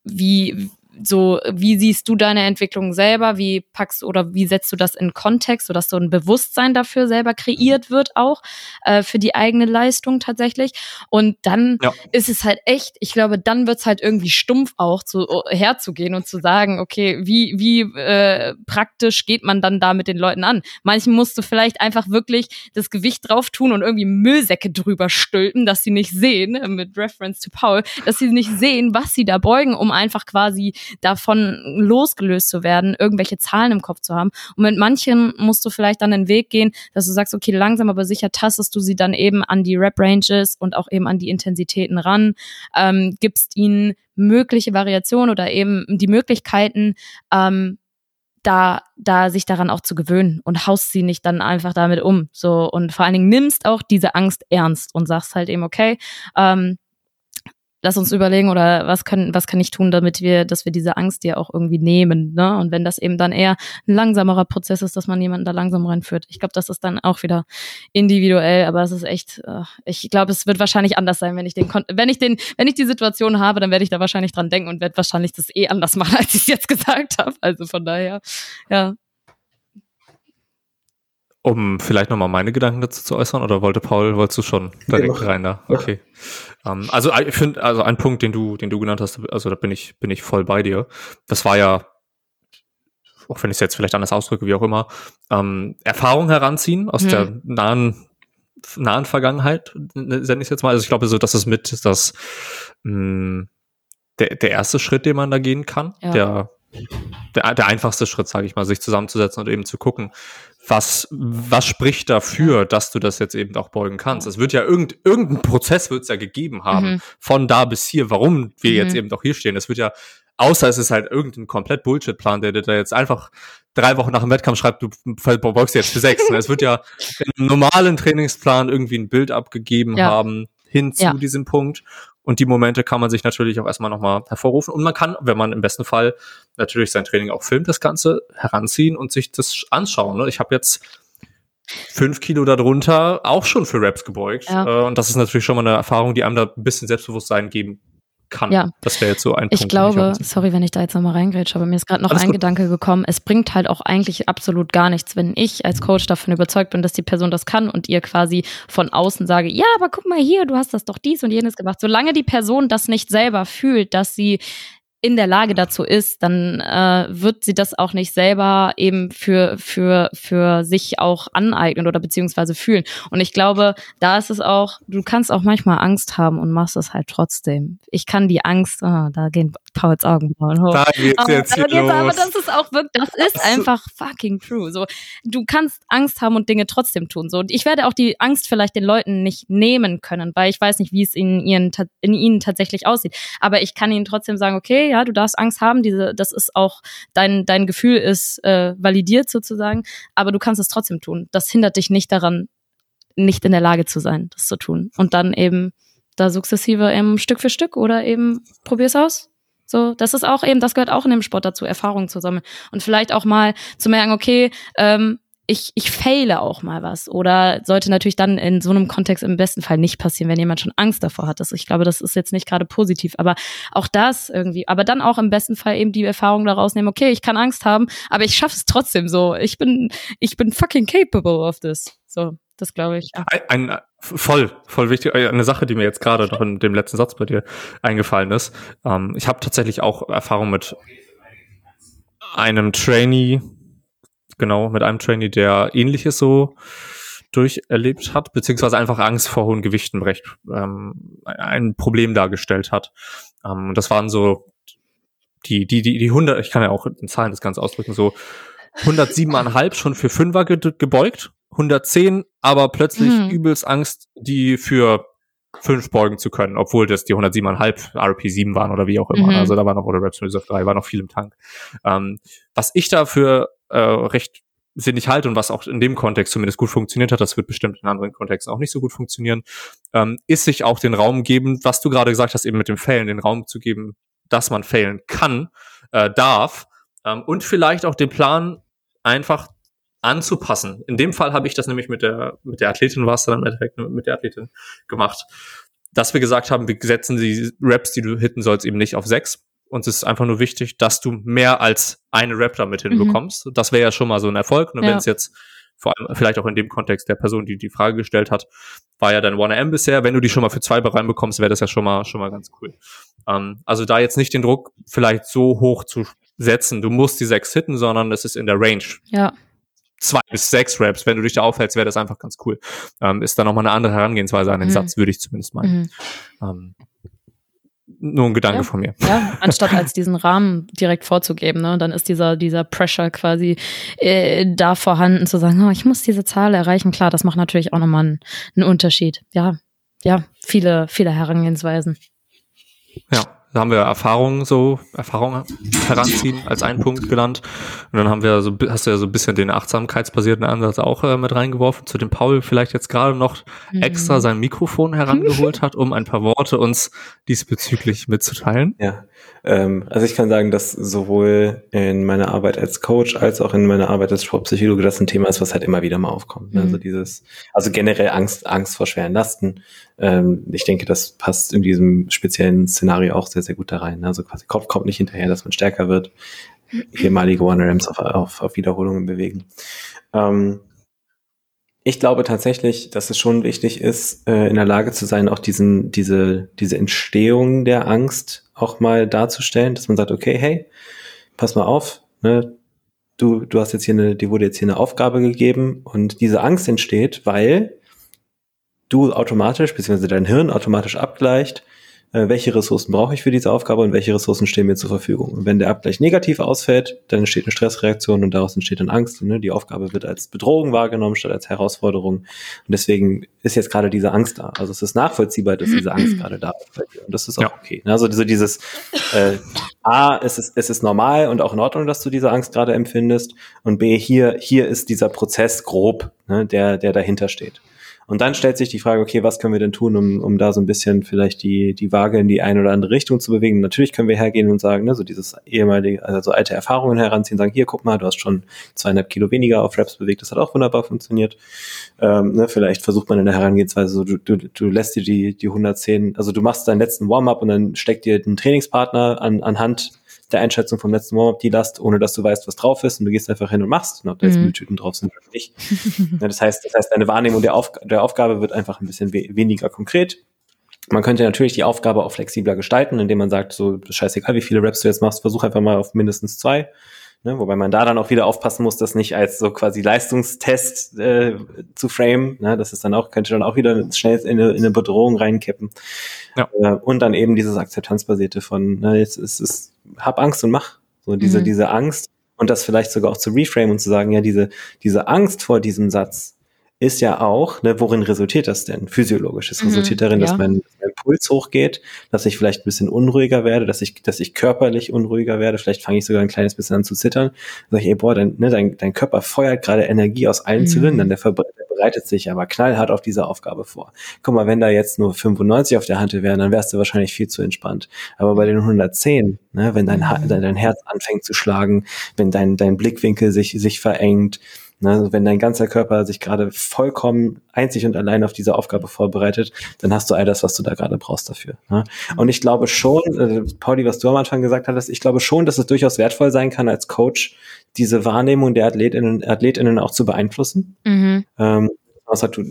wie, so, wie siehst du deine Entwicklung selber? Wie packst oder wie setzt du das in Kontext, sodass so ein Bewusstsein dafür selber kreiert wird auch äh, für die eigene Leistung tatsächlich? Und dann ja. ist es halt echt, ich glaube, dann wird's halt irgendwie stumpf auch zu, herzugehen und zu sagen, okay, wie, wie äh, praktisch geht man dann da mit den Leuten an? Manchen musst du vielleicht einfach wirklich das Gewicht drauf tun und irgendwie Müllsäcke drüber stülpen, dass sie nicht sehen, äh, mit Reference to Paul, dass sie nicht sehen, was sie da beugen, um einfach quasi davon losgelöst zu werden, irgendwelche Zahlen im Kopf zu haben. Und mit manchen musst du vielleicht dann den Weg gehen, dass du sagst, okay, langsam aber sicher tastest du sie dann eben an die Rap-Ranges und auch eben an die Intensitäten ran, ähm, gibst ihnen mögliche Variationen oder eben die Möglichkeiten, ähm, da, da sich daran auch zu gewöhnen und haust sie nicht dann einfach damit um. So und vor allen Dingen nimmst auch diese Angst ernst und sagst halt eben, okay, ähm, lass uns überlegen oder was kann, was kann ich tun, damit wir, dass wir diese Angst dir auch irgendwie nehmen, ne? Und wenn das eben dann eher ein langsamerer Prozess ist, dass man jemanden da langsam reinführt. Ich glaube, das ist dann auch wieder individuell, aber es ist echt, äh, ich glaube, es wird wahrscheinlich anders sein, wenn ich den, wenn ich den, wenn ich die Situation habe, dann werde ich da wahrscheinlich dran denken und werde wahrscheinlich das eh anders machen, als ich es jetzt gesagt habe. Also von daher, ja. Um vielleicht nochmal meine Gedanken dazu zu äußern, oder wollte Paul, wolltest du schon direkt ja, rein da? Okay. Ja. Um, ähm, also ich finde, also ein Punkt, den du, den du genannt hast, also da bin ich, bin ich voll bei dir. Das war ja, auch wenn ich es jetzt vielleicht anders ausdrücke, wie auch immer, ähm, Erfahrung heranziehen aus hm. der nahen, nahen Vergangenheit, ne, sende ich jetzt mal. Also ich glaube so, dass es mit das mh, mm, der, der erste Schritt, den man da gehen kann, ja. der der, der einfachste Schritt, sage ich mal, sich zusammenzusetzen und eben zu gucken, was, was spricht dafür, dass du das jetzt eben auch beugen kannst? Es wird ja irgend, irgendein Prozess wird es ja gegeben haben, mhm. von da bis hier, warum wir mhm. jetzt eben doch hier stehen. Es wird ja, außer es ist halt irgendein komplett Bullshit-Plan, der dir da jetzt einfach drei Wochen nach dem Wettkampf schreibt, du beugst jetzt für sechs. es wird ja im normalen Trainingsplan irgendwie ein Bild abgegeben ja. haben hin zu ja. diesem Punkt. Und die Momente kann man sich natürlich auch erstmal nochmal hervorrufen. Und man kann, wenn man im besten Fall natürlich sein Training auch filmt, das Ganze heranziehen und sich das anschauen. Ne? Ich habe jetzt fünf Kilo darunter auch schon für Raps gebeugt. Ja. Äh, und das ist natürlich schon mal eine Erfahrung, die einem da ein bisschen Selbstbewusstsein geben kann. Ja. Das wäre jetzt so ein ich Punkt. Glaube, ich glaube, sorry, wenn ich da jetzt nochmal reingrätsche, aber mir ist gerade noch Alles ein gut. Gedanke gekommen. Es bringt halt auch eigentlich absolut gar nichts, wenn ich als Coach davon überzeugt bin, dass die Person das kann und ihr quasi von außen sage, ja, aber guck mal hier, du hast das doch dies und jenes gemacht. Solange die Person das nicht selber fühlt, dass sie in der Lage dazu ist, dann äh, wird sie das auch nicht selber eben für, für, für sich auch aneignen oder beziehungsweise fühlen. Und ich glaube, da ist es auch, du kannst auch manchmal Angst haben und machst es halt trotzdem. Ich kann die Angst, oh, da gehen Pauls Augenbrauen hoch. Da geht's oh, jetzt, hier los. Aber das ist auch wirklich, das ist einfach fucking true. So, du kannst Angst haben und Dinge trotzdem tun. So, und ich werde auch die Angst vielleicht den Leuten nicht nehmen können, weil ich weiß nicht, wie es in, ihren, in ihnen tatsächlich aussieht. Aber ich kann ihnen trotzdem sagen, okay, ja, du darfst Angst haben, diese, das ist auch, dein, dein Gefühl ist äh, validiert sozusagen, aber du kannst es trotzdem tun. Das hindert dich nicht daran, nicht in der Lage zu sein, das zu tun. Und dann eben da sukzessive eben Stück für Stück oder eben probier's aus. So, das ist auch eben, das gehört auch in dem Sport dazu, Erfahrungen zu sammeln. Und vielleicht auch mal zu merken, okay, ähm, ich, ich faile auch mal was. Oder sollte natürlich dann in so einem Kontext im besten Fall nicht passieren, wenn jemand schon Angst davor hat. Das, ich glaube, das ist jetzt nicht gerade positiv. Aber auch das irgendwie, aber dann auch im besten Fall eben die Erfahrung daraus nehmen, okay, ich kann Angst haben, aber ich schaffe es trotzdem so. Ich bin, ich bin fucking capable of this. So, das glaube ich. Ein, ein, voll, voll wichtig. Eine Sache, die mir jetzt gerade noch in dem letzten Satz bei dir eingefallen ist. Ähm, ich habe tatsächlich auch Erfahrung mit einem Trainee, genau, mit einem Trainee, der ähnliches so durcherlebt hat, beziehungsweise einfach Angst vor hohen Gewichten recht ähm, ein Problem dargestellt hat. Ähm, das waren so die, die, die, die 100, ich kann ja auch in Zahlen das Ganze ausdrücken, so 107,5 schon für Fünfer ge gebeugt, 110, aber plötzlich mhm. übelst Angst, die für fünf beugen zu können, obwohl das die 107,5 RP7 waren oder wie auch immer. Mhm. Also da war noch, oder Reps Reserve 3, war noch viel im Tank. Ähm, was ich dafür äh, recht sinnig halte und was auch in dem Kontext zumindest gut funktioniert hat, das wird bestimmt in anderen Kontexten auch nicht so gut funktionieren, ähm, ist sich auch den Raum geben, was du gerade gesagt hast, eben mit dem Fällen, den Raum zu geben, dass man failen kann, äh, darf ähm, und vielleicht auch den Plan einfach anzupassen. In dem Fall habe ich das nämlich mit der mit der Athletin war es dann im Endeffekt mit der Athletin gemacht, dass wir gesagt haben, wir setzen die Raps, die du hitten sollst, eben nicht auf sechs Uns ist einfach nur wichtig, dass du mehr als eine Rap damit hinbekommst. Mhm. Das wäre ja schon mal so ein Erfolg. Und ja. wenn es jetzt vor allem vielleicht auch in dem Kontext der Person, die die Frage gestellt hat, war ja dein 1M bisher. Wenn du die schon mal für zwei reinbekommst, wäre das ja schon mal schon mal ganz cool. Ähm, also da jetzt nicht den Druck vielleicht so hoch zu setzen, du musst die sechs hitten, sondern es ist in der Range. Ja. Zwei bis sechs Raps, wenn du dich da aufhältst, wäre das einfach ganz cool. Ähm, ist dann nochmal eine andere Herangehensweise an den mhm. Satz, würde ich zumindest meinen. Mhm. Ähm, nur ein Gedanke ja. von mir. Ja, anstatt als diesen Rahmen direkt vorzugeben, ne? Dann ist dieser, dieser Pressure quasi äh, da vorhanden, zu sagen, oh, ich muss diese Zahl erreichen. Klar, das macht natürlich auch nochmal einen, einen Unterschied. Ja, ja, viele, viele Herangehensweisen. Ja, da haben wir Erfahrungen so, Erfahrungen heranziehen als einen Punkt genannt. Und dann haben wir so, hast du ja so ein bisschen den achtsamkeitsbasierten Ansatz auch äh, mit reingeworfen, zu dem Paul vielleicht jetzt gerade noch mhm. extra sein Mikrofon herangeholt hat, um ein paar Worte uns diesbezüglich mitzuteilen. Ja, ähm, also ich kann sagen, dass sowohl in meiner Arbeit als Coach als auch in meiner Arbeit als Sportpsychologe das ein Thema ist, was halt immer wieder mal aufkommt. Mhm. Also dieses, also generell Angst, Angst vor schweren Lasten. Ähm, ich denke, das passt in diesem speziellen Szenario auch sehr, sehr gut da rein. Also quasi Kopf kommt nicht hinterher, dass man stärker wird. Ehemalige One Rams auf, auf, auf Wiederholungen bewegen. Ähm, ich glaube tatsächlich, dass es schon wichtig ist, äh, in der Lage zu sein, auch diesen, diese, diese Entstehung der Angst auch mal darzustellen, dass man sagt, okay, hey, pass mal auf, ne, du, du hast jetzt hier eine, dir wurde jetzt hier eine Aufgabe gegeben und diese Angst entsteht, weil du automatisch, beziehungsweise dein Hirn automatisch abgleicht, welche Ressourcen brauche ich für diese Aufgabe und welche Ressourcen stehen mir zur Verfügung. Und wenn der Abgleich negativ ausfällt, dann entsteht eine Stressreaktion und daraus entsteht dann Angst. Ne? Die Aufgabe wird als Bedrohung wahrgenommen statt als Herausforderung. Und deswegen ist jetzt gerade diese Angst da. Also es ist nachvollziehbar, dass diese Angst gerade da ist. Und das ist auch ja. okay. Ne? Also so dieses äh, A, es ist, es ist normal und auch in Ordnung, dass du diese Angst gerade empfindest. Und B, hier, hier ist dieser Prozess grob, ne, der, der dahinter steht. Und dann stellt sich die Frage, okay, was können wir denn tun, um, um da so ein bisschen vielleicht die, die Waage in die eine oder andere Richtung zu bewegen? Natürlich können wir hergehen und sagen, ne, so dieses ehemalige, also alte Erfahrungen heranziehen, sagen, hier, guck mal, du hast schon zweieinhalb Kilo weniger auf Raps bewegt, das hat auch wunderbar funktioniert. Ähm, ne, vielleicht versucht man in der Herangehensweise so, du, du, du lässt dir die, die 110, also du machst deinen letzten Warm-up und dann steckt dir ein Trainingspartner an, anhand der Einschätzung vom letzten Warm-up die Last, ohne dass du weißt, was drauf ist und du gehst einfach hin und machst, ob da jetzt mhm. Mülltüten drauf sind oder nicht. ja, das heißt, das heißt, deine Wahrnehmung der, Auf der Aufgabe wird einfach ein bisschen we weniger konkret. Man könnte natürlich die Aufgabe auch flexibler gestalten, indem man sagt, so scheißegal, wie viele Raps du jetzt machst, versuch einfach mal auf mindestens zwei. Ne, wobei man da dann auch wieder aufpassen muss, das nicht als so quasi Leistungstest äh, zu frame. Ne, das ist dann auch, könnte dann auch wieder schnell in eine, in eine Bedrohung reinkippen. Ja. Äh, und dann eben dieses Akzeptanzbasierte von, ne, jetzt ist es, hab Angst und mach. So diese, mhm. diese Angst und das vielleicht sogar auch zu reframe und zu sagen, ja, diese, diese Angst vor diesem Satz, ist ja auch, ne, worin resultiert das denn physiologisch? Es mhm, resultiert darin, ja. dass mein, mein, Puls hochgeht, dass ich vielleicht ein bisschen unruhiger werde, dass ich, dass ich körperlich unruhiger werde, vielleicht fange ich sogar ein kleines bisschen an zu zittern. Sag ich, ey, boah, dein, ne, dein, dein Körper feuert gerade Energie aus allen mhm. Zylindern, der, der bereitet sich aber knallhart auf diese Aufgabe vor. Guck mal, wenn da jetzt nur 95 auf der Hand wären, dann wärst du wahrscheinlich viel zu entspannt. Aber bei den 110, ne, wenn dein, mhm. dein Herz anfängt zu schlagen, wenn dein, dein Blickwinkel sich, sich verengt, Ne, also wenn dein ganzer Körper sich gerade vollkommen einzig und allein auf diese Aufgabe vorbereitet, dann hast du all das, was du da gerade brauchst dafür. Ne? Und ich glaube schon, äh, Pauli, was du am Anfang gesagt hattest, ich glaube schon, dass es durchaus wertvoll sein kann als Coach, diese Wahrnehmung der Athletinnen, Athletinnen auch zu beeinflussen. Mhm. Ähm,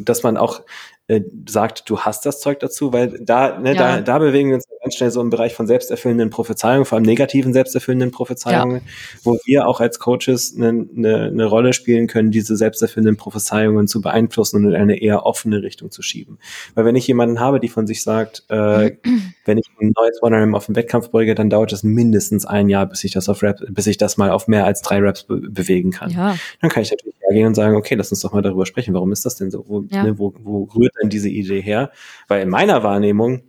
dass man auch äh, sagt, du hast das Zeug dazu, weil da, ne, ja. da, da bewegen wir uns ganz schnell so im Bereich von selbsterfüllenden Prophezeiungen, vor allem negativen selbsterfüllenden Prophezeiungen, ja. wo wir auch als Coaches eine, eine, eine Rolle spielen können, diese selbsterfüllenden Prophezeiungen zu beeinflussen und in eine eher offene Richtung zu schieben. Weil wenn ich jemanden habe, die von sich sagt, äh, wenn ich ein neues One auf den Wettkampf beuge, dann dauert es mindestens ein Jahr, bis ich das auf Rap, bis ich das mal auf mehr als drei Raps be bewegen kann. Ja. Dann kann ich natürlich hergehen und sagen, okay, lass uns doch mal darüber sprechen. Warum ist das denn so? Wo, ja. ne, wo, wo rührt denn diese Idee her? Weil in meiner Wahrnehmung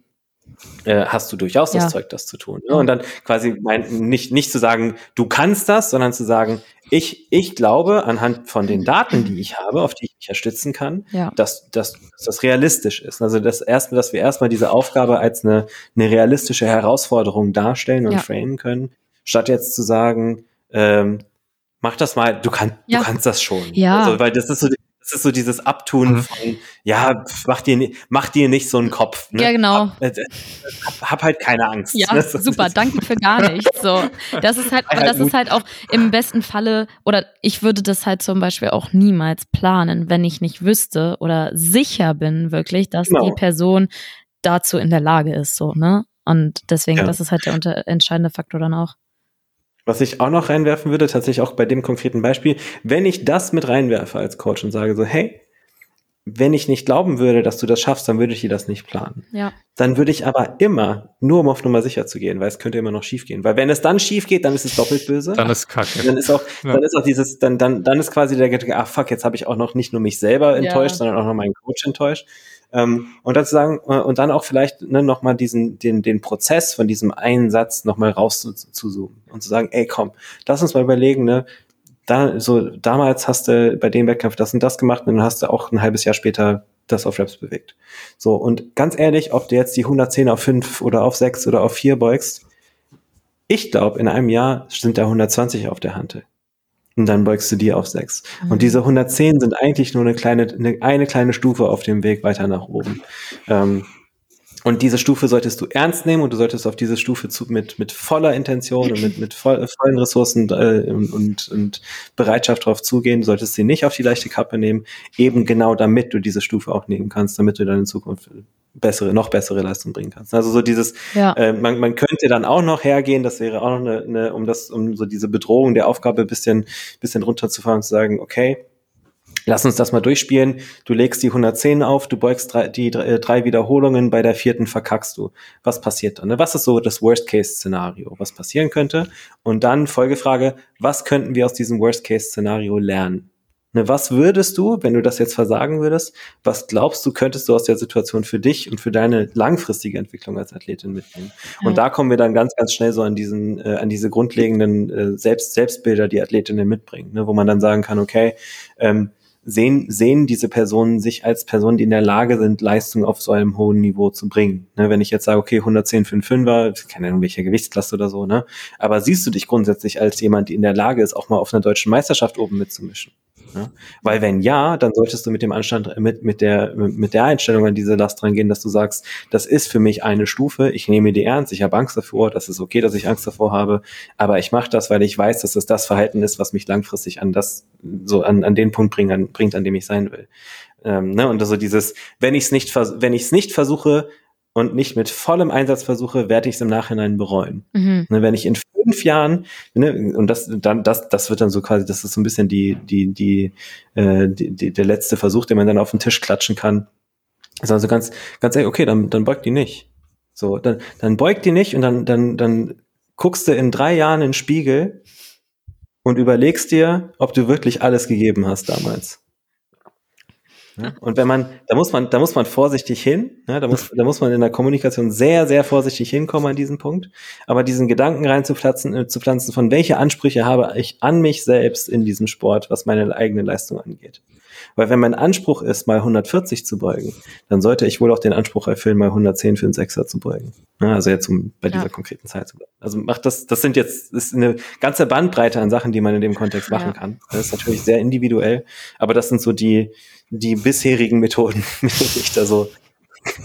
äh, hast du durchaus ja. das Zeug, das zu tun. Ne? Und dann quasi mein, nicht, nicht zu sagen, du kannst das, sondern zu sagen, ich, ich glaube anhand von den Daten, die ich habe, auf die ich mich erstützen kann, ja. dass, dass, dass das realistisch ist. Also das erste, dass wir erstmal diese Aufgabe als eine, eine realistische Herausforderung darstellen und ja. framen können, statt jetzt zu sagen, ähm, mach das mal, du, kann, ja. du kannst das schon. Ja. Also, weil das ist so Das ist so dieses Abtun mhm. von, ja, mach dir, mach dir nicht so einen Kopf. Ne? Ja, genau. Hab, äh, hab, halt keine Angst. Ja, super, danke für gar nichts. So, das ist halt, aber das ist halt auch im besten Falle, oder ich würde das halt zum Beispiel auch niemals planen, wenn ich nicht wüsste oder sicher bin wirklich, dass genau. die Person dazu in der Lage ist, so, ne? Und deswegen, ja. das ist halt der unter entscheidende Faktor dann auch. Was ich auch noch reinwerfen würde, tatsächlich auch bei dem konkreten Beispiel, wenn ich das mit reinwerfe als Coach und sage so, hey, wenn ich nicht glauben würde, dass du das schaffst, dann würde ich dir das nicht planen. Ja. Dann würde ich aber immer, nur um auf Nummer sicher zu gehen, weil es könnte immer noch schief gehen. Weil wenn es dann schief geht, dann ist es doppelt böse. Dann ist kacke. Dann ist auch, ja. dann ist auch dieses, dann, dann, dann ist quasi der Gedanke, ah fuck, jetzt habe ich auch noch nicht nur mich selber enttäuscht, ja. sondern auch noch meinen Coach enttäuscht. Ähm, und dann sagen, äh, und dann auch vielleicht ne, nochmal diesen, den, den Prozess von diesem einen Satz nochmal raus zu, zu zoomen und zu sagen, ey komm, lass uns mal überlegen, ne, da, so, damals hast du bei dem Wettkampf das und das gemacht und dann hast du auch ein halbes Jahr später das auf Reps bewegt. So, und ganz ehrlich, ob du jetzt die 110 auf 5 oder auf 6 oder auf 4 beugst, ich glaube, in einem Jahr sind da 120 auf der Hand und dann beugst du die auf 6. Mhm. Und diese 110 sind eigentlich nur eine kleine, eine, eine kleine Stufe auf dem Weg weiter nach oben. Ähm, und diese Stufe solltest du ernst nehmen und du solltest auf diese Stufe zu, mit, mit voller Intention und mit, mit voll, vollen Ressourcen äh, und, und Bereitschaft drauf zugehen. Du solltest sie nicht auf die leichte Kappe nehmen, eben genau damit du diese Stufe auch nehmen kannst, damit du dann in Zukunft bessere, noch bessere Leistung bringen kannst. Also so dieses, ja. äh, man, man könnte dann auch noch hergehen, das wäre auch noch eine, eine, um das, um so diese Bedrohung der Aufgabe bisschen, bisschen runterzufahren und zu sagen, okay, Lass uns das mal durchspielen. Du legst die 110 auf, du beugst drei, die äh, drei Wiederholungen, bei der vierten verkackst du. Was passiert dann? Ne? Was ist so das Worst-Case-Szenario, was passieren könnte? Und dann Folgefrage, was könnten wir aus diesem Worst-Case-Szenario lernen? Ne, was würdest du, wenn du das jetzt versagen würdest, was glaubst du, könntest du aus der Situation für dich und für deine langfristige Entwicklung als Athletin mitnehmen? Und da kommen wir dann ganz, ganz schnell so an diesen, äh, an diese grundlegenden äh, Selbst Selbstbilder, die Athletinnen mitbringen, ne, wo man dann sagen kann, okay, ähm, sehen, sehen diese Personen sich als Personen, die in der Lage sind, Leistung auf so einem hohen Niveau zu bringen. Ne, wenn ich jetzt sage, okay, 110 für einen Fünfer, keine Ahnung, welche Gewichtsklasse oder so, ne? Aber siehst du dich grundsätzlich als jemand, die in der Lage ist, auch mal auf einer deutschen Meisterschaft oben mitzumischen? Ne? Weil wenn ja, dann solltest du mit dem Anstand, mit, mit der, mit der Einstellung an diese Last rangehen, dass du sagst, das ist für mich eine Stufe, ich nehme die ernst, ich habe Angst davor, das ist okay, dass ich Angst davor habe, aber ich mache das, weil ich weiß, dass es das Verhalten ist, was mich langfristig an das, so an, an den Punkt bringt, an, bringt, an dem ich sein will. Ähm, ne? Und also dieses, wenn ich es nicht, wenn ich es nicht versuche, und nicht mit vollem Einsatz versuche, werde ich es im Nachhinein bereuen. Mhm. Ne, wenn ich in fünf Jahren, ne, und das dann, das, das wird dann so quasi, das ist so ein bisschen die, die, die, äh, die, die der letzte Versuch, den man dann auf den Tisch klatschen kann. Das ist also ganz, ganz ehrlich, okay, dann, dann beugt die nicht. So, dann, dann beugt die nicht und dann, dann, dann guckst du in drei Jahren in den Spiegel und überlegst dir, ob du wirklich alles gegeben hast damals. Ne? Und wenn man, da muss man, da muss man vorsichtig hin, ne? da, muss, da muss man in der Kommunikation sehr, sehr vorsichtig hinkommen an diesen Punkt. Aber diesen Gedanken reinzupflanzen, äh, zu pflanzen, von welche Ansprüche habe ich an mich selbst in diesem Sport, was meine eigene Leistung angeht. Weil wenn mein Anspruch ist, mal 140 zu beugen, dann sollte ich wohl auch den Anspruch erfüllen, mal 110 für einen Sechser zu beugen. Ne? Also jetzt um bei dieser ja. konkreten Zeit zu bleiben. Also macht das, das sind jetzt, ist eine ganze Bandbreite an Sachen, die man in dem Kontext machen ja. kann. Das ist natürlich sehr individuell, aber das sind so die, die bisherigen Methoden, mit denen ich da so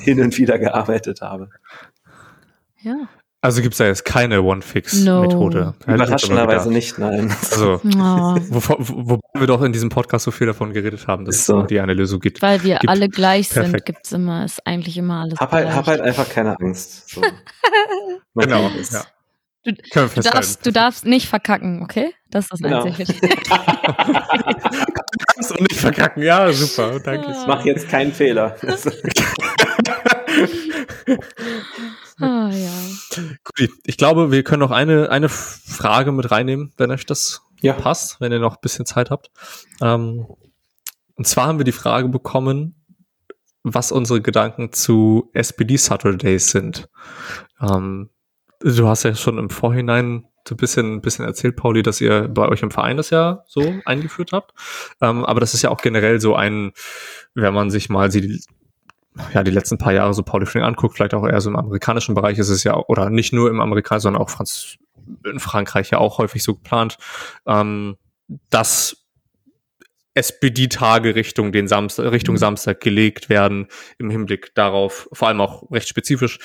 hin und wieder gearbeitet habe. Ja. Also gibt es da jetzt keine One-Fix-Methode? No. Überraschenderweise nicht, nein. Also, oh. wobei wo wir doch in diesem Podcast so viel davon geredet haben, dass so. es die eine Lösung gibt. Weil wir gibt. alle gleich Perfekt. sind, gibt es immer, ist eigentlich immer alles Hab halt, hab halt einfach keine Angst. So. genau, ja. Du, du, darfst, du darfst nicht verkacken, okay? Das ist das genau. Einzige. kannst du nicht verkacken. Ja, super. Danke. Ich mach jetzt keinen Fehler. ah, ja. Gut, ich glaube, wir können noch eine, eine Frage mit reinnehmen, wenn euch das ja. passt, wenn ihr noch ein bisschen Zeit habt. Ähm, und zwar haben wir die Frage bekommen, was unsere Gedanken zu SPD Saturdays sind. Ähm, du hast ja schon im Vorhinein so ein bisschen, ein bisschen erzählt, Pauli, dass ihr bei euch im Verein das ja so eingeführt habt. Ähm, aber das ist ja auch generell so ein, wenn man sich mal die, ja, die letzten paar Jahre so Powerlifting anguckt, vielleicht auch eher so im amerikanischen Bereich ist es ja, oder nicht nur im amerikanischen, sondern auch Franz in Frankreich ja auch häufig so geplant, ähm, dass SPD-Tage Richtung den Samstag, Richtung. Samstag gelegt werden im Hinblick darauf, vor allem auch recht spezifisch,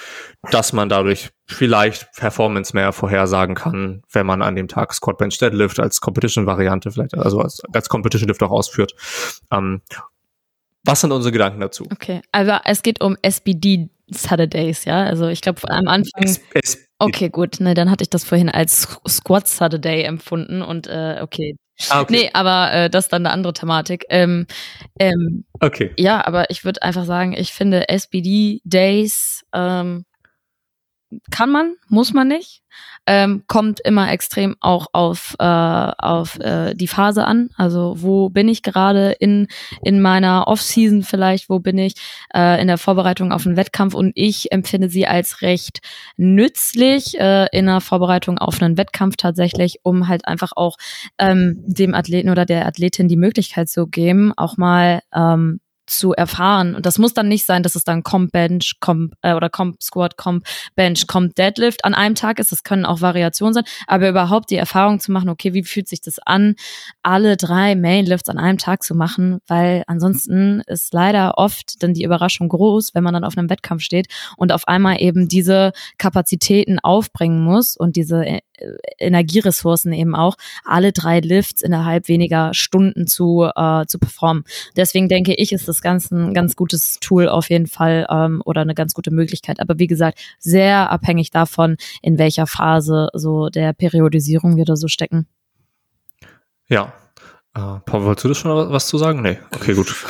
dass man dadurch vielleicht Performance mehr vorhersagen kann, wenn man an dem Tag Squat Bench Deadlift als Competition-Variante vielleicht, also als, als Competition Lift auch ausführt. Ähm, was sind unsere Gedanken dazu? Okay, also es geht um SBD Saturdays, ja. Also ich glaube am Anfang. S S okay, gut. Ne, dann hatte ich das vorhin als Squat Saturday empfunden und äh, okay. Ah, okay. Nee, aber äh, das ist dann eine andere Thematik. Ähm, ähm, okay. Ja, aber ich würde einfach sagen, ich finde SBD Days ähm, kann man, muss man nicht. Ähm, kommt immer extrem auch auf, äh, auf äh, die Phase an. Also wo bin ich gerade in, in meiner Off-Season vielleicht, wo bin ich äh, in der Vorbereitung auf einen Wettkampf und ich empfinde sie als recht nützlich äh, in der Vorbereitung auf einen Wettkampf tatsächlich, um halt einfach auch ähm, dem Athleten oder der Athletin die Möglichkeit zu geben, auch mal ähm, zu erfahren. Und das muss dann nicht sein, dass es dann Comp Bench, Comp äh, oder Comp Squat, Comp Bench, Comp Deadlift an einem Tag ist. Das können auch Variationen sein, aber überhaupt die Erfahrung zu machen, okay, wie fühlt sich das an, alle drei Mainlifts an einem Tag zu machen, weil ansonsten ist leider oft dann die Überraschung groß, wenn man dann auf einem Wettkampf steht und auf einmal eben diese Kapazitäten aufbringen muss und diese äh, Energieressourcen eben auch, alle drei Lifts innerhalb weniger Stunden zu, äh, zu performen. Deswegen denke ich, ist das ganz ein ganz gutes Tool auf jeden Fall ähm, oder eine ganz gute Möglichkeit. Aber wie gesagt, sehr abhängig davon, in welcher Phase so der Periodisierung wir da so stecken. Ja, Uh, Paul, wolltest du das schon was zu sagen? Nee, okay, gut.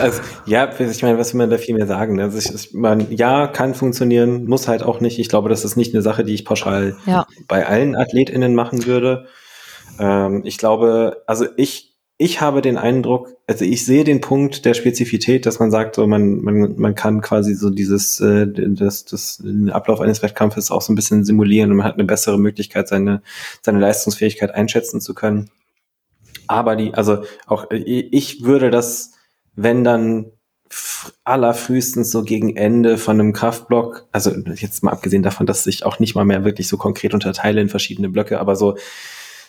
Also, ja, ich meine, was will man da viel mehr sagen? Ne? Also ich, ich mein, ja, kann funktionieren, muss halt auch nicht. Ich glaube, das ist nicht eine Sache, die ich pauschal ja. bei allen AthletInnen machen würde. Ähm, ich glaube, also ich, ich habe den Eindruck, also ich sehe den Punkt der Spezifität, dass man sagt, so man, man, man kann quasi so dieses, äh, das, das den Ablauf eines Wettkampfes auch so ein bisschen simulieren und man hat eine bessere Möglichkeit, seine, seine Leistungsfähigkeit einschätzen zu können. Aber die, also auch äh, ich würde das, wenn dann allerfrühestens so gegen Ende von einem Kraftblock, also jetzt mal abgesehen davon, dass ich auch nicht mal mehr wirklich so konkret unterteile in verschiedene Blöcke, aber so,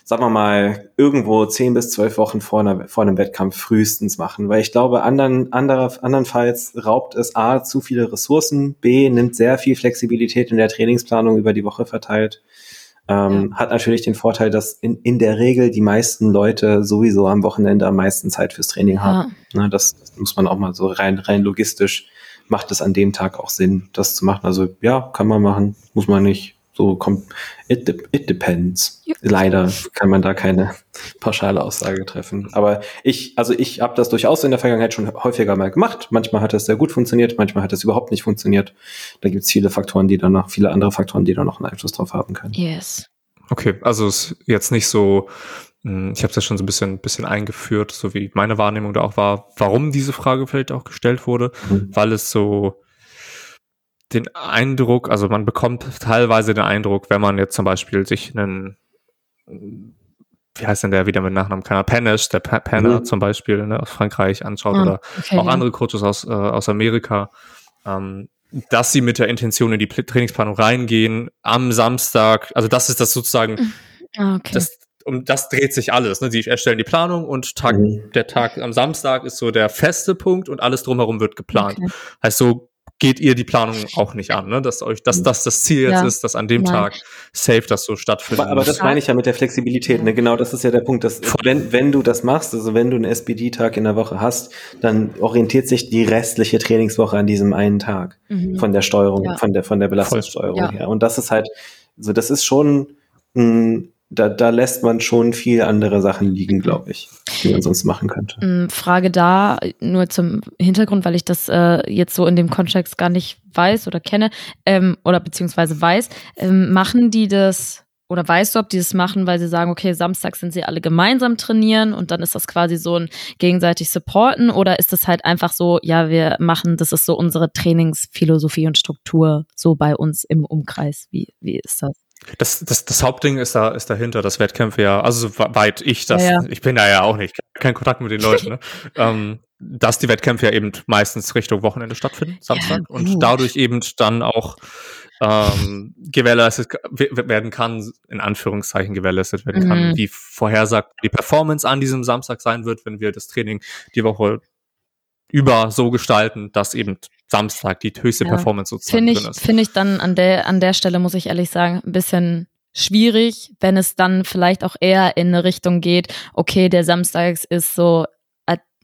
sagen wir mal, irgendwo zehn bis zwölf Wochen vor, einer, vor einem Wettkampf frühestens machen, weil ich glaube, anderen, anderer, andernfalls raubt es A, zu viele Ressourcen, B, nimmt sehr viel Flexibilität in der Trainingsplanung über die Woche verteilt ähm, ja. Hat natürlich den Vorteil, dass in, in der Regel die meisten Leute sowieso am Wochenende am meisten Zeit fürs Training haben. Ja. Ne, das, das muss man auch mal so rein, rein logistisch macht es an dem Tag auch Sinn, das zu machen. Also ja, kann man machen, muss man nicht. So kommt, it, it depends. Ja. Leider kann man da keine pauschale Aussage treffen. Aber ich, also ich habe das durchaus in der Vergangenheit schon häufiger mal gemacht. Manchmal hat das sehr gut funktioniert, manchmal hat das überhaupt nicht funktioniert. Da gibt es viele Faktoren, die dann noch, viele andere Faktoren, die da noch einen Einfluss drauf haben können. Yes. Okay, also ist jetzt nicht so, hm, ich habe es ja schon so ein bisschen, bisschen eingeführt, so wie meine Wahrnehmung da auch war, warum diese Frage vielleicht auch gestellt wurde, mhm. weil es so den Eindruck, also man bekommt teilweise den Eindruck, wenn man jetzt zum Beispiel sich einen, wie heißt denn der wieder mit Nachnamen, keiner Panish, der Panner mhm. zum Beispiel ne, aus Frankreich anschaut oh, oder okay, auch ja. andere Coaches aus, äh, aus Amerika, ähm, dass sie mit der Intention in die Trainingsplanung reingehen am Samstag, also das ist das sozusagen, ah, okay. das, um das dreht sich alles. Ne? Sie erstellen die Planung und Tag, mhm. der Tag am Samstag ist so der feste Punkt und alles drumherum wird geplant. Okay. Heißt so geht ihr die Planung auch nicht an, ne? dass euch, dass das das Ziel jetzt ja. ist, dass an dem Nein. Tag safe das so stattfindet. Aber, aber das meine ich ja mit der Flexibilität, ne? Genau, das ist ja der Punkt, dass wenn, wenn du das machst, also wenn du einen SBD-Tag in der Woche hast, dann orientiert sich die restliche Trainingswoche an diesem einen Tag mhm. von der Steuerung, ja. von der, von der Belastungssteuerung ja. her. Und das ist halt, so das ist schon ein da, da lässt man schon viel andere Sachen liegen, glaube ich, die man sonst machen könnte. Mm, Frage da, nur zum Hintergrund, weil ich das äh, jetzt so in dem Kontext gar nicht weiß oder kenne, ähm, oder beziehungsweise weiß, ähm, machen die das, oder weißt du, ob die das machen, weil sie sagen, okay, Samstag sind sie alle gemeinsam trainieren und dann ist das quasi so ein gegenseitig Supporten oder ist das halt einfach so, ja, wir machen, das ist so unsere Trainingsphilosophie und Struktur so bei uns im Umkreis. Wie, wie ist das? Das, das, das Hauptding ist da ist dahinter, dass Wettkämpfe ja, also soweit ich das, ja, ja. ich bin da ja auch nicht, kein Kontakt mit den Leuten, ne? ähm, dass die Wettkämpfe ja eben meistens Richtung Wochenende stattfinden, Samstag, ja, und dadurch eben dann auch ähm, gewährleistet werden kann, in Anführungszeichen gewährleistet werden kann, mhm. wie vorhersagt die Performance an diesem Samstag sein wird, wenn wir das Training die Woche über so gestalten, dass eben Samstag die höchste ja. Performance sozusagen find ich, drin ist. Finde ich dann an der, an der Stelle, muss ich ehrlich sagen, ein bisschen schwierig, wenn es dann vielleicht auch eher in eine Richtung geht, okay, der Samstags ist so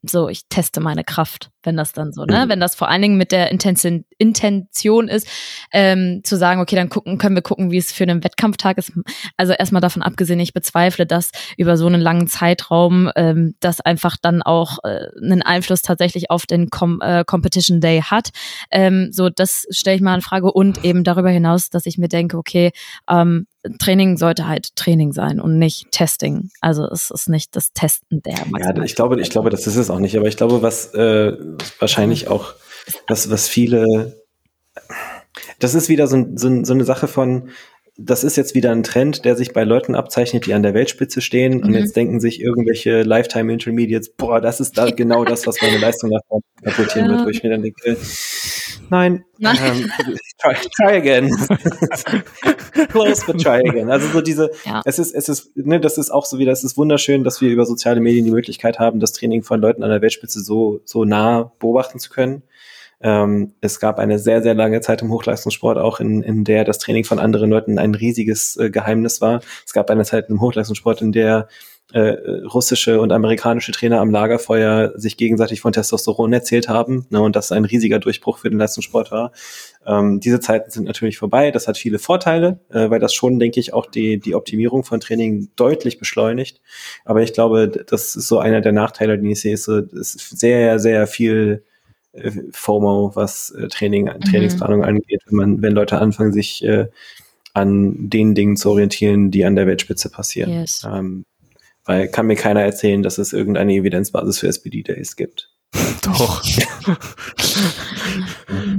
so, ich teste meine Kraft, wenn das dann so, ne? Mhm. Wenn das vor allen Dingen mit der Intention, Intention ist, ähm, zu sagen, okay, dann gucken, können wir gucken, wie es für einen Wettkampftag ist. Also erstmal davon abgesehen, ich bezweifle, dass über so einen langen Zeitraum ähm, das einfach dann auch äh, einen Einfluss tatsächlich auf den Com äh, Competition Day hat. Ähm, so, das stelle ich mal in Frage und eben darüber hinaus, dass ich mir denke, okay, ähm, Training sollte halt Training sein und nicht Testing. Also es ist nicht das Testen der Ja, ich glaube, ich glaube, das ist es auch nicht. Aber ich glaube, was äh, wahrscheinlich auch, was, was viele, das ist wieder so, so, so eine Sache von, das ist jetzt wieder ein Trend, der sich bei Leuten abzeichnet, die an der Weltspitze stehen mhm. und jetzt denken sich irgendwelche Lifetime Intermediates, boah, das ist da genau das, was meine Leistung nach vorne rapportieren ja. wird, wo ich mir dann denke, nein, nein. Ähm, try, try, again. Close, but try again. Also so diese, ja. es ist, es ist, ne, das ist auch so wieder, es ist wunderschön, dass wir über soziale Medien die Möglichkeit haben, das Training von Leuten an der Weltspitze so, so nah beobachten zu können. Ähm, es gab eine sehr, sehr lange Zeit im Hochleistungssport auch, in, in der das Training von anderen Leuten ein riesiges äh, Geheimnis war. Es gab eine Zeit im Hochleistungssport, in der äh, russische und amerikanische Trainer am Lagerfeuer sich gegenseitig von Testosteron erzählt haben ne, und das ein riesiger Durchbruch für den Leistungssport war. Ähm, diese Zeiten sind natürlich vorbei. Das hat viele Vorteile, äh, weil das schon, denke ich, auch die, die Optimierung von Training deutlich beschleunigt. Aber ich glaube, das ist so einer der Nachteile, die ich sehe, ist, so, ist sehr, sehr viel äh, FOMO, was äh, Training, mhm. Trainingsplanung angeht, wenn man, wenn Leute anfangen, sich äh, an den Dingen zu orientieren, die an der Weltspitze passieren. Yes. Ähm, weil kann mir keiner erzählen, dass es irgendeine Evidenzbasis für SPD-Days gibt. Doch.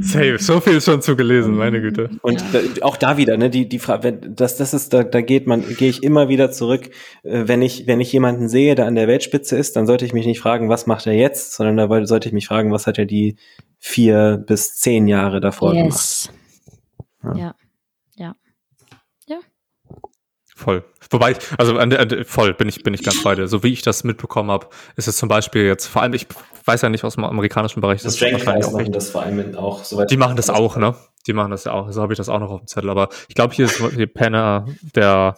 Safe, so viel schon zu gelesen, meine Güte. Und ja. da, auch da wieder, ne, die, die Frage, wenn, das, das ist, da, da geht man, gehe ich immer wieder zurück. Äh, wenn ich, wenn ich jemanden sehe, der an der Weltspitze ist, dann sollte ich mich nicht fragen, was macht er jetzt, sondern da sollte ich mich fragen, was hat er die vier bis zehn Jahre davor yes. gemacht. Ja. ja. Voll. Wobei, also an an voll bin ich bin ich ganz bei dir. So wie ich das mitbekommen habe, ist es zum Beispiel jetzt vor allem ich weiß ja nicht aus dem amerikanischen Bereich. Das, das wahrscheinlich auch machen das vor allem auch. Soweit die machen das auch, ne? Die machen das ja auch. So habe ich das auch noch auf dem Zettel. Aber ich glaube hier ist hier Penner, der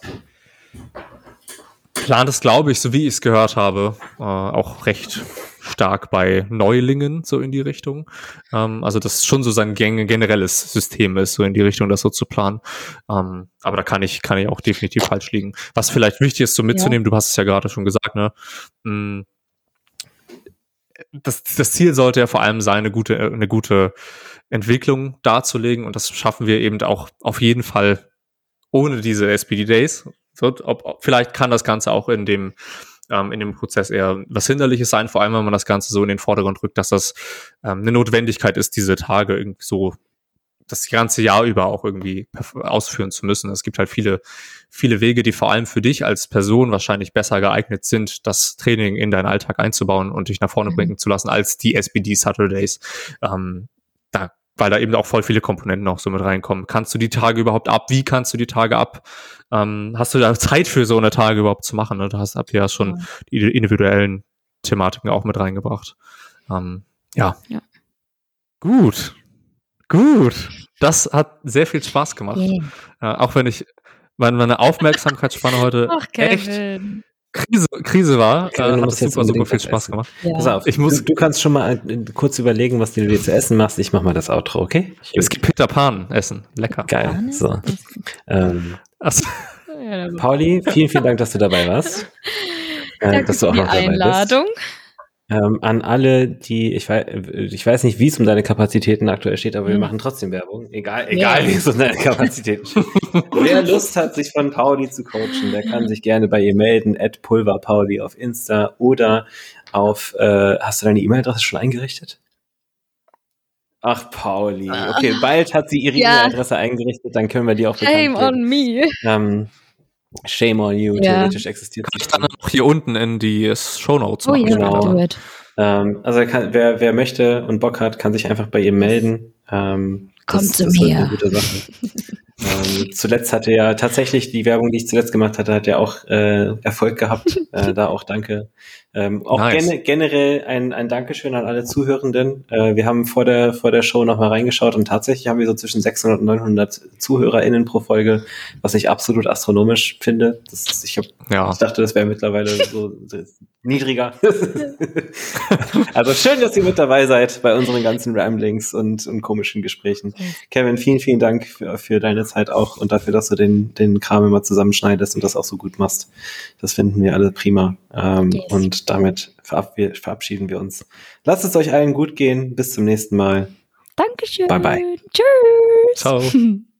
plant es, glaube ich, so wie ich es gehört habe, äh, auch recht stark bei Neulingen so in die Richtung. Ähm, also das schon so sein generelles System ist, so in die Richtung das so zu planen. Ähm, aber da kann ich, kann ich auch definitiv falsch liegen. Was vielleicht wichtig ist, so mitzunehmen, ja. du hast es ja gerade schon gesagt, ne? Mm, das, das Ziel sollte ja vor allem sein, eine gute, eine gute Entwicklung darzulegen und das schaffen wir eben auch auf jeden Fall ohne diese SPD Days. So, ob, vielleicht kann das Ganze auch in dem ähm, in dem Prozess eher was Hinderliches sein, vor allem wenn man das Ganze so in den Vordergrund rückt, dass das ähm, eine Notwendigkeit ist, diese Tage irgendwie so das ganze Jahr über auch irgendwie ausführen zu müssen. Es gibt halt viele, viele Wege, die vor allem für dich als Person wahrscheinlich besser geeignet sind, das Training in deinen Alltag einzubauen und dich nach vorne mhm. bringen zu lassen, als die SBD Saturdays. Ähm, da weil da eben auch voll viele Komponenten auch so mit reinkommen. Kannst du die Tage überhaupt ab? Wie kannst du die Tage ab? Ähm, hast du da Zeit für so eine Tage überhaupt zu machen? Ne? Du hast, habt ihr ja schon ja. die individuellen Thematiken auch mit reingebracht. Ähm, ja. ja. Gut. Gut. Das hat sehr viel Spaß gemacht. Yeah. Äh, auch wenn ich meine, meine Aufmerksamkeitsspanne heute Ach, echt Krise, Krise war, Kevin, äh, hat es super, super viel Spaß gemacht. Ja. Pass auf, ich muss, du, du, kannst schon mal äh, kurz überlegen, was du dir zu essen machst. Ich mach mal das Outro, okay? Es gibt Peter Pan essen. Lecker. Geil. So. Ähm, so. Pauli, vielen, vielen Dank, dass du dabei warst. Äh, dass du auch noch dabei Einladung. bist. Ähm, an alle, die, ich weiß, ich weiß nicht, wie es um deine Kapazitäten aktuell steht, aber mhm. wir machen trotzdem Werbung. Egal, egal, ja. wie es um deine Kapazitäten steht. Wer Lust hat, sich von Pauli zu coachen, der kann sich gerne bei ihr melden, at pulverpauli auf Insta oder auf, äh, hast du deine E-Mail-Adresse schon eingerichtet? Ach, Pauli. Okay, bald hat sie ihre ja. E-Mail-Adresse eingerichtet, dann können wir die auch Shame on me. Ähm, Shame on you, ja. theoretisch existiert Kann ich dann noch hier unten in die Show Notes oh, Ja, genau. Ähm, also kann, wer, wer möchte und Bock hat, kann sich einfach bei ihr melden. Ähm, Kommt das, zu das mir. ähm, zuletzt hatte ja tatsächlich die Werbung, die ich zuletzt gemacht hatte, hat ja auch äh, Erfolg gehabt. äh, da auch danke ähm, auch nice. gen generell ein, ein Dankeschön an alle Zuhörenden. Äh, wir haben vor der, vor der Show nochmal reingeschaut und tatsächlich haben wir so zwischen 600 und 900 ZuhörerInnen pro Folge, was ich absolut astronomisch finde. Das ist, ich, hab, ja. ich dachte, das wäre mittlerweile so niedriger. also schön, dass ihr mit dabei seid bei unseren ganzen Ramblings und, und komischen Gesprächen. Kevin, vielen, vielen Dank für, für deine Zeit auch und dafür, dass du den, den Kram immer zusammenschneidest und das auch so gut machst. Das finden wir alle prima. Ähm, yes. Und damit verabschieden wir uns. Lasst es euch allen gut gehen. Bis zum nächsten Mal. Dankeschön. Bye bye. Tschüss. Ciao.